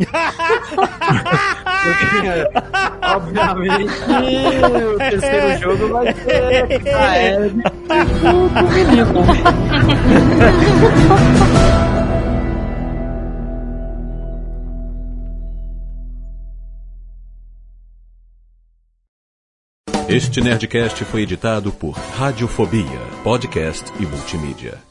Porque, obviamente, terceiro jogo vai ser a Abby do menino. Este Nerdcast foi editado por Radiofobia, podcast e multimídia.